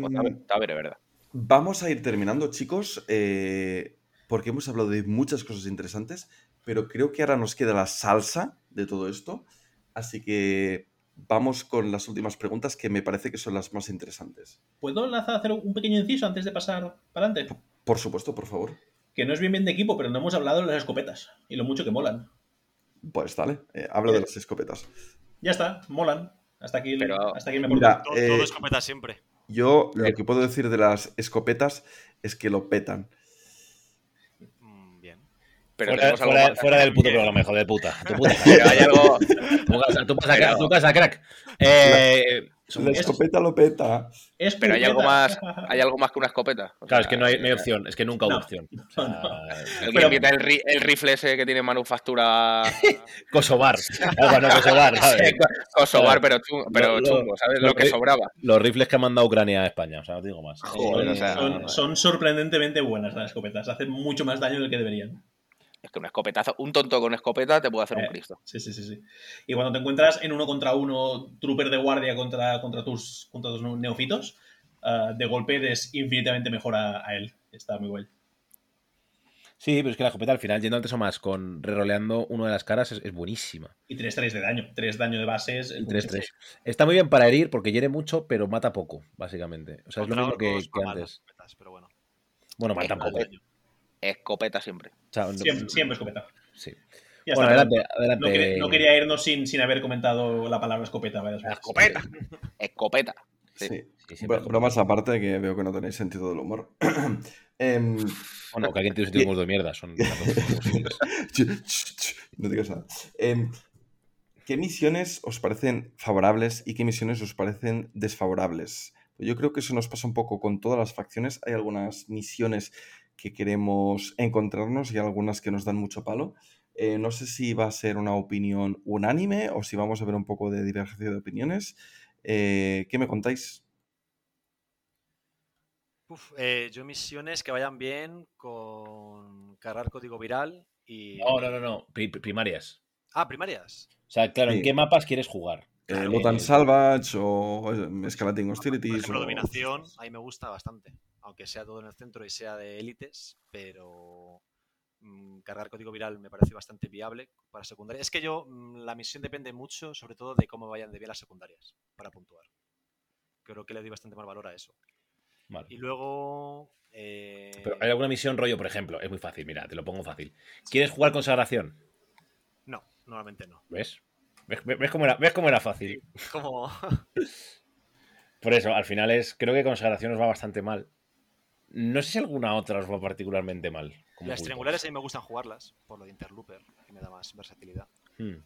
Pues, a ver, a ver, es verdad. Vamos a ir terminando, chicos, eh, porque hemos hablado de muchas cosas interesantes, pero creo que ahora nos queda la salsa de todo esto. Así que vamos con las últimas preguntas que me parece que son las más interesantes. ¿Puedo lanzar hacer un pequeño inciso antes de pasar para adelante? Por supuesto, por favor. Que no es bien bien de equipo, pero no hemos hablado de las escopetas y lo mucho que molan. Pues dale, eh, hablo de las escopetas. Ya está, molan. Hasta aquí, Pero- hasta aquí me Mira. Todo, eh, todo escopeta siempre. Yo lo que puedo decir de las escopetas es que lo petan. Pero fuera, tenemos algo fuera- más- fuera del puto programa, hijo de puta. Tu puta Pero hay algo. Tu casa, tu casa, Pero- crack, tu casa, crack. Eh, La escopeta lo peta. Es Pero hay algo más. Hay algo más que una escopeta. O claro, es que no hay, no hay opción. Es que nunca hubo No. opción. O sea, el, ri- el rifle ese que tiene manufactura Kosovar. Algo, no, Kosovar, ¿sabes? Kosovar, pero, chungo, pero chungo, ¿sabes? lo Lo que que- sobraba. Los rifles que ha mandado Ucrania a España. O sea, no te digo más. Joder, Eh, o sea, son, son sorprendentemente buenas las escopetas. Hacen mucho más daño del que deberían. Es que un escopetazo, un tonto con escopeta te puede hacer Eh, un Cristo. Sí, sí, sí, sí. Y cuando te encuentras en uno contra uno, trooper de guardia contra, contra, tus, contra tus neofitos, ah, de golpe eres infinitamente mejor a, a él. Está muy guay. Sí, pero es que la escopeta al final, yendo antes o más, con reroleando uno de las caras, es, es buenísima. Y 3-3 de daño. 3 daño de bases. El 3-3. Está muy bien para herir porque hiere mucho, pero mata poco, básicamente. O sea, es lo mismo que, antes. pero bueno. Bueno, mal Eh, tampoco. Eh, Escopeta siempre. O sea, no- Siempre, siempre escopeta. Sí. Ya Bueno, está. adelante, adelante. No, quería, no quería irnos sin, sin haber comentado la palabra escopeta varias veces. Escopeta. Escopeta. Sí. Bromas aparte, que veo que no tenéis sentido del humor. Em, Bueno, que alguien tiene un sentido de mierda. Son no digas nada. Em, ¿Qué misiones os parecen favorables y qué misiones os parecen desfavorables? Yo creo que eso nos pasa un poco con todas las facciones. Hay algunas misiones que queremos encontrarnos y algunas que nos dan mucho palo. Eh, no sé si va a ser una opinión unánime o si vamos a ver un poco de divergencia de opiniones. Eh, ¿Qué me contáis? Uf, eh, yo misiones que vayan bien con cargar código viral y... No, no, no, no. Pri- pri- primarias. Ah, primarias. O sea, claro, Sí. ¿en qué mapas quieres jugar? Eh, Claro. Lotan Salvage o Escalating Por Hostilities. ejemplo, o- dominación, ahí me gusta bastante. Aunque sea todo en el centro y sea de élites, pero mm, cargar código viral me parece bastante viable para secundaria. Es que yo, mm, la misión depende mucho, sobre todo, de cómo vayan de bien las secundarias para puntuar. Creo que le doy bastante más valor a eso. Vale. Y luego. eh, Pero hay alguna misión rollo, por ejemplo, es muy fácil, mira, te lo pongo fácil. ¿Quieres jugar consagración? No, normalmente no. ¿Ves? ¿Ves, ves cómo, era, ¿Ves cómo era fácil? Como. Por eso, al final es. Creo que consagración os va bastante mal. No sé si alguna otra os va particularmente mal. como las triangulares a mí me gustan jugarlas, por lo de Interlooper, que me da más versatilidad. Hmm.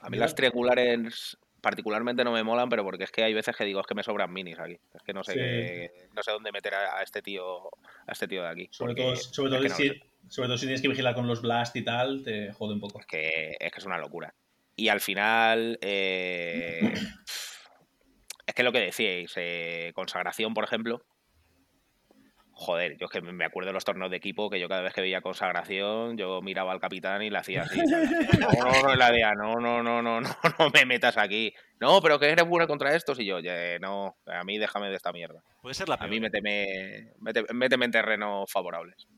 A mí las triangulares particularmente no me molan, pero porque es que hay veces que digo, es que me sobran minis aquí. Es que no sé, Sí. no sé dónde meter a, a este tío a este tío de aquí. Sobre porque todo, sobre, es todo que no si, sobre todo si tienes que vigilar con los blast y tal, te jode un poco. Es que, es que es una locura. Y al final, eh, es que lo que decíais, eh, consagración, por ejemplo. Joder, yo es que me acuerdo de los torneos de equipo que yo cada vez que veía consagración, yo miraba al capitán y le hacía así. No, no, no, la idea, no, no, no, no, no, no me metas aquí. No, pero que eres buena contra estos y yo, "Oye, no, a mí déjame de esta mierda. Puede ser la A peor. mí méteme, méteme, méteme en terrenos favorables.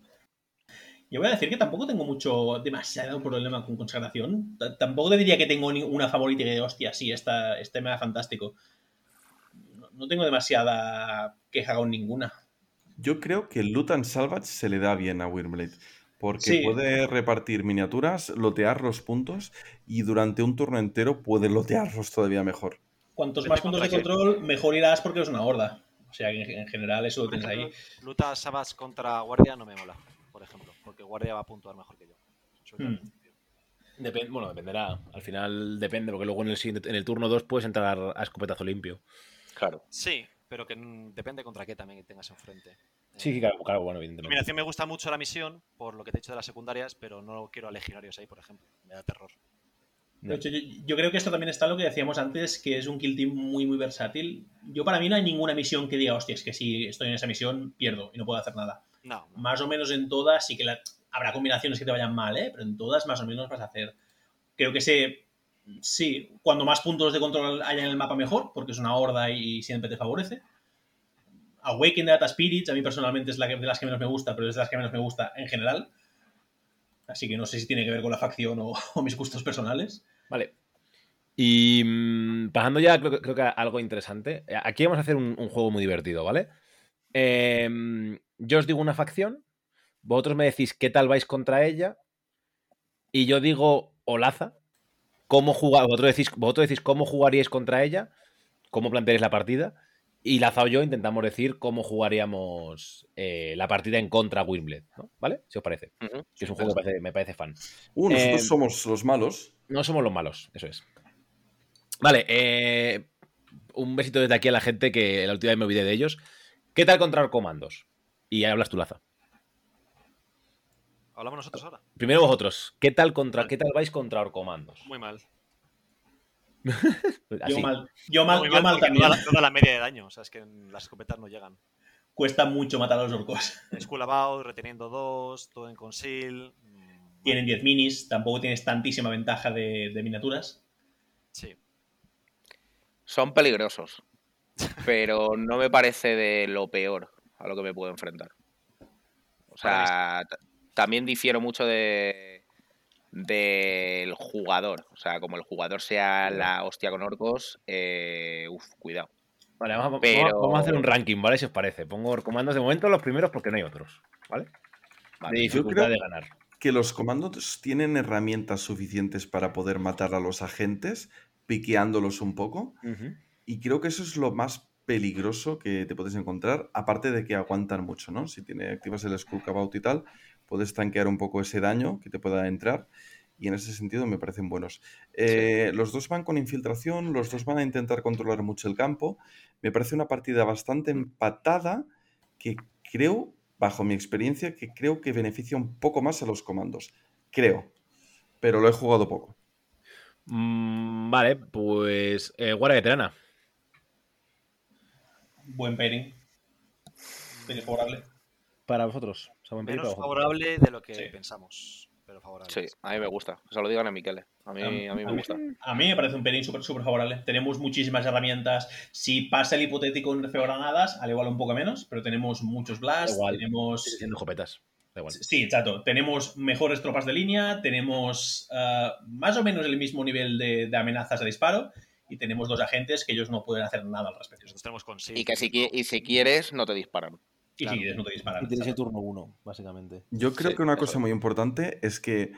Yo voy a decir que tampoco tengo mucho, demasiado problema con consagración. T- tampoco te diría que tengo ni una favorita que, hostia, sí, esta, este me da fantástico. No, no tengo demasiada queja con ninguna. Yo creo que el Loot and Salvage se le da bien a Wyrmblade. Porque Sí. puede repartir miniaturas, lotear los puntos y durante un turno entero puede lotearlos todavía mejor. Cuantos Depende más puntos de control, mejor irás porque es una horda. O sea que en, en general eso lo tienes ahí. Luta Sabas contra Guardia no me mola, por ejemplo, porque Guardia va a puntuar mejor que yo. Hmm. el principio. Depen- bueno, dependerá. Al final depende, porque luego en el, siguiente- en el turno 2 puedes entrar a escopetazo limpio. Claro. Sí, pero que depende contra qué también tengas enfrente. Sí, Eh, claro, claro, bueno, evidentemente. Dominación me gusta mucho la misión, por lo que te he dicho de las secundarias, pero no quiero a legionarios ahí, por ejemplo. Me da terror. De hecho, yo, yo creo que esto también está lo que decíamos antes, que es un kill team muy, muy versátil. Yo para mí no hay ninguna misión que diga, hostia, es que si estoy en esa misión pierdo y no puedo hacer nada. No, no. Más o menos en todas sí que la- habrá combinaciones que te vayan mal, ¿eh? pero en todas más o menos vas a hacer. Creo que se, sí, cuando más puntos de control haya en el mapa mejor, porque es una horda y siempre te favorece. Awaken Data Spirits, a mí personalmente es la que, de las que menos me gusta, pero es de las que menos me gusta en general. Así que no sé si tiene que ver con la facción o, mis gustos personales. Vale. Y mm, pasando ya, creo, creo que algo interesante. Aquí vamos a hacer un, un juego muy divertido, ¿vale? Em, yo os digo una facción, vosotros me decís qué tal vais contra ella, y yo digo Olaza, cómo jugar, vosotros decís, vosotros decís cómo jugaríais contra ella, cómo plantearéis la partida, y Laza o yo intentamos decir cómo jugaríamos eh, la partida en contra Wimbledon, ¿no? ¿Vale? Si os parece. Que es un juego que me parece, me parece fan. Uh, nosotros Eh, somos los malos. No somos los malos, eso es. Vale, eh, un besito desde aquí a la gente que la última vez me olvidé de ellos. ¿Qué tal contra comandos? Y hablas tú, Laza. Hablamos nosotros ahora. Primero vosotros, ¿qué tal contra qué tal vais contra Orcomandos? Muy mal. Yo mal, yo mal, Muy yo mal también. Toda la, toda la media de daño. O sea, es que las escopetas no llegan. Cuesta mucho matar a los orcos. Skull About, reteniendo dos, todo en conceal. mm, Tienen 10 minis, tampoco tienes tantísima ventaja de, de miniaturas. Sí. Son peligrosos, pero no me parece de lo peor a lo que me puedo enfrentar. O sea, también difiero mucho de del jugador. O sea, como el jugador sea la hostia con orcos, eh, uf, cuidado. Vale, vamos, a- Pero- vamos a hacer un ranking, ¿vale? Si os parece. Pongo comandos de momento los primeros porque no hay otros, ¿vale? Vale. De Yo dificultad creo- de ganar. Que los comandos tienen herramientas suficientes para poder matar a los agentes, piqueándolos un poco. Y creo que eso es lo más peligroso que te puedes encontrar, aparte de que aguantan mucho, ¿no? Si tiene, activas el Skull Cabout y tal, puedes tanquear un poco ese daño que te pueda entrar. Y en ese sentido me parecen buenos. Eh, Los dos van con infiltración, los dos van a intentar controlar mucho el campo. Me parece una partida bastante empatada que creo, bajo mi experiencia, que creo que beneficia un poco más a los comandos. Creo. Pero lo he jugado poco. Mm, vale, pues eh, Guardia Veterana. Buen pairing. Tiene favorable. Para vosotros. O sea, buen Menos favorable de lo que Sí. pensamos. Pero favorable. Sí, a mí me gusta. Se lo digan a Miquele. A mí, a mí me gusta. A mí me parece un pairing súper súper favorable. Tenemos muchísimas herramientas. Si pasa el hipotético en granadas, al igual un poco menos, pero tenemos muchos blasts, Igual. tenemos... Da igual. Sí, exacto. Tenemos mejores tropas de línea, tenemos ah, más o menos el mismo nivel de, de amenazas de disparo y tenemos dos agentes que ellos no pueden hacer nada al respecto. Tenemos. Y que si, y si quieres, no te disparan. Y Claro. si quieres no te disparan. Y tenéis el turno 1, básicamente. Yo creo Sí, que una cosa muy importante es que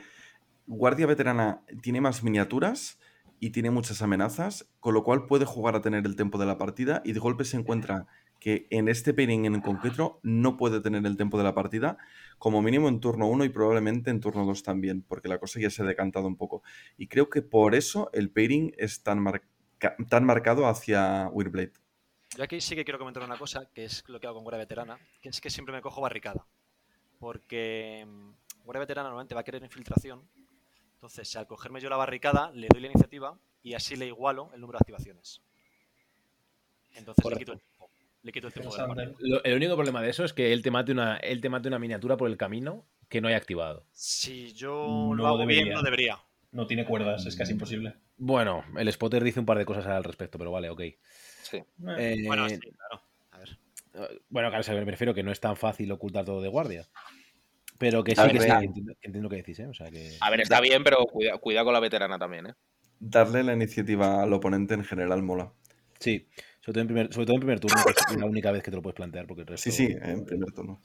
Guardia Veterana tiene más miniaturas y tiene muchas amenazas, con lo cual puede jugar a tener el tempo de la partida y de golpe se encuentra que en este pairing en concreto no puede tener el tempo de la partida, como mínimo en turno 1 y probablemente en turno 2 también, porque la cosa ya se ha decantado un poco. Y creo que por eso el pairing es tan, marca- tan marcado hacia Wyrblade. Yo aquí sí que quiero comentar una cosa, que es lo que hago con Guardia Veterana, que es que siempre me cojo barricada. Porque mm, Guardia Veterana normalmente va a querer infiltración. Entonces, al cogerme yo la barricada, le doy la iniciativa y así le igualo el número de activaciones. Entonces le quito el tiempo. Le quito el tiempo de la. Lo- el único problema de eso es que él te mate una, él te mate una miniatura por el camino que no hay activado. Si yo No lo hago bien, debería. no debería. No tiene cuerdas, es casi imposible. Bueno, el spotter dice un par de cosas al respecto, pero vale, ok. Sí. Eh, Bueno, sí, claro. A ver. Bueno, claro, o sea, me refiero que no es tan fácil ocultar todo de guardia. Pero que sí, que sí, entiendo, que entiendo lo que decís, ¿eh? O sea, que... A ver, está bien, pero cuida, cuidado con la veterana también, ¿eh? Darle la iniciativa al oponente en general mola. Sí, sobre todo en primer, sobre todo en primer turno, que es la única vez que te lo puedes plantear, porque el resto... Sí, sí, en primer turno.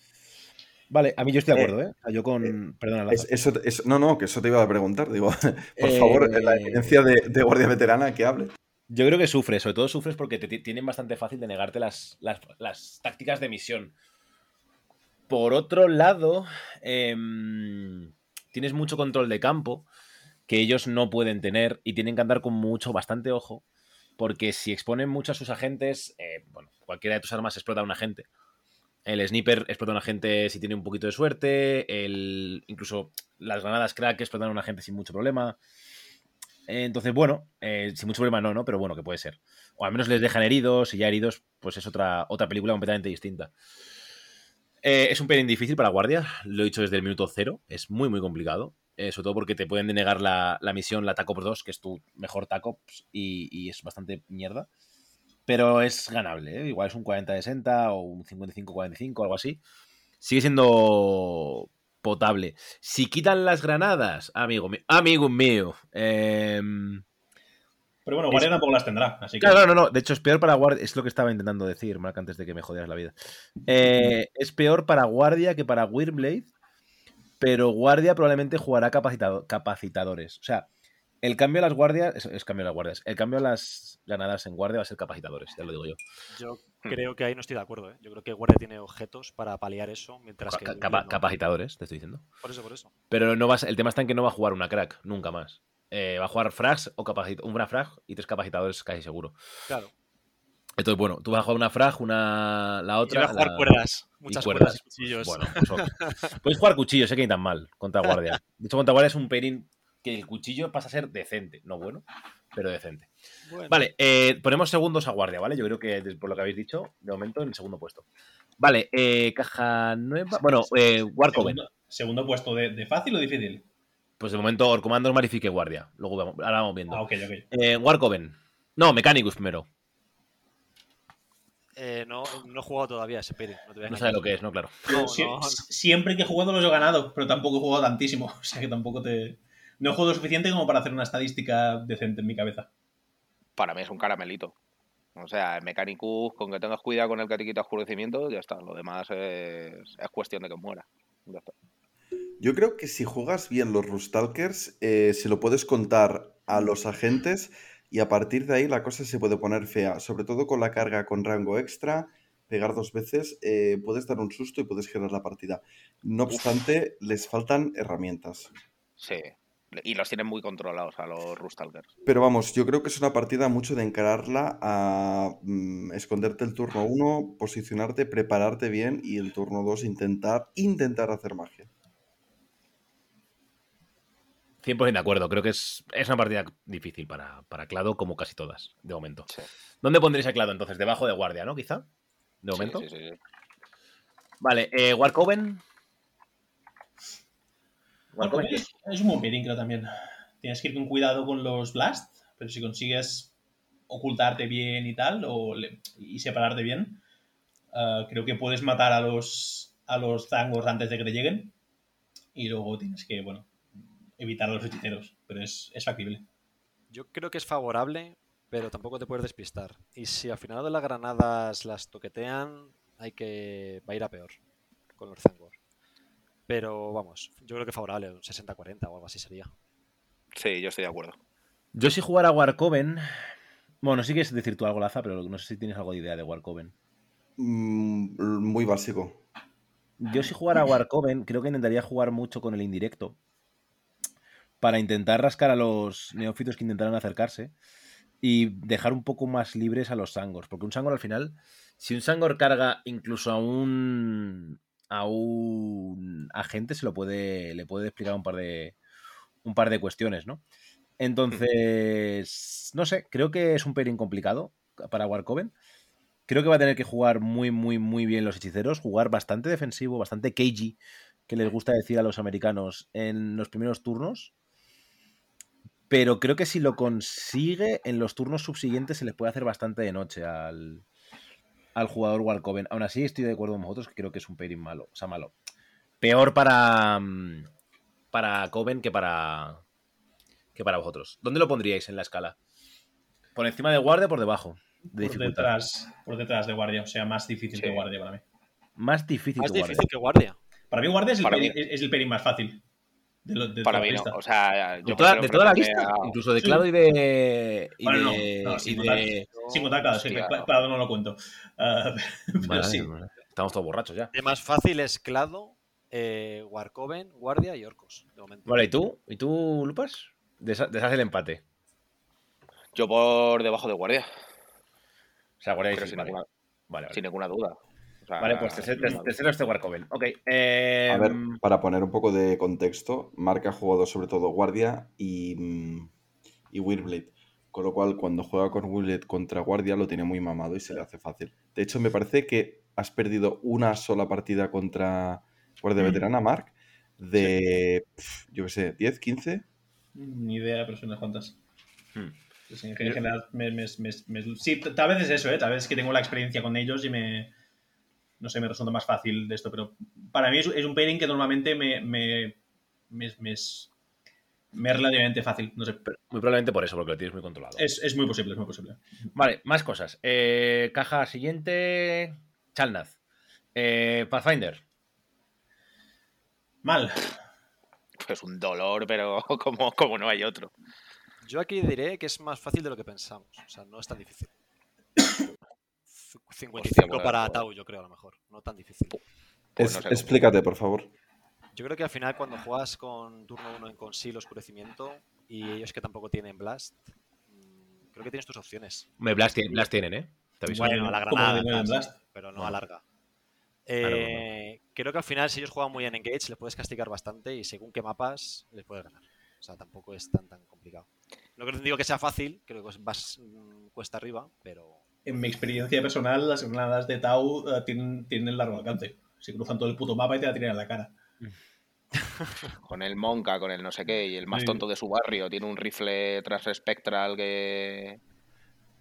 Vale, a mí yo estoy de Eh, acuerdo, ¿eh? Sea, yo con... Perdona. Es- eso, eso- no, no, que eso te iba a preguntar. Digo, por Eh, favor, la evidencia de, de Guardia Veterana que hable. Yo creo que sufres, sobre todo sufres porque te ti- tienen bastante fácil de negarte las tácticas de misión. Por otro lado, em, tienes mucho control de campo que ellos no pueden tener y tienen que andar con mucho, bastante ojo, porque si exponen mucho a sus agentes, eh, bueno, cualquiera de tus armas explota a un agente. El sniper explota a un agente si tiene un poquito de suerte, el, incluso las granadas crack explotan a un agente sin mucho problema. Entonces, bueno, eh, sin mucho problema no, ¿no? Pero bueno, que puede ser. O al menos les dejan heridos y ya heridos, pues es otra, otra película completamente distinta. Eh, es un pelín difícil para guardia, lo he dicho desde el minuto cero, es muy, muy complicado. eh, sobre todo porque te pueden denegar la, la misión, la TACOP 2, que es tu mejor TACOP y, y es bastante mierda. Pero es ganable, ¿eh? igual es un 40-60 o un 55-45, algo así. Sigue siendo potable. Si quitan las granadas, amigo mío, amigo mío, em, Pero bueno, Guardia tampoco las tendrá, así que... Claro, no, no, de hecho es peor para Guardia, es lo que estaba intentando decir, Mark, antes de que me jodieras la vida. Eh, es peor para Guardia que para Wyrmblade, pero Guardia probablemente jugará capacitado- capacitadores. O sea, el cambio a las guardias, es, es cambio a las guardias, el cambio a las ganadas en guardia va a ser capacitadores, ya lo digo yo. Yo Hmm. creo que ahí no estoy de acuerdo. ¿eh? Yo creo que Guardia tiene objetos para paliar eso, mientras que. Ca- Wyrmblade capa- no. capacitadores, te estoy diciendo. Por eso, por eso. Pero no vas, el tema está en que no va a jugar una crack, nunca más. Eh, va a jugar frags o capacit una frag y tres capacitadores casi seguro. Claro. Entonces, bueno, tú vas a jugar una frag, una la Y otra. voy a jugar la- cuerdas. y Muchas cuerdas. cuerdas y cuchillos. Bueno, pues ok. Puedes jugar cuchillo, sé que ni tan mal contra guardia. De hecho, contra guardia es un perín que el cuchillo pasa a ser decente. No bueno, pero decente. Bueno, Vale, eh, ponemos segundos a guardia, ¿vale? Yo creo que por lo que habéis dicho, de momento en el segundo puesto. Vale, eh, caja nueva. Bueno, eh, Warcoven. Segundo, segundo puesto de, de fácil o difícil. Pues de momento Orcomandos Marifique Guardia. Luego vamos, ahora vamos viendo. Ah, ok, ok. Eh, Warcoven. No, Mechanicus primero. eh, no, no he jugado todavía ese. No, No engañar. sabe lo que es, ¿no? Claro. No, Yo sie- no. Siempre que he jugado los he ganado, pero tampoco he jugado tantísimo. O sea que tampoco te. No he jugado lo suficiente como para hacer una estadística decente en mi cabeza. Para mí es un caramelito. O sea, el Mechanicus, con que tengas cuidado con el que te quita oscurecimiento, ya está. Lo demás es, es cuestión de que muera. Ya está. Yo creo que si juegas bien los Rustalkers, eh, se lo puedes contar a los agentes y a partir de ahí la cosa se puede poner fea. Sobre todo con la carga con rango extra, pegar dos veces, eh, puedes dar un susto y puedes girar la partida. No obstante, les faltan herramientas. Sí. Y los tienen muy controlados a los Rustalkers. Pero vamos, yo creo que es una partida mucho de encararla a mm, esconderte el turno 1, posicionarte, prepararte bien y el turno 2 intentar, intentar hacer magia. 100% de acuerdo. Creo que es, es una partida difícil para, para Clado, como casi todas, de momento. Sí. ¿Dónde pondréis a Clado entonces? Debajo de guardia, ¿no? Quizá. De momento. sí, sí, sí. Vale, eh, Warcoven. Es, es un buen pairing, creo también. Tienes que ir con cuidado con los blast, pero si consigues ocultarte bien y tal, o le- y separarte bien, ah, creo que puedes matar a los a los zangos antes de que te lleguen. Y luego tienes que, bueno, evitar a los hechiceros. Pero es, es factible. Yo creo que es favorable, pero tampoco te puedes despistar. Y si al final de las granadas las toquetean, hay que. va a ir a peor con los Zangor. Pero vamos, yo creo que favorable, un 60-40 o algo así sería. Sí, yo estoy de acuerdo. Yo si jugara Warcoven. Bueno, sí quieres decir tú algo, Laza, pero no sé si tienes algo de idea de Warcoven. Mm, muy básico. Yo si jugara Warcoven, creo que intentaría jugar mucho con el indirecto. Para intentar rascar a los neófitos que intentaran acercarse. Y dejar un poco más libres a los Sangors. Porque un Sangor al final, si un Sangor carga incluso a un. A un agente, se lo puede. le puede explicar un par de. un par de cuestiones, ¿no? Entonces. No sé, creo que es un pairing complicado para Warcoven. Creo que va a tener que jugar muy, muy, muy bien los hechiceros, jugar bastante defensivo, bastante cagey, que les gusta decir a los americanos en los primeros turnos. Pero creo que si lo consigue, en los turnos subsiguientes se les puede hacer bastante de noche al, al jugador Warcoven. Aún así, estoy de acuerdo con vosotros que creo que es un pairing malo. O sea, malo. Peor para, mm, para Coven que para, que para vosotros. ¿Dónde lo pondríais en la escala? ¿Por encima de guardia o por debajo? De Por detrás, por detrás de guardia. O sea, más difícil Sí. que guardia para mí. Más difícil Más que guardia. difícil que guardia. Para mí guardia es el, Para pairing, mí- es- es el pairing más fácil. De, lo- de Para toda mí la no. O sea, yo toda, de toda la lista, a- incluso de Sí. Clado y de. Y Bueno, de, no, no, y sin de- contar- Sin contar, claro, es que Hostia, cla- no. lo cuento. Ah, pero Madre sí. Estamos todos borrachos ya. El más fácil es Clado, eh, Warcoven, Guardia y Orcos. De momento. Vale, ¿y tú? ¿Y tú, Lupas? Desha- Deshace el empate. Yo por debajo de guardia, O sea, guardia y sin, vale. ninguna, Vale, vale. sin ninguna duda. Sea, Vale, pues tercero este Warcoven. Ok. eh, A ver, para poner un poco de contexto, Mark ha jugado sobre todo Guardia y, mm, y Wyrblade. Con lo cual, cuando juega con Wyrblade contra Guardia, lo tiene muy mamado y se le hace fácil. De hecho, me parece que has perdido una sola partida contra Guardia Mm. Veterana, Mark, de, pf, yo qué sé, 10, 15. Ni idea, pero son unas cuantas. Hmm. Pues en general, me, me- me- me- sí, tal vez es eso, ¿eh? Tal vez es que tengo la experiencia con ellos y me. No sé, me resulta más fácil de esto, pero para mí es, es un pairing que normalmente me. me, me- me es- Me es relativamente fácil, no sé. Muy probablemente por eso, porque lo tienes muy controlado. Es, es muy posible, es muy posible. Vale, más cosas. Eh, caja siguiente. Chalnaz. Eh, Pathfinder. Mal. Pues un dolor, pero como, como no hay otro. Yo aquí diré que es más fácil de lo que pensamos. O sea, no es tan difícil. 55 bueno, para. Tau, yo creo, a lo mejor. No tan difícil. Pues Es- no sé. explícate, por favor. Yo creo que al final cuando juegas con turno 1 en Conceal Oscurecimiento y ellos que tampoco tienen Blast, mm, creo que tienes tus opciones. Me Blast, tienen- Blast tienen, ¿eh? Te aviso. Bueno, a la granada, Blast. pero no Ah. a larga. Claro, Eh, Creo que al final, si ellos juegan muy en Engage, les puedes castigar bastante y según qué mapas, les puedes ganar. O sea, tampoco es tan tan complicado. No creo- digo que sea fácil, creo que vas mm, cuesta arriba, pero En mi experiencia personal, las granadas de Tau eh, tienen, tienen largo alcance. Se cruzan todo el puto mapa y te la tiran en la cara. Con el Monka, con el no sé qué, y el más Sí. tonto de su barrio. Tiene un rifle tras espectral que.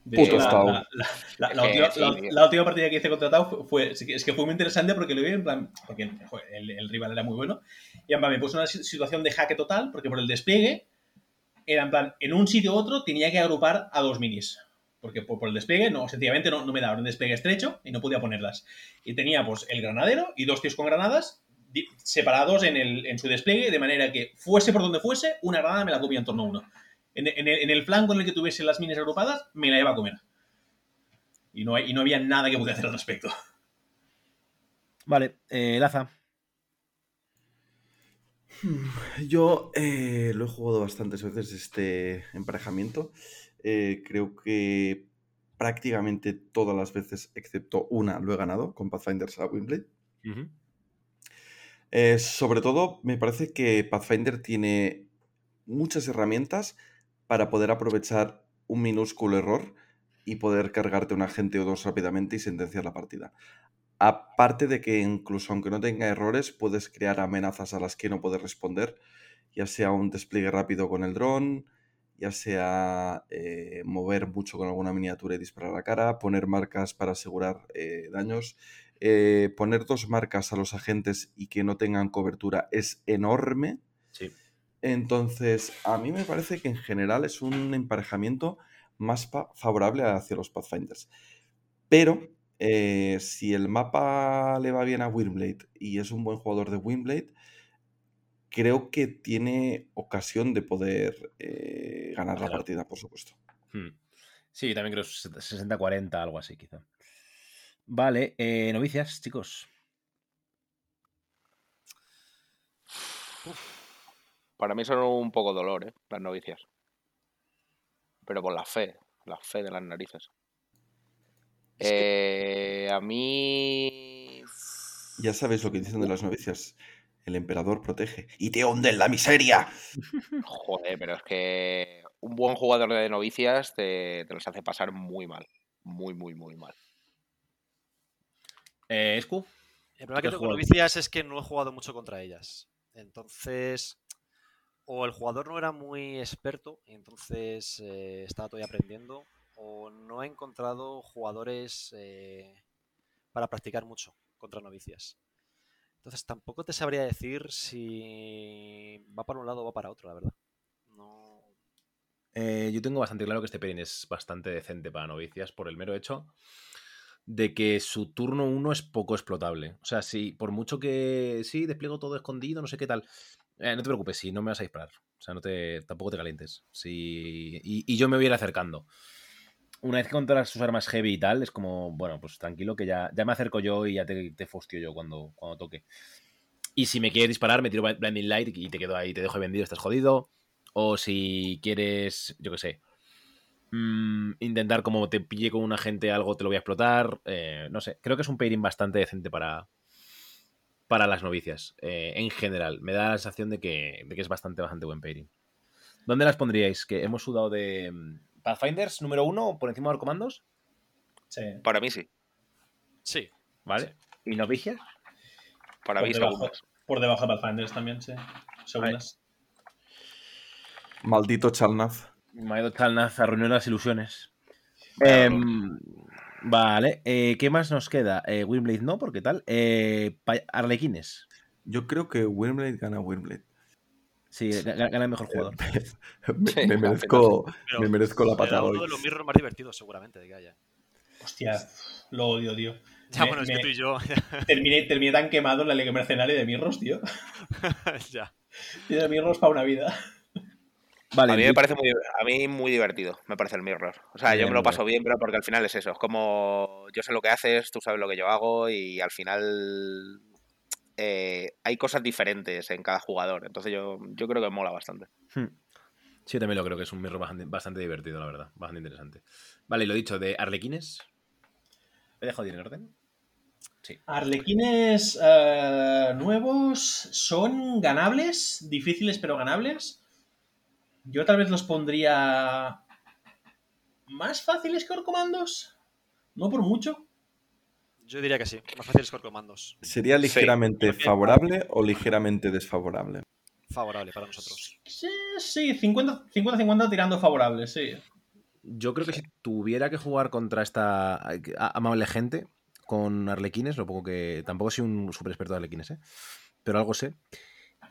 De Puto la, Tau. la- la- la- la Es que última, la- partida que hice contra Tau fue, es que- fue muy interesante porque lo vi en plan. Porque el, el rival era muy bueno. Y en plan, me puso una si- situación de jaque total porque por el despliegue era en plan, en un sitio u otro tenía que agrupar a dos minis. Porque por, por el despliegue, no, sencillamente no, no me daba un despliegue estrecho y no podía ponerlas. Y tenía pues el granadero y dos tíos con granadas separados en, el, en su despliegue, de manera que fuese por donde fuese, una granada me la comía en torno a uno. En, en el, en el flanco en el que tuviese las minis agrupadas, me la iba a comer. Y no, hay- y no había nada que pudiera hacer al respecto. Vale, eh, Laza. Yo eh, lo he jugado bastantes veces este emparejamiento. Eh, creo que prácticamente todas las veces, excepto una, lo he ganado con Pathfinders a Wimblade. Ujú. Eh, sobre todo, me parece que Pathfinder tiene muchas herramientas para poder aprovechar un minúsculo error y poder cargarte un agente o dos rápidamente y sentenciar la partida. Aparte de que incluso aunque no tenga errores, puedes crear amenazas a las que no puedes responder, ya sea un despliegue rápido con el dron, ya sea eh, mover mucho con alguna miniatura y disparar a la cara, poner marcas para asegurar eh, daños. Eh, poner dos marcas a los agentes y que no tengan cobertura es enorme. Sí. Entonces, a mí me parece que en general es un emparejamiento más favorable hacia los Pathfinders. Pero si el mapa le va bien a Windblade y es un buen jugador de Windblade, creo que tiene ocasión de poder eh, ganar la partida, por supuesto. Hmm. Sí, también creo 60-40, algo así, quizá. Vale, eh, novicias, chicos. Para mí son un poco dolor, ¿eh? Las novicias. Pero por la fe, la fe de las narices. Eh, a mí. Ya sabéis lo que dicen de las novicias. El emperador protege y te hunde en la miseria. Joder, pero es que un buen jugador de novicias te, te los hace pasar muy mal. Muy, muy, muy mal. Eh, Escu. El problema ¿Tú qué que tengo con novicias es que no he jugado mucho contra ellas. Entonces, o el jugador no era muy experto y entonces eh, estaba todavía aprendiendo, o no he encontrado jugadores eh, para practicar mucho contra novicias. Entonces tampoco te sabría decir si va para un lado o va para otro, la verdad. No. Eh, yo tengo bastante claro que este Perin es bastante decente para novicias por el mero hecho de que su turno 1 es poco explotable. O sea, si por mucho que sí, despliego todo escondido, no sé qué tal. eh, no te preocupes, si no me vas a disparar. O sea, no te, tampoco te calientes. Si, y, y yo me voy a ir acercando. Una vez que controlas sus armas heavy y tal, es como, bueno, pues tranquilo que ya, ya me acerco yo y ya te, te fostio yo cuando, cuando toque. Y si me quieres disparar, me tiro Blinding Light y te quedo ahí, te dejo vendido, estás jodido. O si quieres, yo qué sé, mm, intentar como te pille con un agente algo, te lo voy a explotar. eh, no sé, creo que es un pairing bastante decente para, para las novicias. eh, en general, me da la sensación de que, de que es bastante, bastante buen pairing. ¿Dónde las pondríais? Que hemos sudado de Pathfinders número uno por encima de los comandos, Sí. Para mí sí. Sí, ¿vale? ¿Y novicias? Para Por mí debajo, por debajo de Pathfinders también, sí. Segundas. Maldito Chalnaz. Maedo Talnaz arruinó las ilusiones. Em, vale, eh, ¿qué más nos queda? Eh, Windblade no, porque tal. Eh, Arlequines. Yo creo que Windblade gana Windblade. Sí, ga- ga- gana el mejor jugador. Me, merezco, Pero me merezco la será patada uno hoy. de los mirrors más divertidos, seguramente, de que haya. Hostia, lo odio, tío. Ya, Me- bueno, es me- que tú y yo. Terminé, terminé tan quemado en la Liga Mercenaria de Mirros, tío. ya. Tío, de Mirros para una vida. Vale, a mí me parece muy, a mí muy divertido, me parece el mirror. O sea, yo me lo paso bien, pero porque al final es eso. Es como yo sé lo que haces, tú sabes lo que yo hago y al final eh, hay cosas diferentes en cada jugador. Entonces yo, yo creo que mola bastante. Hmm. Sí, yo también lo creo que es un mirror bastante, bastante divertido, la verdad. Bastante interesante. Vale, y lo dicho, de Arlequines. ¿He dejado bien en orden? Arlequines eh, nuevos son ganables, difíciles pero ganables. Yo tal vez los pondría más fáciles que Orcomandos. No por mucho. Yo diría que sí. Más fácil es comandos. ¿Sería ligeramente favorable o ligeramente desfavorable? Favorable para nosotros. Sí, sí, 50-50 tirando favorable, sí. Yo creo que si tuviera que jugar contra esta amable gente con Arlequines, lo poco que. Tampoco soy un super experto de Arlequines, ¿eh? Pero algo sé.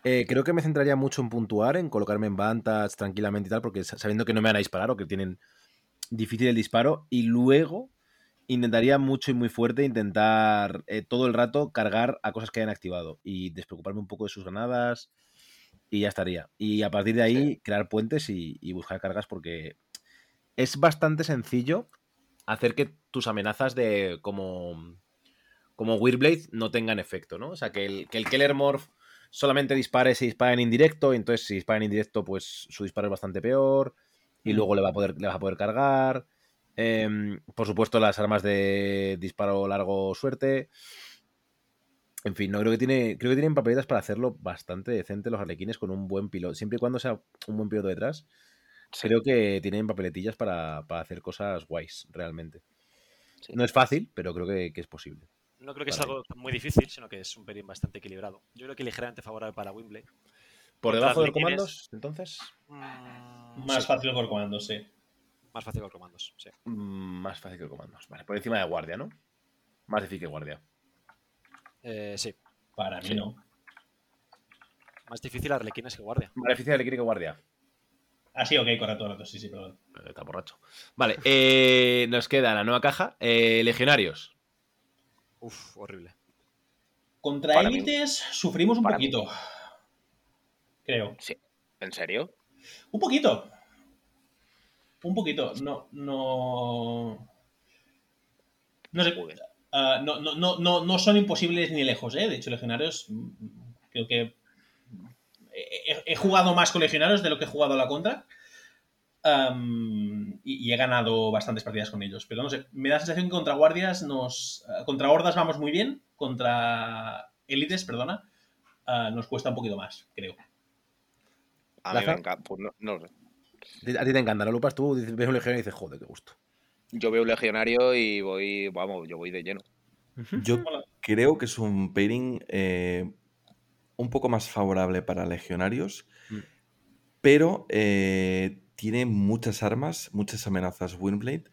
Eh, creo que me centraría mucho en puntuar, en colocarme en vantage tranquilamente y tal, porque sa- sabiendo que no me van a disparar o que tienen difícil el disparo, y luego intentaría mucho y muy fuerte intentar eh, todo el rato cargar a cosas que hayan activado y despreocuparme un poco de sus granadas y ya estaría. Y a partir de ahí crear puentes y, y buscar cargas porque es bastante sencillo hacer que tus amenazas de como como Weirblade no tengan efecto, ¿no? O sea, que el, que el Keller Morph solamente dispare si dispara en indirecto, y entonces si dispara en indirecto, pues su disparo es bastante peor, y luego le va a poder, le vas a poder cargar. Em, por supuesto, las armas de disparo largo suerte. En fin, no creo que tiene. Creo que tienen papeletas para hacerlo bastante decente los arlequines con un buen piloto. Siempre y cuando sea un buen piloto detrás. Creo que tienen papeletillas para, para hacer cosas guays, realmente. Sí. No es fácil, pero creo que, que es posible. No creo que Vale. sea algo muy difícil, sino que es un pelín bastante equilibrado. Yo creo que ligeramente favorable para Wimbley. ¿Por debajo de los comandos, entonces? mm, Más sí, fácil que Orcomandos, sí. Más fácil que los comandos, sí. Mm, Más fácil que los comandos. Vale, por encima de guardia, ¿no? Más difícil que guardia. Eh, sí. Para mí Sí. no. Más difícil arlequines que guardia. Más difícil de que guardia. Ah, sí, ok, correcto, correcto, sí, sí, perdón. Está borracho. Vale, eh, nos queda la nueva caja. eh, legionarios. Uf, horrible. Contra Para mí- élites sufrimos un para mí. poquito. Creo. ¿En serio? Un poquito. Un poquito. No, no. No sé. Ah, no, no, no, no, no son imposibles ni lejos, ¿eh? De hecho, legionarios. mm, Creo que. He, jugado más con legionarios de lo que he jugado a la contra. Y, y he ganado bastantes partidas con ellos. Pero no sé, me da la sensación que contra guardias nos. ah, Contra hordas vamos muy bien. Contra élites, perdona. ah, nos cuesta un poquito más, creo. A mí me encanta. Pues no, no sé. A ti te encanta, ¿no, Lupas? Tú dices- ves un legionario y dices, joder, qué gusto. Yo veo un legionario y voy, vamos, yo voy de lleno. Yo creo que es un pairing eh, un poco más favorable para legionarios, Mm. pero eh, tiene muchas armas, muchas amenazas Windblade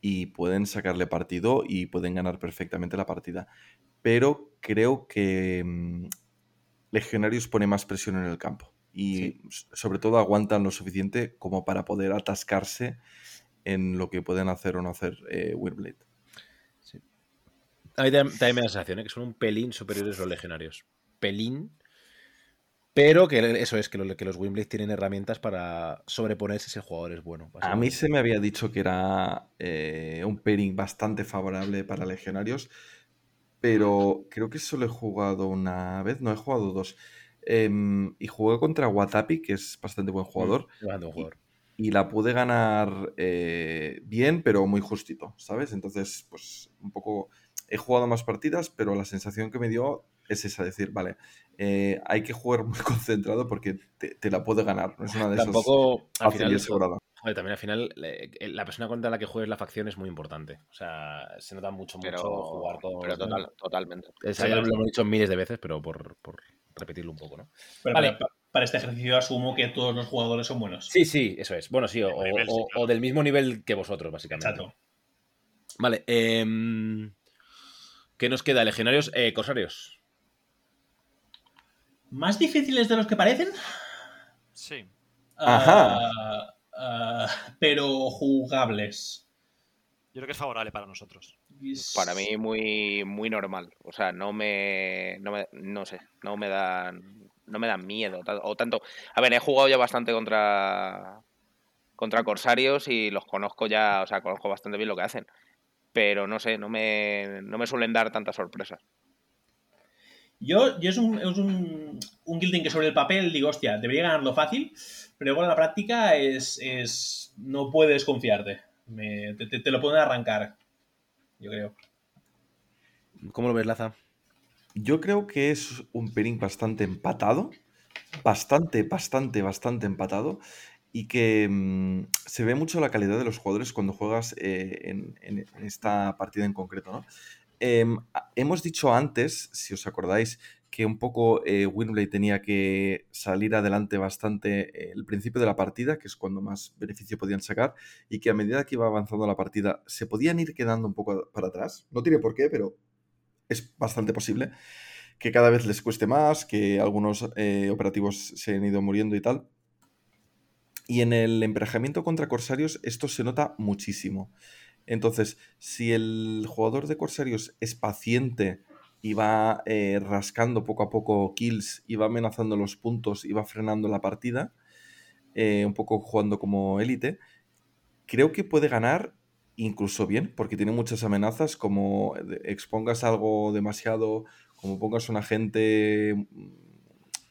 y pueden sacarle partido y pueden ganar perfectamente la partida. Pero creo que mm, legionarios pone más presión en el campo y sobre todo aguantan lo suficiente como para poder atascarse en lo que pueden hacer o no hacer eh, Windblade. A mí también también me da la sensación ¿eh? que son un pelín superiores los legionarios. Pelín. Pero que eso es, que, lo- que los Wimblade tienen herramientas para sobreponerse si el jugador es bueno. A mí se me había dicho que era eh, un pairing bastante favorable para legionarios, pero creo que solo he jugado una vez, no he jugado dos. Em, y jugué contra Watapi, que es bastante buen jugador, buen jugador. y la pude ganar eh, bien, pero muy justito, ¿sabes? Entonces, pues un poco he jugado más partidas, pero la sensación que me dio es esa, decir, vale, eh, hay que jugar muy concentrado porque te, te la puede ganar, no es una de esas Tampoco, al final, asegurada. Joder, también al final, le- la persona contra la que juegues la facción es muy importante. O sea, se nota mucho, mucho jugar con. pero total, totalmente. Es- ya lo hemos dicho miles de veces, pero por, por repetirlo un poco, ¿no? Pero Vale. para, para este ejercicio asumo que todos los jugadores son buenos. Sí, sí, eso es. Bueno, sí, o, Mismo nivel, o- sí, claro. o del mismo nivel que vosotros, básicamente. Exacto. Vale. em, ¿Qué nos queda? Legionarios, eh, corsarios. ¿Más difíciles de los que parecen? Sí. Ajá. Ah, ah, pero jugables. Yo creo que es favorable para nosotros. Para mí muy, muy normal. O sea, no me, no me, no sé, no me dan, no me dan miedo o tanto. A ver, he jugado ya bastante contra, contra corsarios y los conozco ya, o sea, conozco bastante bien lo que hacen. Pero no sé, no me, no me suelen dar tantas sorpresas. Yo, yo es, un, es un, un guilding que sobre el papel digo, hostia, debería ganarlo fácil, pero luego en la práctica es, es no puedes confiarte. Me- te, te- te lo pueden arrancar, yo creo. ¿Cómo lo ves, Laza? Yo creo que es un pelín bastante empatado. Bastante, bastante, bastante empatado. Y que mm, se ve mucho la calidad de los jugadores cuando juegas eh, en, en- en esta partida en concreto, ¿no? Em, hemos dicho antes, si os acordáis, que un poco eh, Winblade tenía que salir adelante bastante eh, el principio de la partida, que es cuando más beneficio podían sacar, y que a medida que iba avanzando la partida se podían ir quedando un poco para atrás. No tiene por qué, pero es bastante posible que cada vez les cueste más, que algunos eh, operativos se han ido muriendo y tal. Y en el emparejamiento contra Corsarios esto se nota muchísimo. Entonces, si el jugador de Corsarios es paciente y va eh, rascando poco a poco kills y va amenazando los puntos y va frenando la partida, eh, un poco jugando como élite, creo que puede ganar incluso bien, porque tiene muchas amenazas, como expongas algo demasiado, como pongas un agente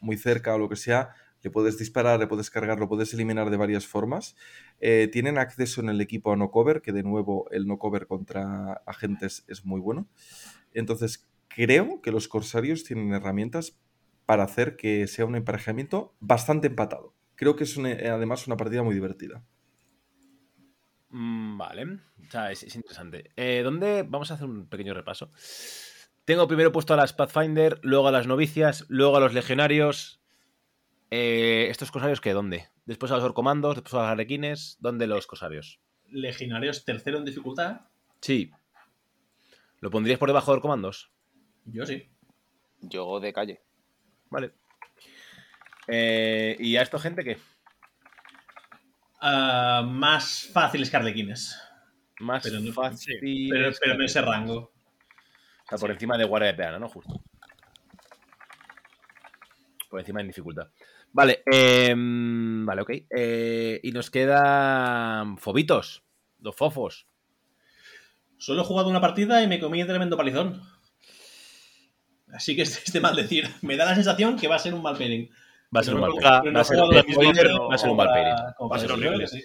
muy cerca o lo que sea, le puedes disparar, le puedes cargar, lo puedes eliminar de varias formas. Eh, tienen acceso en el equipo a no cover, que de nuevo el no cover contra agentes es muy bueno. Entonces, creo que los corsarios tienen herramientas para hacer que sea un emparejamiento bastante empatado. Creo que es además una partida muy divertida. Mm, vale, es interesante. Eh, ¿Dónde? Vamos a hacer un pequeño repaso. Tengo primero puesto a las Pathfinder, luego a las novicias, luego a los legionarios. Eh, ¿Estos cosarios qué? ¿Dónde? Después a los orcomandos, después a los arequines. ¿Dónde los cosarios? Legionarios tercero en dificultad, Sí. ¿Lo pondrías por debajo de orcomandos? yo sí. Yo de calle. Vale. Eh, ¿Y a esto gente qué? Ah, más fáciles que arlequines, Más Pero no- fácil. pero, pero en ese rango. O sea, por encima de guardia de peana, ¿no? Justo. Por encima en dificultad. Vale, em, vale, ok. Eh, y nos quedan fobitos, los fofos. Solo he jugado una partida y me comí un tremendo palizón. Así que es es de mal decir. Me da la sensación que va a ser un mal pairing. Va a ser un mal pairing. Va a ser, un mal pairing. Va a ser horrible. sí.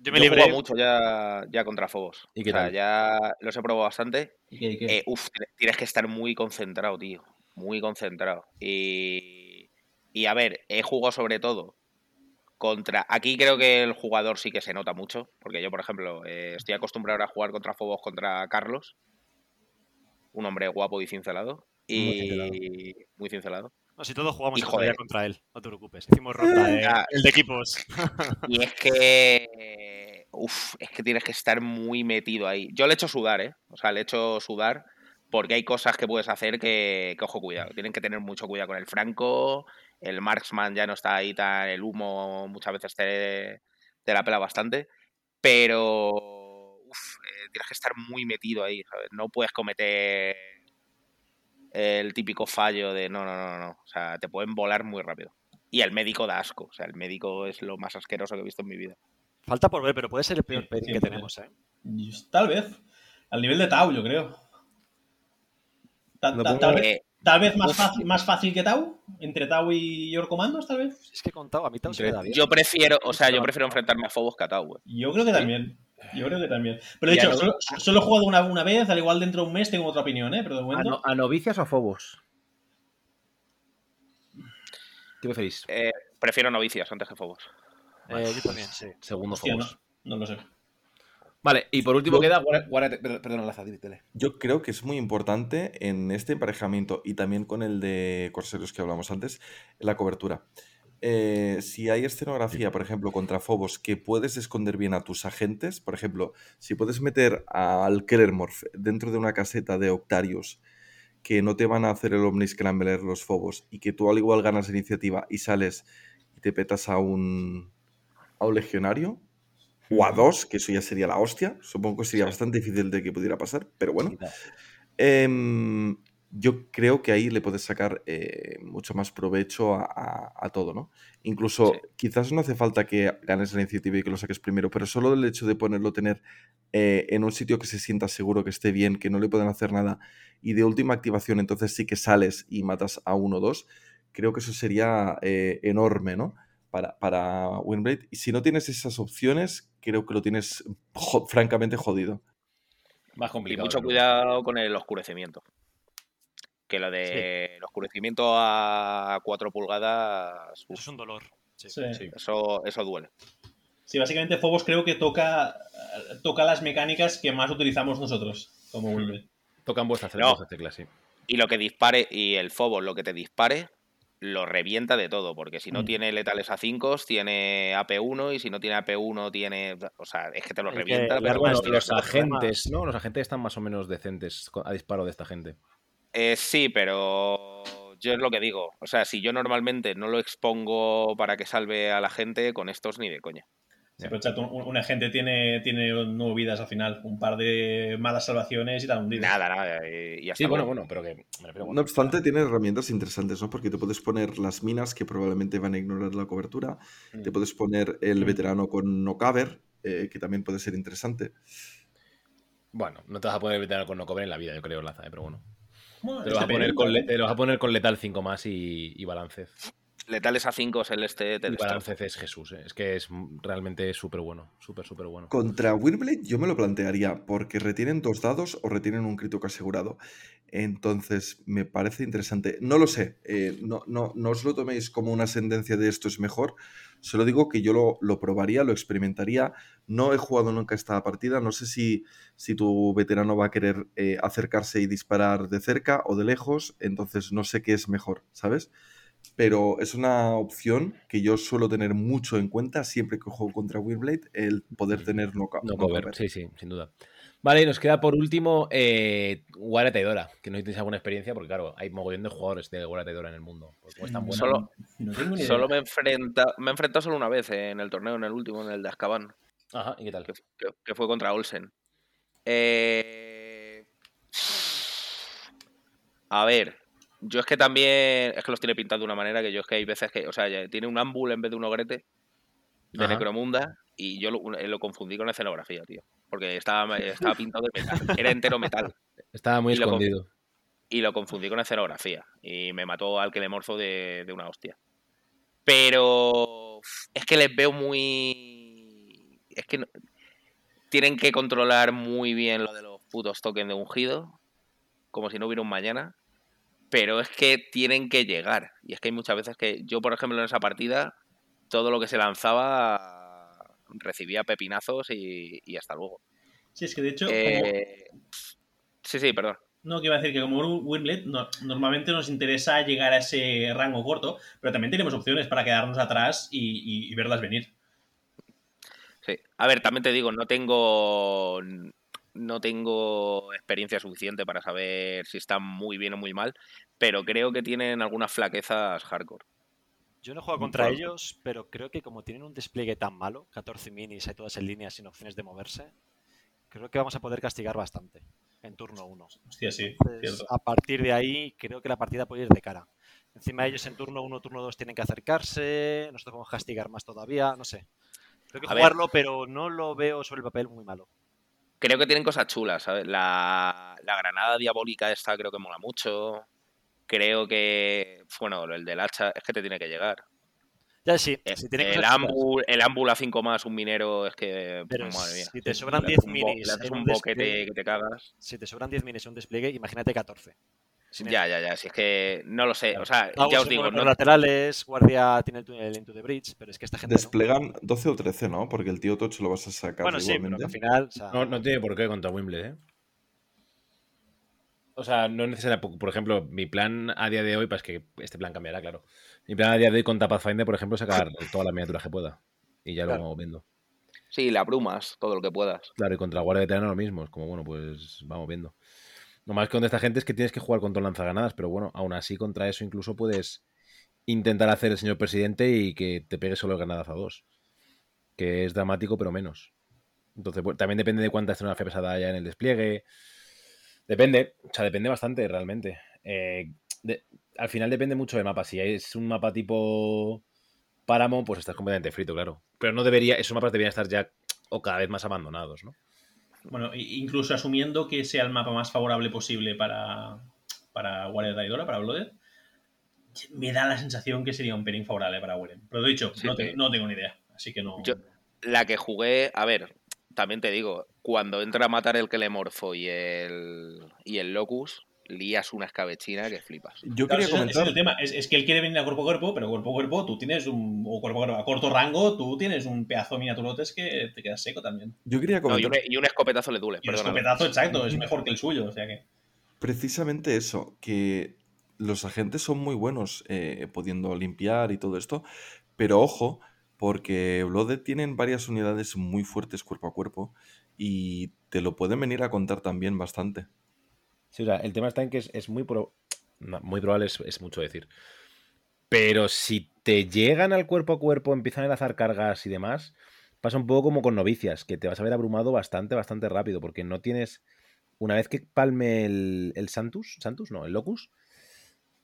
Yo me Yo he libré. jugado mucho ya, ya contra Fobos. ¿Y qué o sea, tal? ya los he probado bastante. ¿Y qué- y qué? Eh, uf, tienes que estar muy concentrado, tío. Muy concentrado. Y, y a ver, he jugado sobre todo contra. Aquí creo que el jugador sí que se nota mucho. Porque yo, por ejemplo, eh, estoy acostumbrado a jugar contra Fobos contra Carlos. Un hombre guapo y cincelado. Y Muy cincelado. muy cincelado. No, si todos jugamos Y joder. contra él, no te preocupes. Hicimos ronda de, el de equipos. Y es que. Uf, es que tienes que estar muy metido ahí. Yo le he hecho sudar, ¿eh? O sea, le he hecho sudar porque hay cosas que puedes hacer que, que, ojo, cuidado. Tienen que tener mucho cuidado con el Franco. El Marksman ya no está ahí tan. El humo muchas veces te, te la pela bastante. Pero. Uf, eh, tienes que estar muy metido ahí, ¿sabes? No puedes cometer el típico fallo de no, no, no, no. O sea, te pueden volar muy rápido. Y el médico da asco. O sea, el médico es lo más asqueroso que he visto en mi vida. Falta por ver, pero puede ser el peor Sí, pairing que tenemos, ¿eh? Tal vez. Al nivel de Tau, yo creo. Ta- Lo ta- pongo- tal, vez, Eh, tal vez más, fácil, más fácil que Tau. Entre Tau y Orcomandos, tal vez. Es que he contado, a mí Tau se me da bien. yo prefiero, o sea, yo prefiero enfrentarme a Fobos que a Tau, güey. Yo creo que también. Yo creo que también. Pero de hecho, no- solo, solo he jugado una, una vez, al igual dentro de un mes tengo otra opinión, ¿eh? Pero de ¿A, momento. no- a novicias o a fobos? ¿Qué preferís? Eh, prefiero novicias antes que Fobos. Eh, yo también, sí. Segundo Hostia, no, fobos. no lo sé. Vale, y por último Yo- queda guardia- perdón, Laza, dile. Yo creo que es muy importante en este emparejamiento y también con el de Corsarios que hablamos antes, la cobertura. Eh, si hay escenografía, por ejemplo, contra Fobos, que puedes esconder bien a tus agentes, por ejemplo, si puedes meter al Kellermorph dentro de una caseta de Octarius que no te van a hacer el Omniscrambler los Fobos y que tú al igual ganas iniciativa y sales y te petas a un, a un legionario o a dos, que eso ya sería la hostia. Supongo que sería bastante difícil de que pudiera pasar, pero bueno. Em, yo creo que ahí le puedes sacar eh, mucho más provecho a, a- a todo, ¿no? Incluso Sí. quizás no hace falta que ganes la iniciativa y que lo saques primero, pero solo el hecho de ponerlo, tener eh, en un sitio que se sienta seguro, que esté bien, que no le puedan hacer nada, y de última activación entonces sí que sales y matas a uno o dos, creo que eso sería eh, enorme, ¿no? Para, para Windblade. Y si no tienes esas opciones, creo que lo tienes jo- francamente jodido. Más Y complicado. mucho ¿no? cuidado con el oscurecimiento. Que lo de el oscurecimiento a 4 pulgadas, Eso uf, es un dolor. Sí. Sí. Sí. eso, eso duele. Sí, básicamente Phobos creo que toca, toca las mecánicas que más utilizamos nosotros como Windblade. Tocan vuestras No. teclas, sí. Y lo que dispare, y el Phobos, lo que te dispare, lo revienta de todo. Porque si no Mm. tiene letales a 5, tiene AP1, y si no tiene AP1, tiene. O sea, es que te lo revienta. pero Bueno, los agentes, ¿no? Los agentes están más o menos decentes a disparo de esta gente. Eh, sí, pero yo es lo que digo. O sea, si yo normalmente no lo expongo para que salve a la gente, con estos ni de coña. Sí, pero chat, un, un agente tiene, tiene nueve vidas al final. Un par de malas salvaciones y tal hundido. Nada, nada. Y, y hasta Sí, bueno, bueno, pero que bueno, No obstante, tiene herramientas interesantes, ¿no? Porque te puedes poner las minas que probablemente van a ignorar la cobertura. Te Mm. puedes poner el Mm. veterano con no cover, eh, que también puede ser interesante. Bueno, no te vas a poner veterano con no cover en la vida, yo creo, Laza, ¿eh? pero bueno. Bueno, Te lo, vas a poner con, te lo vas a poner con letal 5 más y, y balancez. Letales a 5 es el este balancez es Jesús, ¿eh? es que es realmente súper bueno, súper, súper bueno. Contra Windblade yo me lo plantearía porque retienen dos dados o retienen un crítico asegurado. Entonces, me parece interesante. No lo sé, eh, no, no, no os lo toméis como una sentencia de esto es mejor. Solo digo que yo lo, lo probaría, lo experimentaría. No he jugado nunca esta partida. No sé si, si tu veterano va a querer eh, acercarse y disparar de cerca o de lejos. Entonces, no sé qué es mejor, ¿sabes? Pero es una opción que yo suelo tener mucho en cuenta siempre que juego contra Windblade, el poder tener no, No no cover, cover. sí, sí, sin duda. Vale, y nos queda por último eh, que no tenéis alguna experiencia, porque claro, hay mogollón de jugadores de Traidora en el mundo. Buena- Solo- No tengo ni. Solo me he enfrentado me he enfrentado solo una vez en el torneo, en el último, en el de Azkaban, Ajá, ¿y qué tal? que, que- que fue contra Olsen. Eh, A ver, yo es que también. Es que los tiene pintados de una manera que yo es que hay veces que. O sea, tiene un ámbul en vez de un ogrete de Ajá. Necromunda y yo lo, lo confundí con la escenografía, tío. Porque estaba, estaba pintado de metal. Era entero metal. Estaba muy y lo escondido. y lo confundí con escenografía. Y me mató al que le morzo de, de una hostia. Pero es que les veo muy. Es que no- tienen que controlar muy bien lo de los putos tokens de ungido. Como si no hubiera un mañana. Pero es que tienen que llegar. Y es que hay muchas veces que yo, por ejemplo, en esa partida, todo lo que se lanzaba recibía pepinazos y, y hasta luego. Sí, es que de hecho, como- Eh, Sí, sí, perdón. No, que iba a decir que como Windblade no- normalmente nos interesa llegar a ese rango corto, pero también tenemos opciones para quedarnos atrás y, y- y verlas venir. Sí. A ver, también te digo, no tengo no tengo experiencia suficiente para saber si están muy bien o muy mal, pero creo que tienen algunas flaquezas hardcore. Yo no he jugado contra Claro. ellos, pero creo que como tienen un despliegue tan malo, 14 minis, hay todas en línea sin opciones de moverse, creo que vamos a poder castigar bastante en turno 1. Hostia, sí, cierto. a partir de ahí, creo que la partida puede ir de cara. Encima ellos en turno 1, turno 2 tienen que acercarse, nosotros podemos castigar más todavía, no sé. Creo que A ver. jugarlo, pero no lo veo sobre el papel muy malo. Creo que tienen cosas chulas, ¿sabes? La, la granada diabólica esta creo que mola mucho. Creo que, bueno, el del hacha es que te tiene que llegar. Ya sí, si tiene el, ámbul, el ámbul a 5 más, un minero, es que, pero madre mía. si te sobran Le 10 haces un bo- minis, le haces un un boquete que te cagas. si te sobran 10 minis en un despliegue, imagínate 14. Ya, ya, ya. Si es que no lo sé. O sea, ya os digo, no, laterales, guardia tiene el túnel into the bridge, pero es que esta gente no. Desplegan 12 o 13, ¿no? Porque el tío Tocho lo vas a sacar Bueno, sí, pero al final, o sea, No, no tiene por qué contra Wimble, ¿eh? O sea, no es necesario. Por por ejemplo, mi plan a día de hoy, pues que este plan cambiará, claro. Mi plan a día de hoy contra Pathfinder, por ejemplo, es sacar todas las miniaturas que pueda. Y ya lo Claro. vamos viendo. sí, la brumas, todo lo que puedas. Claro, y contra Guardia Veterana lo mismo. Es como, bueno, pues vamos viendo. Lo más que contra esta gente es que tienes que jugar contra lanzagranadas, pero bueno, aún así contra eso incluso puedes intentar hacer el señor presidente y que te pegue solo el granadazo a dos. Que es dramático, pero menos. Entonces, también depende de cuánta escenografía pesada haya en el despliegue. Depende, o sea, depende bastante realmente. Eh, al final depende mucho del mapa. Si es un mapa tipo Páramo, pues estás completamente frito, claro. Pero no debería, esos mapas deberían estar ya o cada vez más abandonados, ¿no? Bueno, incluso asumiendo que sea el mapa más favorable posible para, para Guardia Traidora, para Blooded, me da la sensación que sería un pelín favorable para Weren. Pero lo dicho, Sí, no, sí. te- no tengo ni idea. Así que no. Yo- La que jugué, a ver, también te digo, cuando entra a matar el Kelemorfo y el, y el Locus, lías una escabechina que flipas. Yo Claro, quería es- el tema. Es, es que él quiere venir a cuerpo a cuerpo, pero cuerpo a cuerpo tú tienes un. O cuerpo a cuerpo a corto rango, tú tienes un pedazo de miniaturotes que te quedas seco también. Yo quería No, y, comentar un, y un escopetazo le duele, Y el perdóname. escopetazo, exacto, es mejor que el suyo. O sea que. precisamente eso, que los agentes son muy buenos eh, pudiendo limpiar y todo esto, pero ojo, porque Blooded tienen varias unidades muy fuertes cuerpo a cuerpo y te lo pueden venir a contar también bastante. Sí, o sea, el tema está en que es, es muy, pro- no, muy probable, es, es mucho decir. Pero si te llegan al cuerpo a cuerpo, empiezan a enlazar cargas y demás, pasa un poco como con novicias, que te vas a ver abrumado bastante, bastante rápido, porque no tienes. Una vez que palme el, el Santus, Santus, no, el Locus,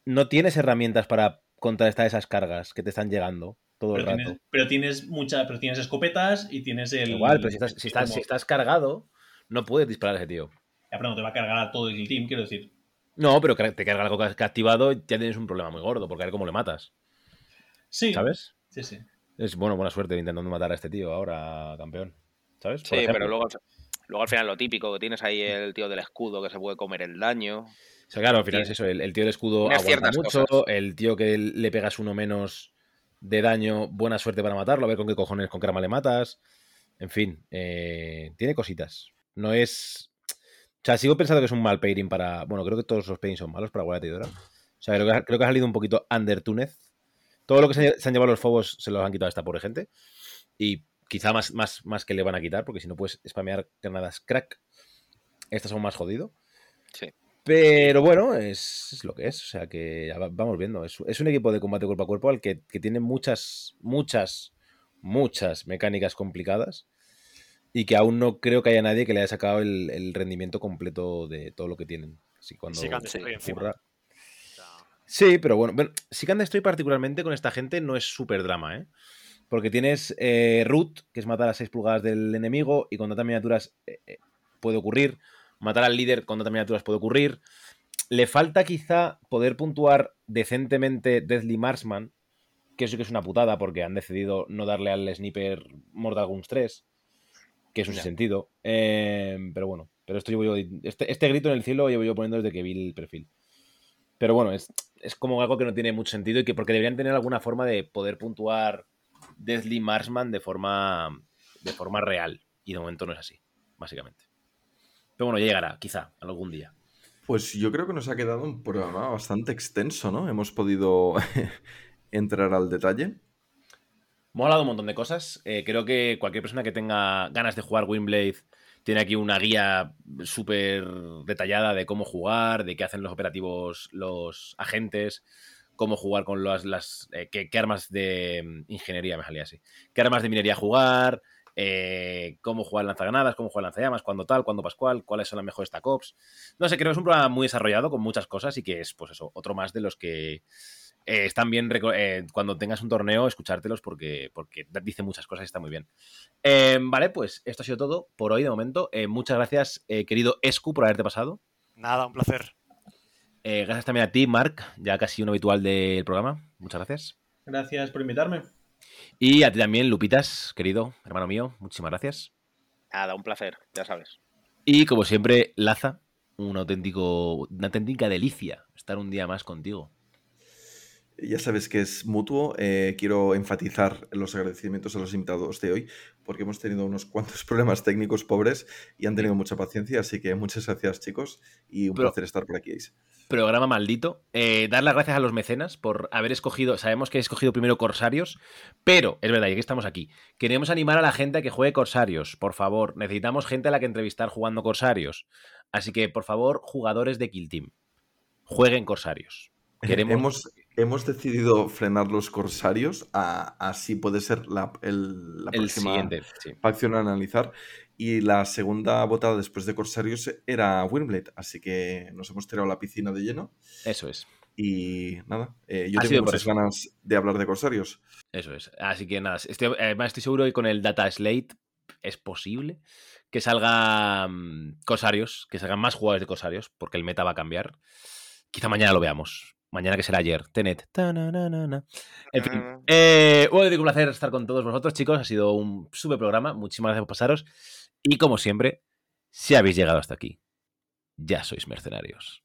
no tienes herramientas para contrarrestar esas cargas que te están llegando todo el rato. tienes, pero tienes mucha, pero tienes escopetas y tienes el. Igual, pero si estás, si, estás, si estás cargado, no puedes disparar a ese tío. Ya, pero no te va a cargar a todo el team, quiero decir. No, pero te carga algo que que activado, ya tienes un problema muy gordo, porque a ver cómo le matas. Sí. ¿Sabes? Sí, sí. Es bueno, buena suerte intentando matar a este tío ahora, campeón. ¿Sabes? Por Sí, ejemplo. pero luego, luego al final lo típico, que tienes ahí el tío del escudo que se puede comer el daño. O sea, claro, al final es eso. El, el tío del escudo Tienes aguanta mucho. cosas. El tío que le pegas uno menos de daño, buena suerte para matarlo. A ver con qué cojones, con qué arma le matas. En fin, eh, tiene cositas. No es. O sea, sigo pensando que es un mal pairing para. Bueno, creo que todos los pairings son malos para Guardia Traidora. O sea, creo que, ha- creo que ha salido un poquito under Túnez. Todo lo que se, se han llevado los fobos se los han quitado a esta pobre gente. Y quizá más, más, más que le van a quitar, porque si no puedes spamear granadas crack. Estas son más jodido. Sí. Pero bueno, es, es lo que es. O sea que ya vamos viendo. Es, es un equipo de combate cuerpo a cuerpo al que, que tiene muchas, muchas, muchas mecánicas complicadas. Y que aún no creo que haya nadie que le haya sacado el, el rendimiento completo de todo lo que tienen. Así cuando Sí, ocurra- Sí, pero bueno, bueno Seek and Destroy particularmente con esta gente no es súper drama, ¿eh? Porque tienes eh, Root, que es matar a 6 pulgadas del enemigo, y con tantas miniaturas eh, eh, puede ocurrir. Matar al líder con tantas miniaturas puede ocurrir. Le falta quizá poder puntuar decentemente Deadly Marksman, que eso sí que es una putada, porque han decidido no darle al sniper Mortal Guns 3, que es un Ya. sentido. Eh, pero bueno, pero esto llevo yo, este, este grito en el cielo lo llevo yo poniendo desde que vi el perfil. Pero bueno, es, es como algo que no tiene mucho sentido y que porque deberían tener alguna forma de poder puntuar Deadly Marksman de forma, de forma real. Y de momento no es así, básicamente. Pero bueno, ya llegará, quizá, algún día. Pues yo creo que nos ha quedado un programa bastante extenso, ¿no? Hemos podido entrar al detalle. Hemos hablado un montón de cosas. Eh, creo que cualquier persona que tenga ganas de jugar Windblade tiene aquí una guía súper detallada de cómo jugar, de qué hacen los operativos los agentes, cómo jugar con las, eh, qué, qué armas de mm, ingeniería, me salía así, qué armas de minería jugar, eh, cómo jugar lanzagranadas, cómo jugar lanzallamas, cuándo tal, cuándo pascual, cuáles son las mejores tacops. No sé, creo que es un programa muy desarrollado con muchas cosas y que es, pues eso, otro más de los que eh, están bien eh, cuando tengas un torneo, escuchártelos porque, porque dice muchas cosas y está muy bien. Eh, vale, pues esto ha sido todo por hoy de momento. Eh, muchas gracias, eh, querido Escu, por haberte pasado. Nada, un placer. Eh, gracias también a ti, Mark, ya casi un habitual del programa. Muchas gracias. Gracias por invitarme. Y a ti también, Lupitas, querido hermano mío, muchísimas gracias. Nada, un placer, ya sabes. Y como siempre, Laza, un auténtico, una auténtica delicia estar un día más contigo. Ya sabes que es mutuo. eh, quiero enfatizar los agradecimientos a los invitados de hoy, porque hemos tenido unos cuantos problemas técnicos pobres y han tenido mucha paciencia, así que muchas gracias, chicos, y un placer estar por aquí. Programa maldito. Eh, dar las gracias a los mecenas por haber escogido. Sabemos que he escogido primero Corsarios, pero es verdad, ya que estamos aquí. Queremos animar a la gente a que juegue Corsarios. Por favor, necesitamos gente a la que entrevistar jugando Corsarios. Así que, por favor, jugadores de Kill Team, jueguen Corsarios. Queremos. Hemos, hemos decidido frenar los corsarios. Así puede ser la, el, la El próxima siguiente, sí. facción a analizar. Y la segunda votada después de Corsarios era Windblade, así que nos hemos tirado a la piscina de lleno. Eso es. Y nada, eh, yo Ha tengo muchas ganas de hablar de Corsarios. Eso es. Así que nada, estoy, además estoy seguro que con el Data Slate es posible que salga mm, Corsarios, que salgan más jugadores de Corsarios, porque el meta va a cambiar. Quizá mañana lo veamos. Mañana que será ayer. Tenet. En fin. Mm. Eh, bueno, un placer estar con todos vosotros, chicos. Ha sido un super programa. Muchísimas gracias por pasaros. Y como siempre, si habéis llegado hasta aquí, ya sois mercenarios.